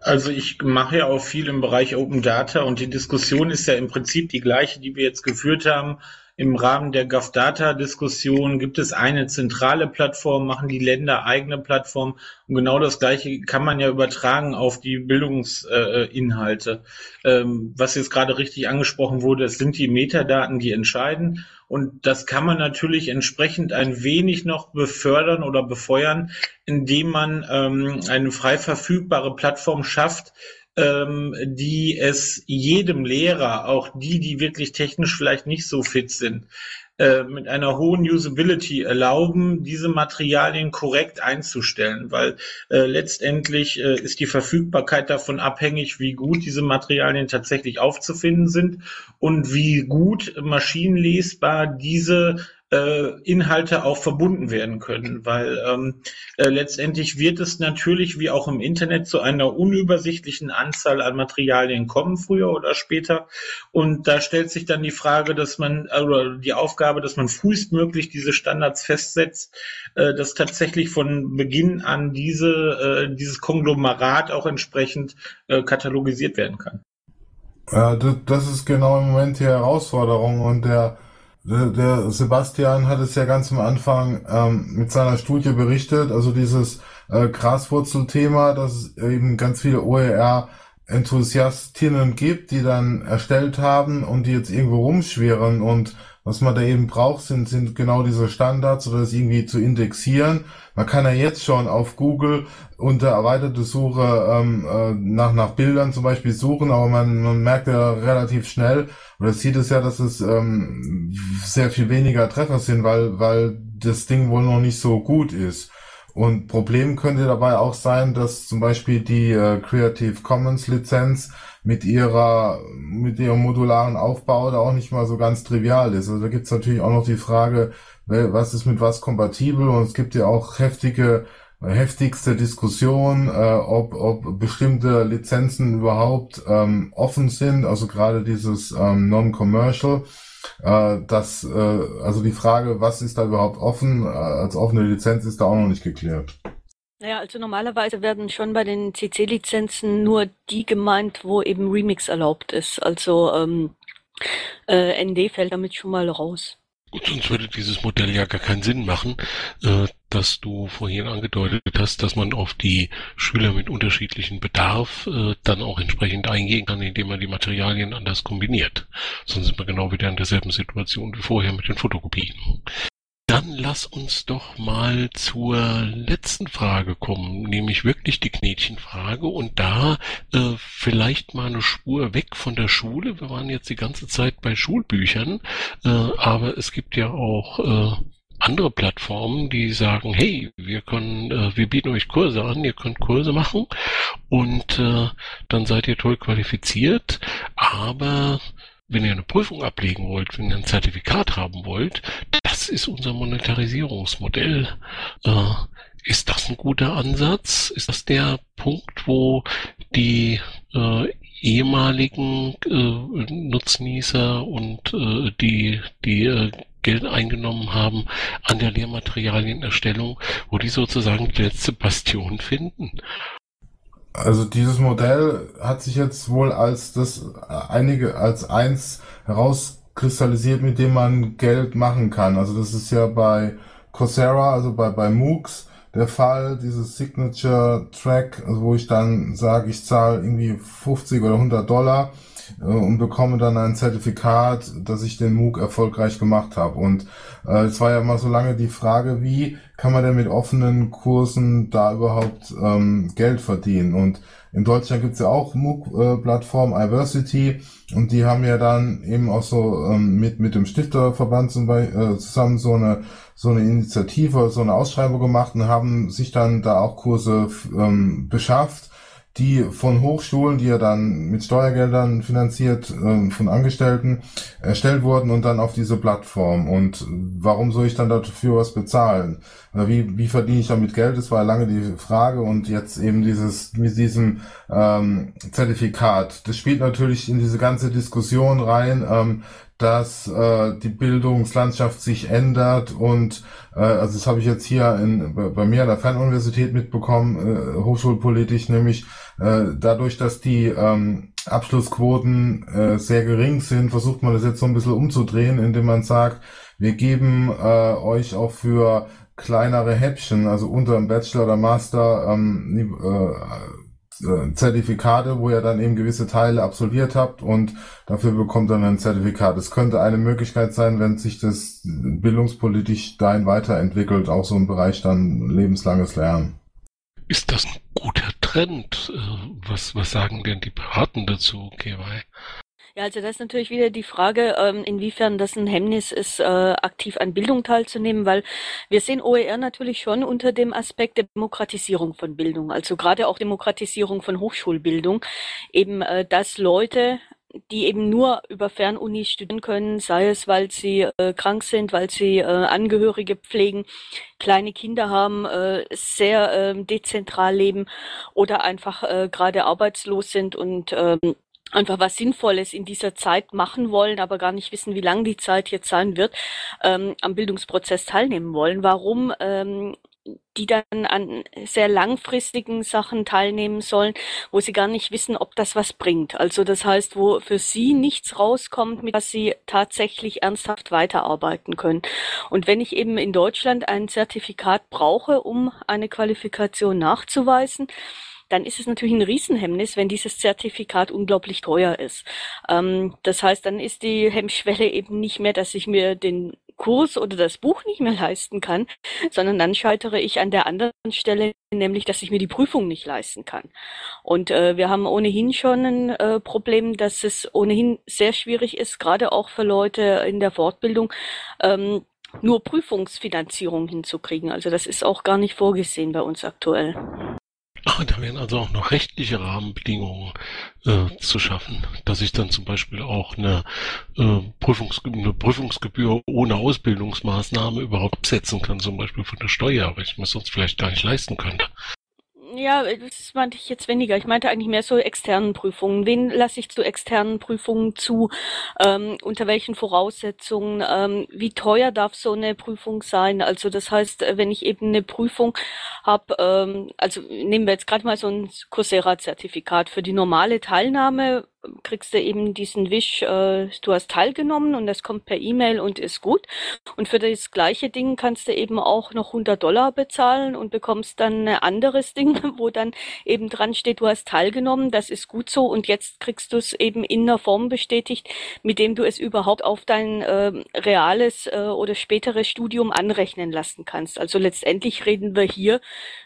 Also ich mache ja auch viel im Bereich Open Data und die Diskussion ist ja im Prinzip die gleiche, die wir jetzt geführt haben im Rahmen der GovData-Diskussion gibt es eine zentrale Plattform, machen die Länder eigene Plattformen. Und genau das Gleiche kann man ja übertragen auf die Bildungsinhalte. Ähm, was jetzt gerade richtig angesprochen wurde, es sind die Metadaten, die entscheiden. Und das kann man natürlich entsprechend ein wenig noch befördern oder befeuern, indem man ähm, eine frei verfügbare Plattform schafft, ähm, die es jedem Lehrer, auch die, die wirklich technisch vielleicht nicht so fit sind, mit einer hohen Usability erlauben, diese Materialien korrekt einzustellen, weil äh, letztendlich äh, ist die Verfügbarkeit davon abhängig, wie gut diese Materialien tatsächlich aufzufinden sind und wie gut maschinenlesbar diese äh, Inhalte auch verbunden werden können, weil ähm, äh, letztendlich wird es natürlich wie auch im Internet zu einer unübersichtlichen Anzahl an Materialien kommen, früher oder später. Und da stellt sich dann die Frage, dass man, oder die Aufgabe, dass man frühestmöglich diese Standards festsetzt, äh, dass tatsächlich von Beginn an diese, äh, dieses Konglomerat auch entsprechend äh, katalogisiert werden kann. Ja, das ist genau im Moment die Herausforderung und der der Sebastian hat es ja ganz am Anfang ähm, mit seiner Studie berichtet, also dieses äh, Graswurzelthema, dass es eben ganz viele OER-Enthusiastinnen gibt, die dann erstellt haben und die jetzt irgendwo rumschwirren und was man da eben braucht, sind, sind genau diese Standards oder das irgendwie zu indexieren. Man kann ja jetzt schon auf Google unter erweiterte Suche ähm, äh, nach, nach Bildern zum Beispiel suchen, aber man, man merkt ja relativ schnell, oder sieht es ja, dass es ähm, sehr viel weniger Treffer sind, weil, weil das Ding wohl noch nicht so gut ist. Und Problem könnte dabei auch sein, dass zum Beispiel die äh, Creative Commons Lizenz mit ihrer, mit ihrem modularen Aufbau da auch nicht mal so ganz trivial ist. Also da gibt's natürlich auch noch die Frage, was ist mit was kompatibel und es gibt ja auch heftige, heftigste Diskussion, äh, ob, ob bestimmte Lizenzen überhaupt ähm, offen sind, also gerade dieses ähm, Non-Commercial. Äh, das, äh, also die Frage, was ist da überhaupt offen, äh, als offene Lizenz ist da auch noch nicht geklärt. Naja, also normalerweise werden schon bei den CC-Lizenzen nur die gemeint, wo eben Remix erlaubt ist. Also ähm, äh, ND fällt damit schon mal raus. Gut, sonst würde dieses Modell ja gar keinen Sinn machen, äh, dass du vorhin angedeutet hast, dass man auf die Schüler mit unterschiedlichen Bedarf äh, dann auch entsprechend eingehen kann, indem man die Materialien anders kombiniert. Sonst sind wir genau wieder in derselben Situation wie vorher mit den Fotokopien. Dann lass uns doch mal zur letzten Frage kommen, nämlich wirklich die Knetchenfrage und da äh, vielleicht mal eine Spur weg von der Schule. Wir waren jetzt die ganze Zeit bei Schulbüchern, äh, aber es gibt ja auch äh, andere Plattformen, die sagen, hey, wir können, äh, wir bieten euch Kurse an, ihr könnt Kurse machen. Und äh, dann seid ihr toll qualifiziert, aber wenn ihr eine Prüfung ablegen wollt, wenn ihr ein Zertifikat haben wollt, das ist unser Monetarisierungsmodell. Äh, ist das ein guter Ansatz? Ist das der Punkt, wo die äh, ehemaligen äh, Nutznießer und äh, die, die äh, Geld eingenommen haben an der Lehrmaterialienerstellung, wo die sozusagen die letzte Bastion finden? Also dieses Modell hat sich jetzt wohl als das einige als eins herauskristallisiert, mit dem man Geld machen kann. Also das ist ja bei Coursera, also bei bei MOOCs der Fall, dieses Signature Track, also wo ich dann sage, ich zahle irgendwie 50 oder 100 Dollar äh, und bekomme dann ein Zertifikat, dass ich den MOOC erfolgreich gemacht habe. Und äh, es war ja immer so lange die Frage, wie kann man denn mit offenen Kursen da überhaupt ähm, Geld verdienen? Und in Deutschland gibt's ja auch MOOC-Plattform äh, Iversity und die haben ja dann eben auch so ähm, mit mit dem Stifterverband zum Beispiel, äh, zusammen so eine so eine Initiative, so eine Ausschreibung gemacht und haben sich dann da auch Kurse ähm, beschafft die von Hochschulen, die ja dann mit Steuergeldern finanziert, äh, von Angestellten erstellt wurden und dann auf diese Plattform. Und warum soll ich dann dafür was bezahlen? Wie, wie verdiene ich damit Geld? Das war lange die Frage und jetzt eben dieses mit diesem ähm, Zertifikat. Das spielt natürlich in diese ganze Diskussion rein, ähm, dass äh, die Bildungslandschaft sich ändert und äh, also das habe ich jetzt hier in, bei mir an der Fernuniversität mitbekommen, äh, hochschulpolitisch, nämlich äh, dadurch, dass die ähm, Abschlussquoten äh, sehr gering sind, versucht man das jetzt so ein bisschen umzudrehen, indem man sagt, wir geben äh, euch auch für kleinere Häppchen, also unter dem Bachelor oder Master ähm, äh, Zertifikate, wo ihr dann eben gewisse Teile absolviert habt und dafür bekommt dann ein Zertifikat. Es könnte eine Möglichkeit sein, wenn sich das bildungspolitisch dahin weiterentwickelt, auch so im Bereich dann lebenslanges Lernen. Ist das ein guter Trend? Äh, was, was sagen denn die Paten dazu, KY? Ja, also das ist natürlich wieder die Frage, ähm, inwiefern das ein Hemmnis ist, äh, aktiv an Bildung teilzunehmen, weil wir sehen OER natürlich schon unter dem Aspekt der Demokratisierung von Bildung, also gerade auch Demokratisierung von Hochschulbildung, eben, äh, dass Leute die eben nur über Fernuni studieren können, sei es, weil sie äh, krank sind, weil sie äh, Angehörige pflegen, kleine Kinder haben, äh, sehr äh, dezentral leben oder einfach äh, gerade arbeitslos sind und ähm, einfach was Sinnvolles in dieser Zeit machen wollen, aber gar nicht wissen, wie lang die Zeit jetzt sein wird, ähm, am Bildungsprozess teilnehmen wollen. Warum ähm, die dann an sehr langfristigen Sachen teilnehmen sollen, wo sie gar nicht wissen, ob das was bringt. Also das heißt, wo für sie nichts rauskommt, mit was sie tatsächlich ernsthaft weiterarbeiten können. Und wenn ich eben in Deutschland ein Zertifikat brauche, um eine Qualifikation nachzuweisen, dann ist es natürlich ein Riesenhemmnis, wenn dieses Zertifikat unglaublich teuer ist. Ähm, das heißt, dann ist die Hemmschwelle eben nicht mehr, dass ich mir den Kurs oder das Buch nicht mehr leisten kann, sondern dann scheitere ich an der anderen Stelle, nämlich dass ich mir die Prüfung nicht leisten kann. Und äh, wir haben ohnehin schon ein äh, Problem, dass es ohnehin sehr schwierig ist, gerade auch für Leute in der Fortbildung, ähm, nur Prüfungsfinanzierung hinzukriegen. Also das ist auch gar nicht vorgesehen bei uns aktuell. Da wären also auch noch rechtliche Rahmenbedingungen äh, zu schaffen, dass ich dann zum Beispiel auch eine, äh, Prüfungs eine Prüfungsgebühr ohne Ausbildungsmaßnahme überhaupt absetzen kann, zum Beispiel von der Steuer, weil ich mir sonst vielleicht gar nicht leisten könnte. Ja, das meinte ich jetzt weniger. Ich meinte eigentlich mehr so externen Prüfungen. Wen lasse ich zu externen Prüfungen zu? Ähm, unter welchen Voraussetzungen? Ähm, wie teuer darf so eine Prüfung sein? Also das heißt, wenn ich eben eine Prüfung habe, ähm, also nehmen wir jetzt gerade mal so ein Coursera-Zertifikat für die normale Teilnahme kriegst du eben diesen Wisch, äh, du hast teilgenommen und das kommt per E-Mail und ist gut. Und für das gleiche Ding kannst du eben auch noch 100 Dollar bezahlen und bekommst dann ein anderes Ding, *laughs* wo dann eben dran steht, du hast teilgenommen, das ist gut so und jetzt kriegst du es eben in einer Form bestätigt, mit dem du es überhaupt auf dein äh, reales äh, oder späteres Studium anrechnen lassen kannst. Also letztendlich reden wir hier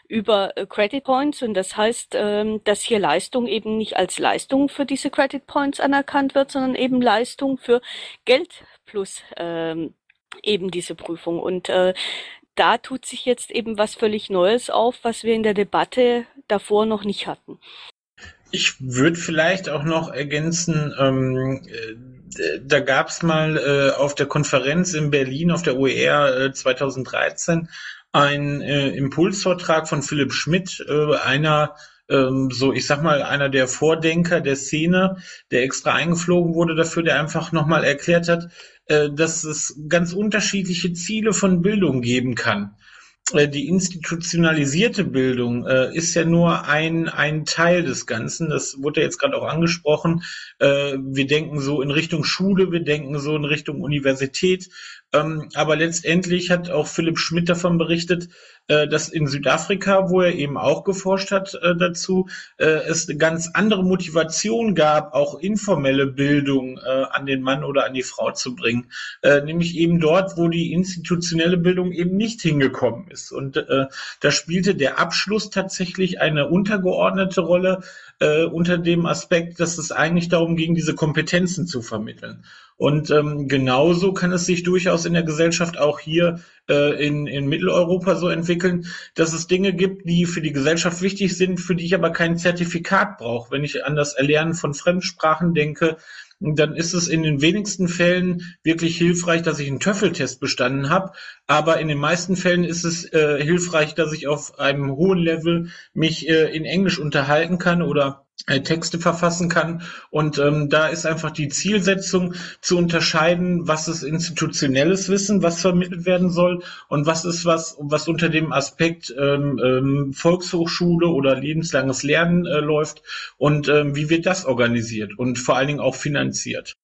über äh, Credit Points und das heißt, ähm, dass hier Leistung eben nicht als Leistung für diese Credit Points anerkannt wird, sondern eben Leistung für Geld plus ähm, eben diese Prüfung. Und äh, da tut sich jetzt eben was völlig Neues auf, was wir in der Debatte davor noch nicht hatten. Ich würde vielleicht auch noch ergänzen, ähm, äh, da gab es mal äh, auf der Konferenz in Berlin, auf der OER äh, 2013, ein äh, Impulsvortrag von Philipp Schmidt, äh, einer ähm, so, ich sag mal, einer der Vordenker der Szene, der extra eingeflogen wurde dafür, der einfach nochmal erklärt hat, äh, dass es ganz unterschiedliche Ziele von Bildung geben kann. Äh, die institutionalisierte Bildung äh, ist ja nur ein, ein Teil des Ganzen. Das wurde ja jetzt gerade auch angesprochen. Äh, wir denken so in Richtung Schule, wir denken so in Richtung Universität. Ähm, aber letztendlich hat auch Philipp Schmidt davon berichtet, äh, dass in Südafrika, wo er eben auch geforscht hat äh, dazu, äh, es eine ganz andere Motivation gab, auch informelle Bildung äh, an den Mann oder an die Frau zu bringen. Äh, nämlich eben dort, wo die institutionelle Bildung eben nicht hingekommen ist. Und äh, da spielte der Abschluss tatsächlich eine untergeordnete Rolle unter dem Aspekt, dass es eigentlich darum ging, diese Kompetenzen zu vermitteln. Und ähm, genauso kann es sich durchaus in der Gesellschaft auch hier äh, in, in Mitteleuropa so entwickeln, dass es Dinge gibt, die für die Gesellschaft wichtig sind, für die ich aber kein Zertifikat brauche. Wenn ich an das Erlernen von Fremdsprachen denke, dann ist es in den wenigsten Fällen wirklich hilfreich, dass ich einen Töffeltest bestanden habe. Aber in den meisten Fällen ist es äh, hilfreich, dass ich auf einem hohen Level mich äh, in Englisch unterhalten kann oder äh, Texte verfassen kann. Und ähm, da ist einfach die Zielsetzung zu unterscheiden, was ist institutionelles Wissen, was vermittelt werden soll und was ist was, was unter dem Aspekt ähm, ähm, Volkshochschule oder lebenslanges Lernen äh, läuft und ähm, wie wird das organisiert und vor allen Dingen auch finanziert.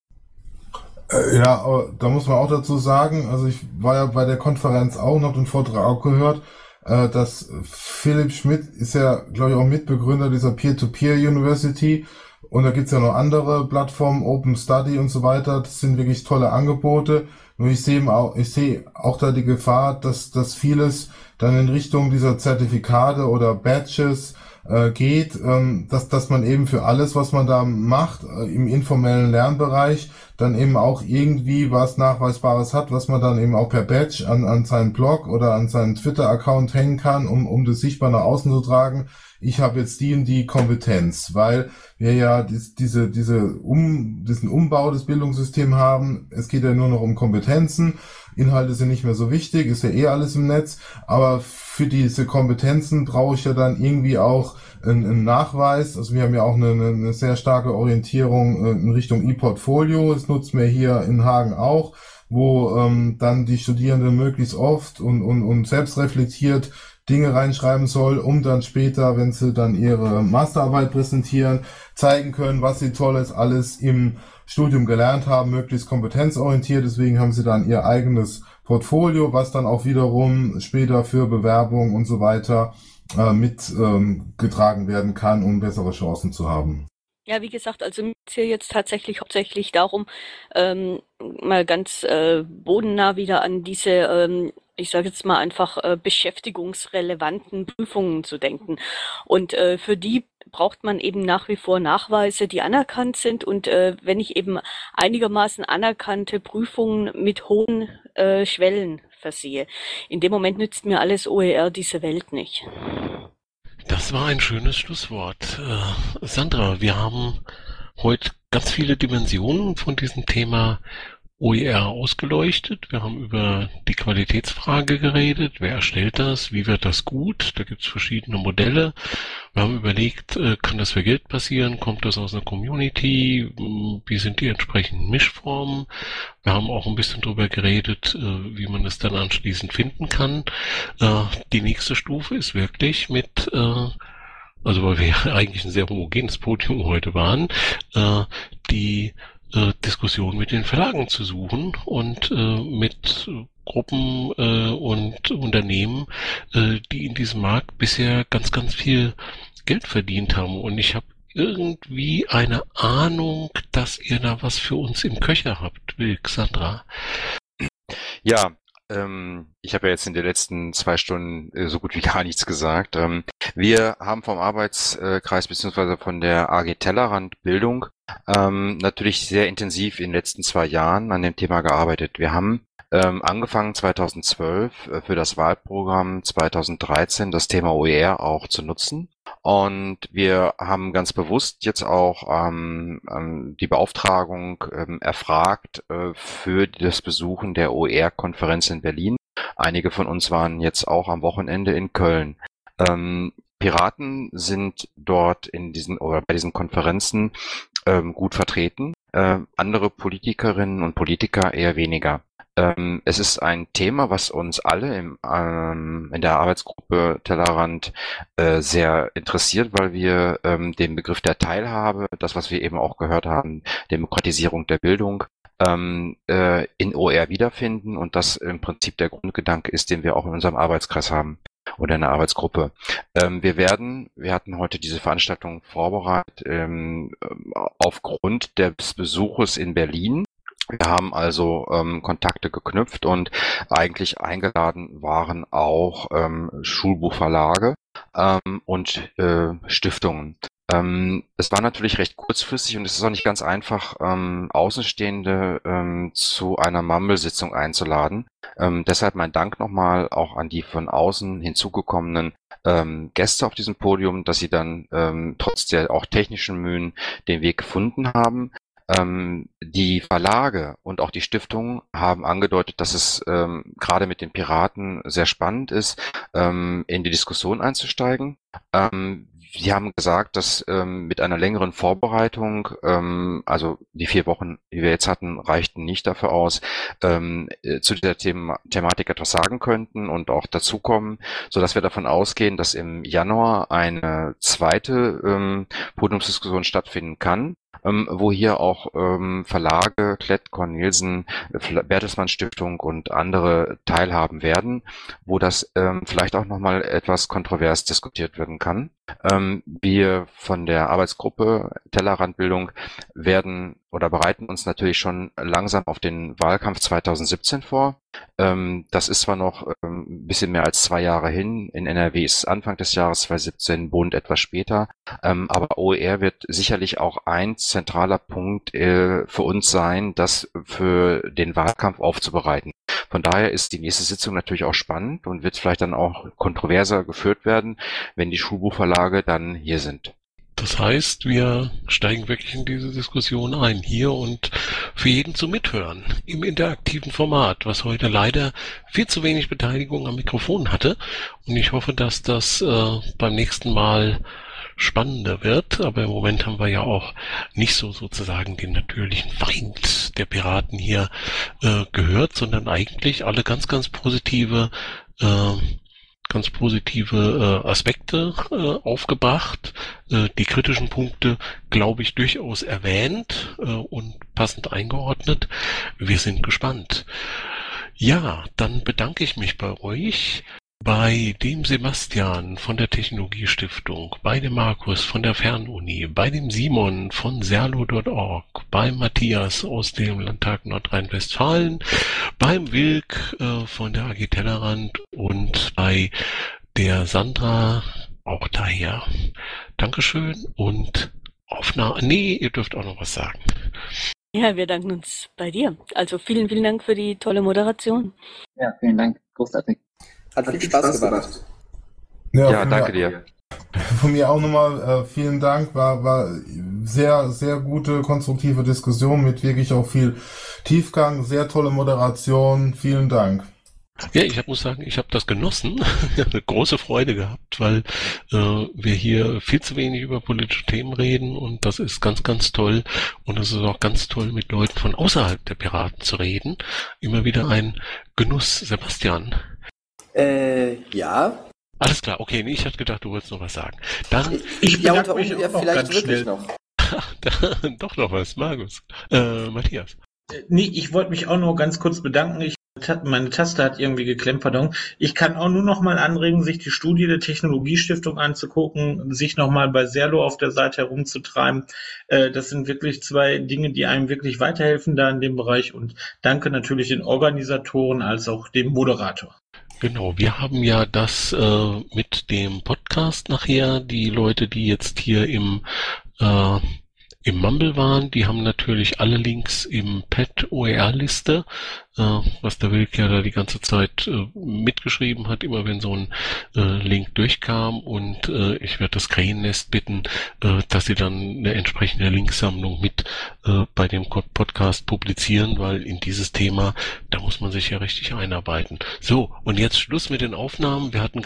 Äh, ja, da muss man auch dazu sagen, also ich war ja bei der Konferenz auch und habe den Vortrag auch gehört, äh, dass Philipp Schmidt ist ja, glaube ich, auch Mitbegründer dieser Peer-to-Peer University und da gibt's ja noch andere Plattformen, Open Study und so weiter. Das sind wirklich tolle Angebote. Nur ich sehe auch, ich auch da die Gefahr, dass, dass vieles dann in Richtung dieser Zertifikate oder Badges äh, geht, ähm, dass, dass man eben für alles, was man da macht, äh, im informellen Lernbereich, dann eben auch irgendwie was Nachweisbares hat, was man dann eben auch per Badge an, an seinen Blog oder an seinen Twitter-Account hängen kann, um, um das sichtbar nach außen zu tragen. Ich habe jetzt die und die Kompetenz, weil wir ja dies, diese, diese um, diesen Umbau des Bildungssystems haben. Es geht ja nur noch um Kompetenzen. Inhalte sind nicht mehr so wichtig, ist ja eh alles im Netz. Aber für diese Kompetenzen brauche ich ja dann irgendwie auch einen, einen Nachweis. Also wir haben ja auch eine, eine sehr starke Orientierung äh, in Richtung E-Portfolio. Das nutzen wir hier in Hagen auch, wo ähm, dann die Studierenden möglichst oft und, und, und selbst reflektiert Dinge reinschreiben soll, um dann später, wenn sie dann ihre Masterarbeit präsentieren, zeigen können, was sie tolles alles im Studium gelernt haben, möglichst kompetenzorientiert. Deswegen haben sie dann ihr eigenes Portfolio, was dann auch wiederum später für Bewerbung und so weiter äh, mitgetragen ähm, werden kann, um bessere Chancen zu haben. Ja, wie gesagt, also mir geht hier jetzt tatsächlich hauptsächlich darum, ähm, mal ganz äh, bodennah wieder an diese, ähm, ich sage jetzt mal einfach, äh, beschäftigungsrelevanten Prüfungen zu denken. Und äh, für die braucht man eben nach wie vor Nachweise, die anerkannt sind. Und äh, wenn ich eben einigermaßen anerkannte Prüfungen mit hohen äh, Schwellen versehe, in dem Moment nützt mir alles OER diese Welt nicht. Das war ein schönes Schlusswort. Äh, Sandra, wir haben heute ganz viele Dimensionen von diesem Thema OER ausgeleuchtet. Wir haben über die Qualitätsfrage geredet. Wer erstellt das? Wie wird das gut? Da gibt es verschiedene Modelle. Wir haben überlegt, äh, kann das für Geld passieren? Kommt das aus einer Community? Wie sind die entsprechenden Mischformen? Wir haben auch ein bisschen darüber geredet, äh, wie man es dann anschließend finden kann. Äh, die nächste Stufe ist wirklich mit also weil wir *laughs* eigentlich ein sehr homogenes Podium heute waren, die äh, Diskussion mit den Verlagen zu suchen und äh, mit Gruppen äh, und Unternehmen, äh, die in diesem Markt bisher ganz, ganz viel Geld verdient haben. Und ich habe irgendwie eine Ahnung, dass ihr da was für uns im Köcher habt, Wilk, Sandra. Ja, ähm, ich habe ja jetzt in den letzten zwei Stunden äh, so gut wie *laughs* gar nichts gesagt. Ähm, wir haben vom Arbeitskreis beziehungsweise von der AG Tellerrand Bildung ähm, natürlich sehr intensiv in den letzten zwei Jahren an dem Thema gearbeitet. Wir haben ähm, angefangen 2012 äh, für das Wahlprogramm 2013 das Thema OER auch zu nutzen. Und wir haben ganz bewusst jetzt auch ähm, ähm, die Beauftragung ähm, erfragt äh, für das Besuchen der OER-Konferenz in Berlin. Einige von uns waren jetzt auch am Wochenende in Köln. Ähm, Piraten sind dort in diesen oder bei diesen Konferenzen ähm, gut vertreten, äh, andere Politikerinnen und Politiker eher weniger. Ähm, es ist ein Thema, was uns alle im, ähm, in der Arbeitsgruppe Tellerrand äh, sehr interessiert, weil wir ähm, den Begriff der Teilhabe, das, was wir eben auch gehört haben, Demokratisierung der Bildung, ähm, äh, in OR wiederfinden und das im Prinzip der Grundgedanke ist, den wir auch in unserem Arbeitskreis haben oder in der Arbeitsgruppe. Ähm, wir werden, wir hatten heute diese Veranstaltung vorbereitet ähm, aufgrund des Besuches in Berlin wir haben also ähm, Kontakte geknüpft und eigentlich eingeladen waren auch ähm, Schulbuchverlage ähm, und äh, Stiftungen. Ähm, es war natürlich recht kurzfristig und es ist auch nicht ganz einfach, ähm, Außenstehende ähm, zu einer Mumble-Sitzung einzuladen. Ähm, deshalb mein Dank nochmal auch an die von außen hinzugekommenen ähm, Gäste auf diesem Podium, dass sie dann ähm, trotz der auch technischen Mühen den Weg gefunden haben. Ähm, die Verlage und auch die Stiftung haben angedeutet, dass es ähm, gerade mit den Piraten sehr spannend ist, ähm, in die Diskussion einzusteigen. Ähm, Sie haben gesagt, dass ähm, mit einer längeren Vorbereitung, ähm, also die vier Wochen, die wir jetzt hatten, reichten nicht dafür aus, ähm, äh, zu der Thema Thematik etwas sagen könnten und auch dazukommen, so dass wir davon ausgehen, dass im Januar eine zweite ähm, Podiumsdiskussion stattfinden kann ähm, wo hier auch ähm, Verlage, Klett, Cornelsen, Bertelsmann Stiftung und andere teilhaben werden, wo das ähm, vielleicht auch nochmal etwas kontrovers diskutiert werden kann. Ähm, wir von der Arbeitsgruppe Tellerrandbildung werden oder bereiten uns natürlich schon langsam auf den Wahlkampf 2017 vor. Ähm, das ist zwar noch ähm, ein bisschen mehr als zwei Jahre hin. In NRW ist Anfang des Jahres 2017, Bund etwas später. Ähm, aber OER wird sicherlich auch ein zentraler Punkt äh, für uns sein, das für den Wahlkampf aufzubereiten. Von daher ist die nächste Sitzung natürlich auch spannend und wird vielleicht dann auch kontroverser geführt werden, wenn die Schulbuchverlage dann hier sind. Das heißt, wir steigen wirklich in diese Diskussion ein, hier und für jeden zu mithören, im interaktiven Format, was heute leider viel zu wenig Beteiligung am Mikrofon hatte. Und ich hoffe, dass das äh, beim nächsten Mal spannender wird. Aber im Moment haben wir ja auch nicht so sozusagen den natürlichen Feind der Piraten hier äh, gehört, sondern eigentlich alle ganz, ganz positive äh, ganz positive äh, Aspekte äh, aufgebracht, äh, die kritischen Punkte, glaube ich, durchaus erwähnt äh, und passend eingeordnet. Wir sind gespannt. Ja, dann bedanke ich mich bei euch bei dem Sebastian von der Technologiestiftung, bei dem Markus von der Fernuni, bei dem Simon von serlo.org, beim Matthias aus dem Landtag Nordrhein-Westfalen, beim Wilk äh, von der AG Tellerrand und bei der Sandra auch daher. Dankeschön und auf nach. Nee, ihr dürft auch noch was sagen. Ja, wir danken uns bei dir. Also vielen, vielen Dank für die tolle Moderation. Ja, vielen Dank. Großartig. Hat viel Spaß gemacht. Ja, von danke mir, dir. Von mir auch nochmal äh, vielen Dank. War, war sehr, sehr gute, konstruktive Diskussion mit wirklich auch viel Tiefgang, sehr tolle Moderation. Vielen Dank. Ja, ich hab, muss sagen, ich habe das genossen, *laughs* eine große Freude gehabt, weil äh, wir hier viel zu wenig über politische Themen reden und das ist ganz, ganz toll und es ist auch ganz toll, mit Leuten von außerhalb der Piraten zu reden. Immer wieder ein Genuss, Sebastian. Äh, ja. Alles klar, okay, nee, ich hatte gedacht, du wolltest noch was sagen. Dann, Ich ja, bedanke unter mich ja, auch noch vielleicht ganz wirklich schnell. noch. *laughs* doch noch was, Markus. Äh, Matthias. Nee, ich wollte mich auch nur ganz kurz bedanken. Ich, meine Taste hat irgendwie geklemmt, pardon. Ich kann auch nur noch mal anregen, sich die Studie der Technologiestiftung anzugucken, sich noch mal bei Serlo auf der Seite herumzutreiben. Äh, das sind wirklich zwei Dinge, die einem wirklich weiterhelfen da in dem Bereich. Und danke natürlich den Organisatoren als auch dem Moderator. Genau, wir haben ja das äh, mit dem Podcast nachher. Die Leute, die jetzt hier im äh, im Mumble waren, die haben natürlich alle Links im Pad OER-Liste, äh, was der Wilk ja da die ganze Zeit äh, mitgeschrieben hat, immer wenn so ein äh, Link durchkam. Und äh, ich werde das Krähennest bitten, äh, dass sie dann eine entsprechende Linksammlung mit äh, bei dem Podcast publizieren, weil in dieses Thema, da muss man sich ja richtig einarbeiten. So, und jetzt Schluss mit den Aufnahmen. Wir hatten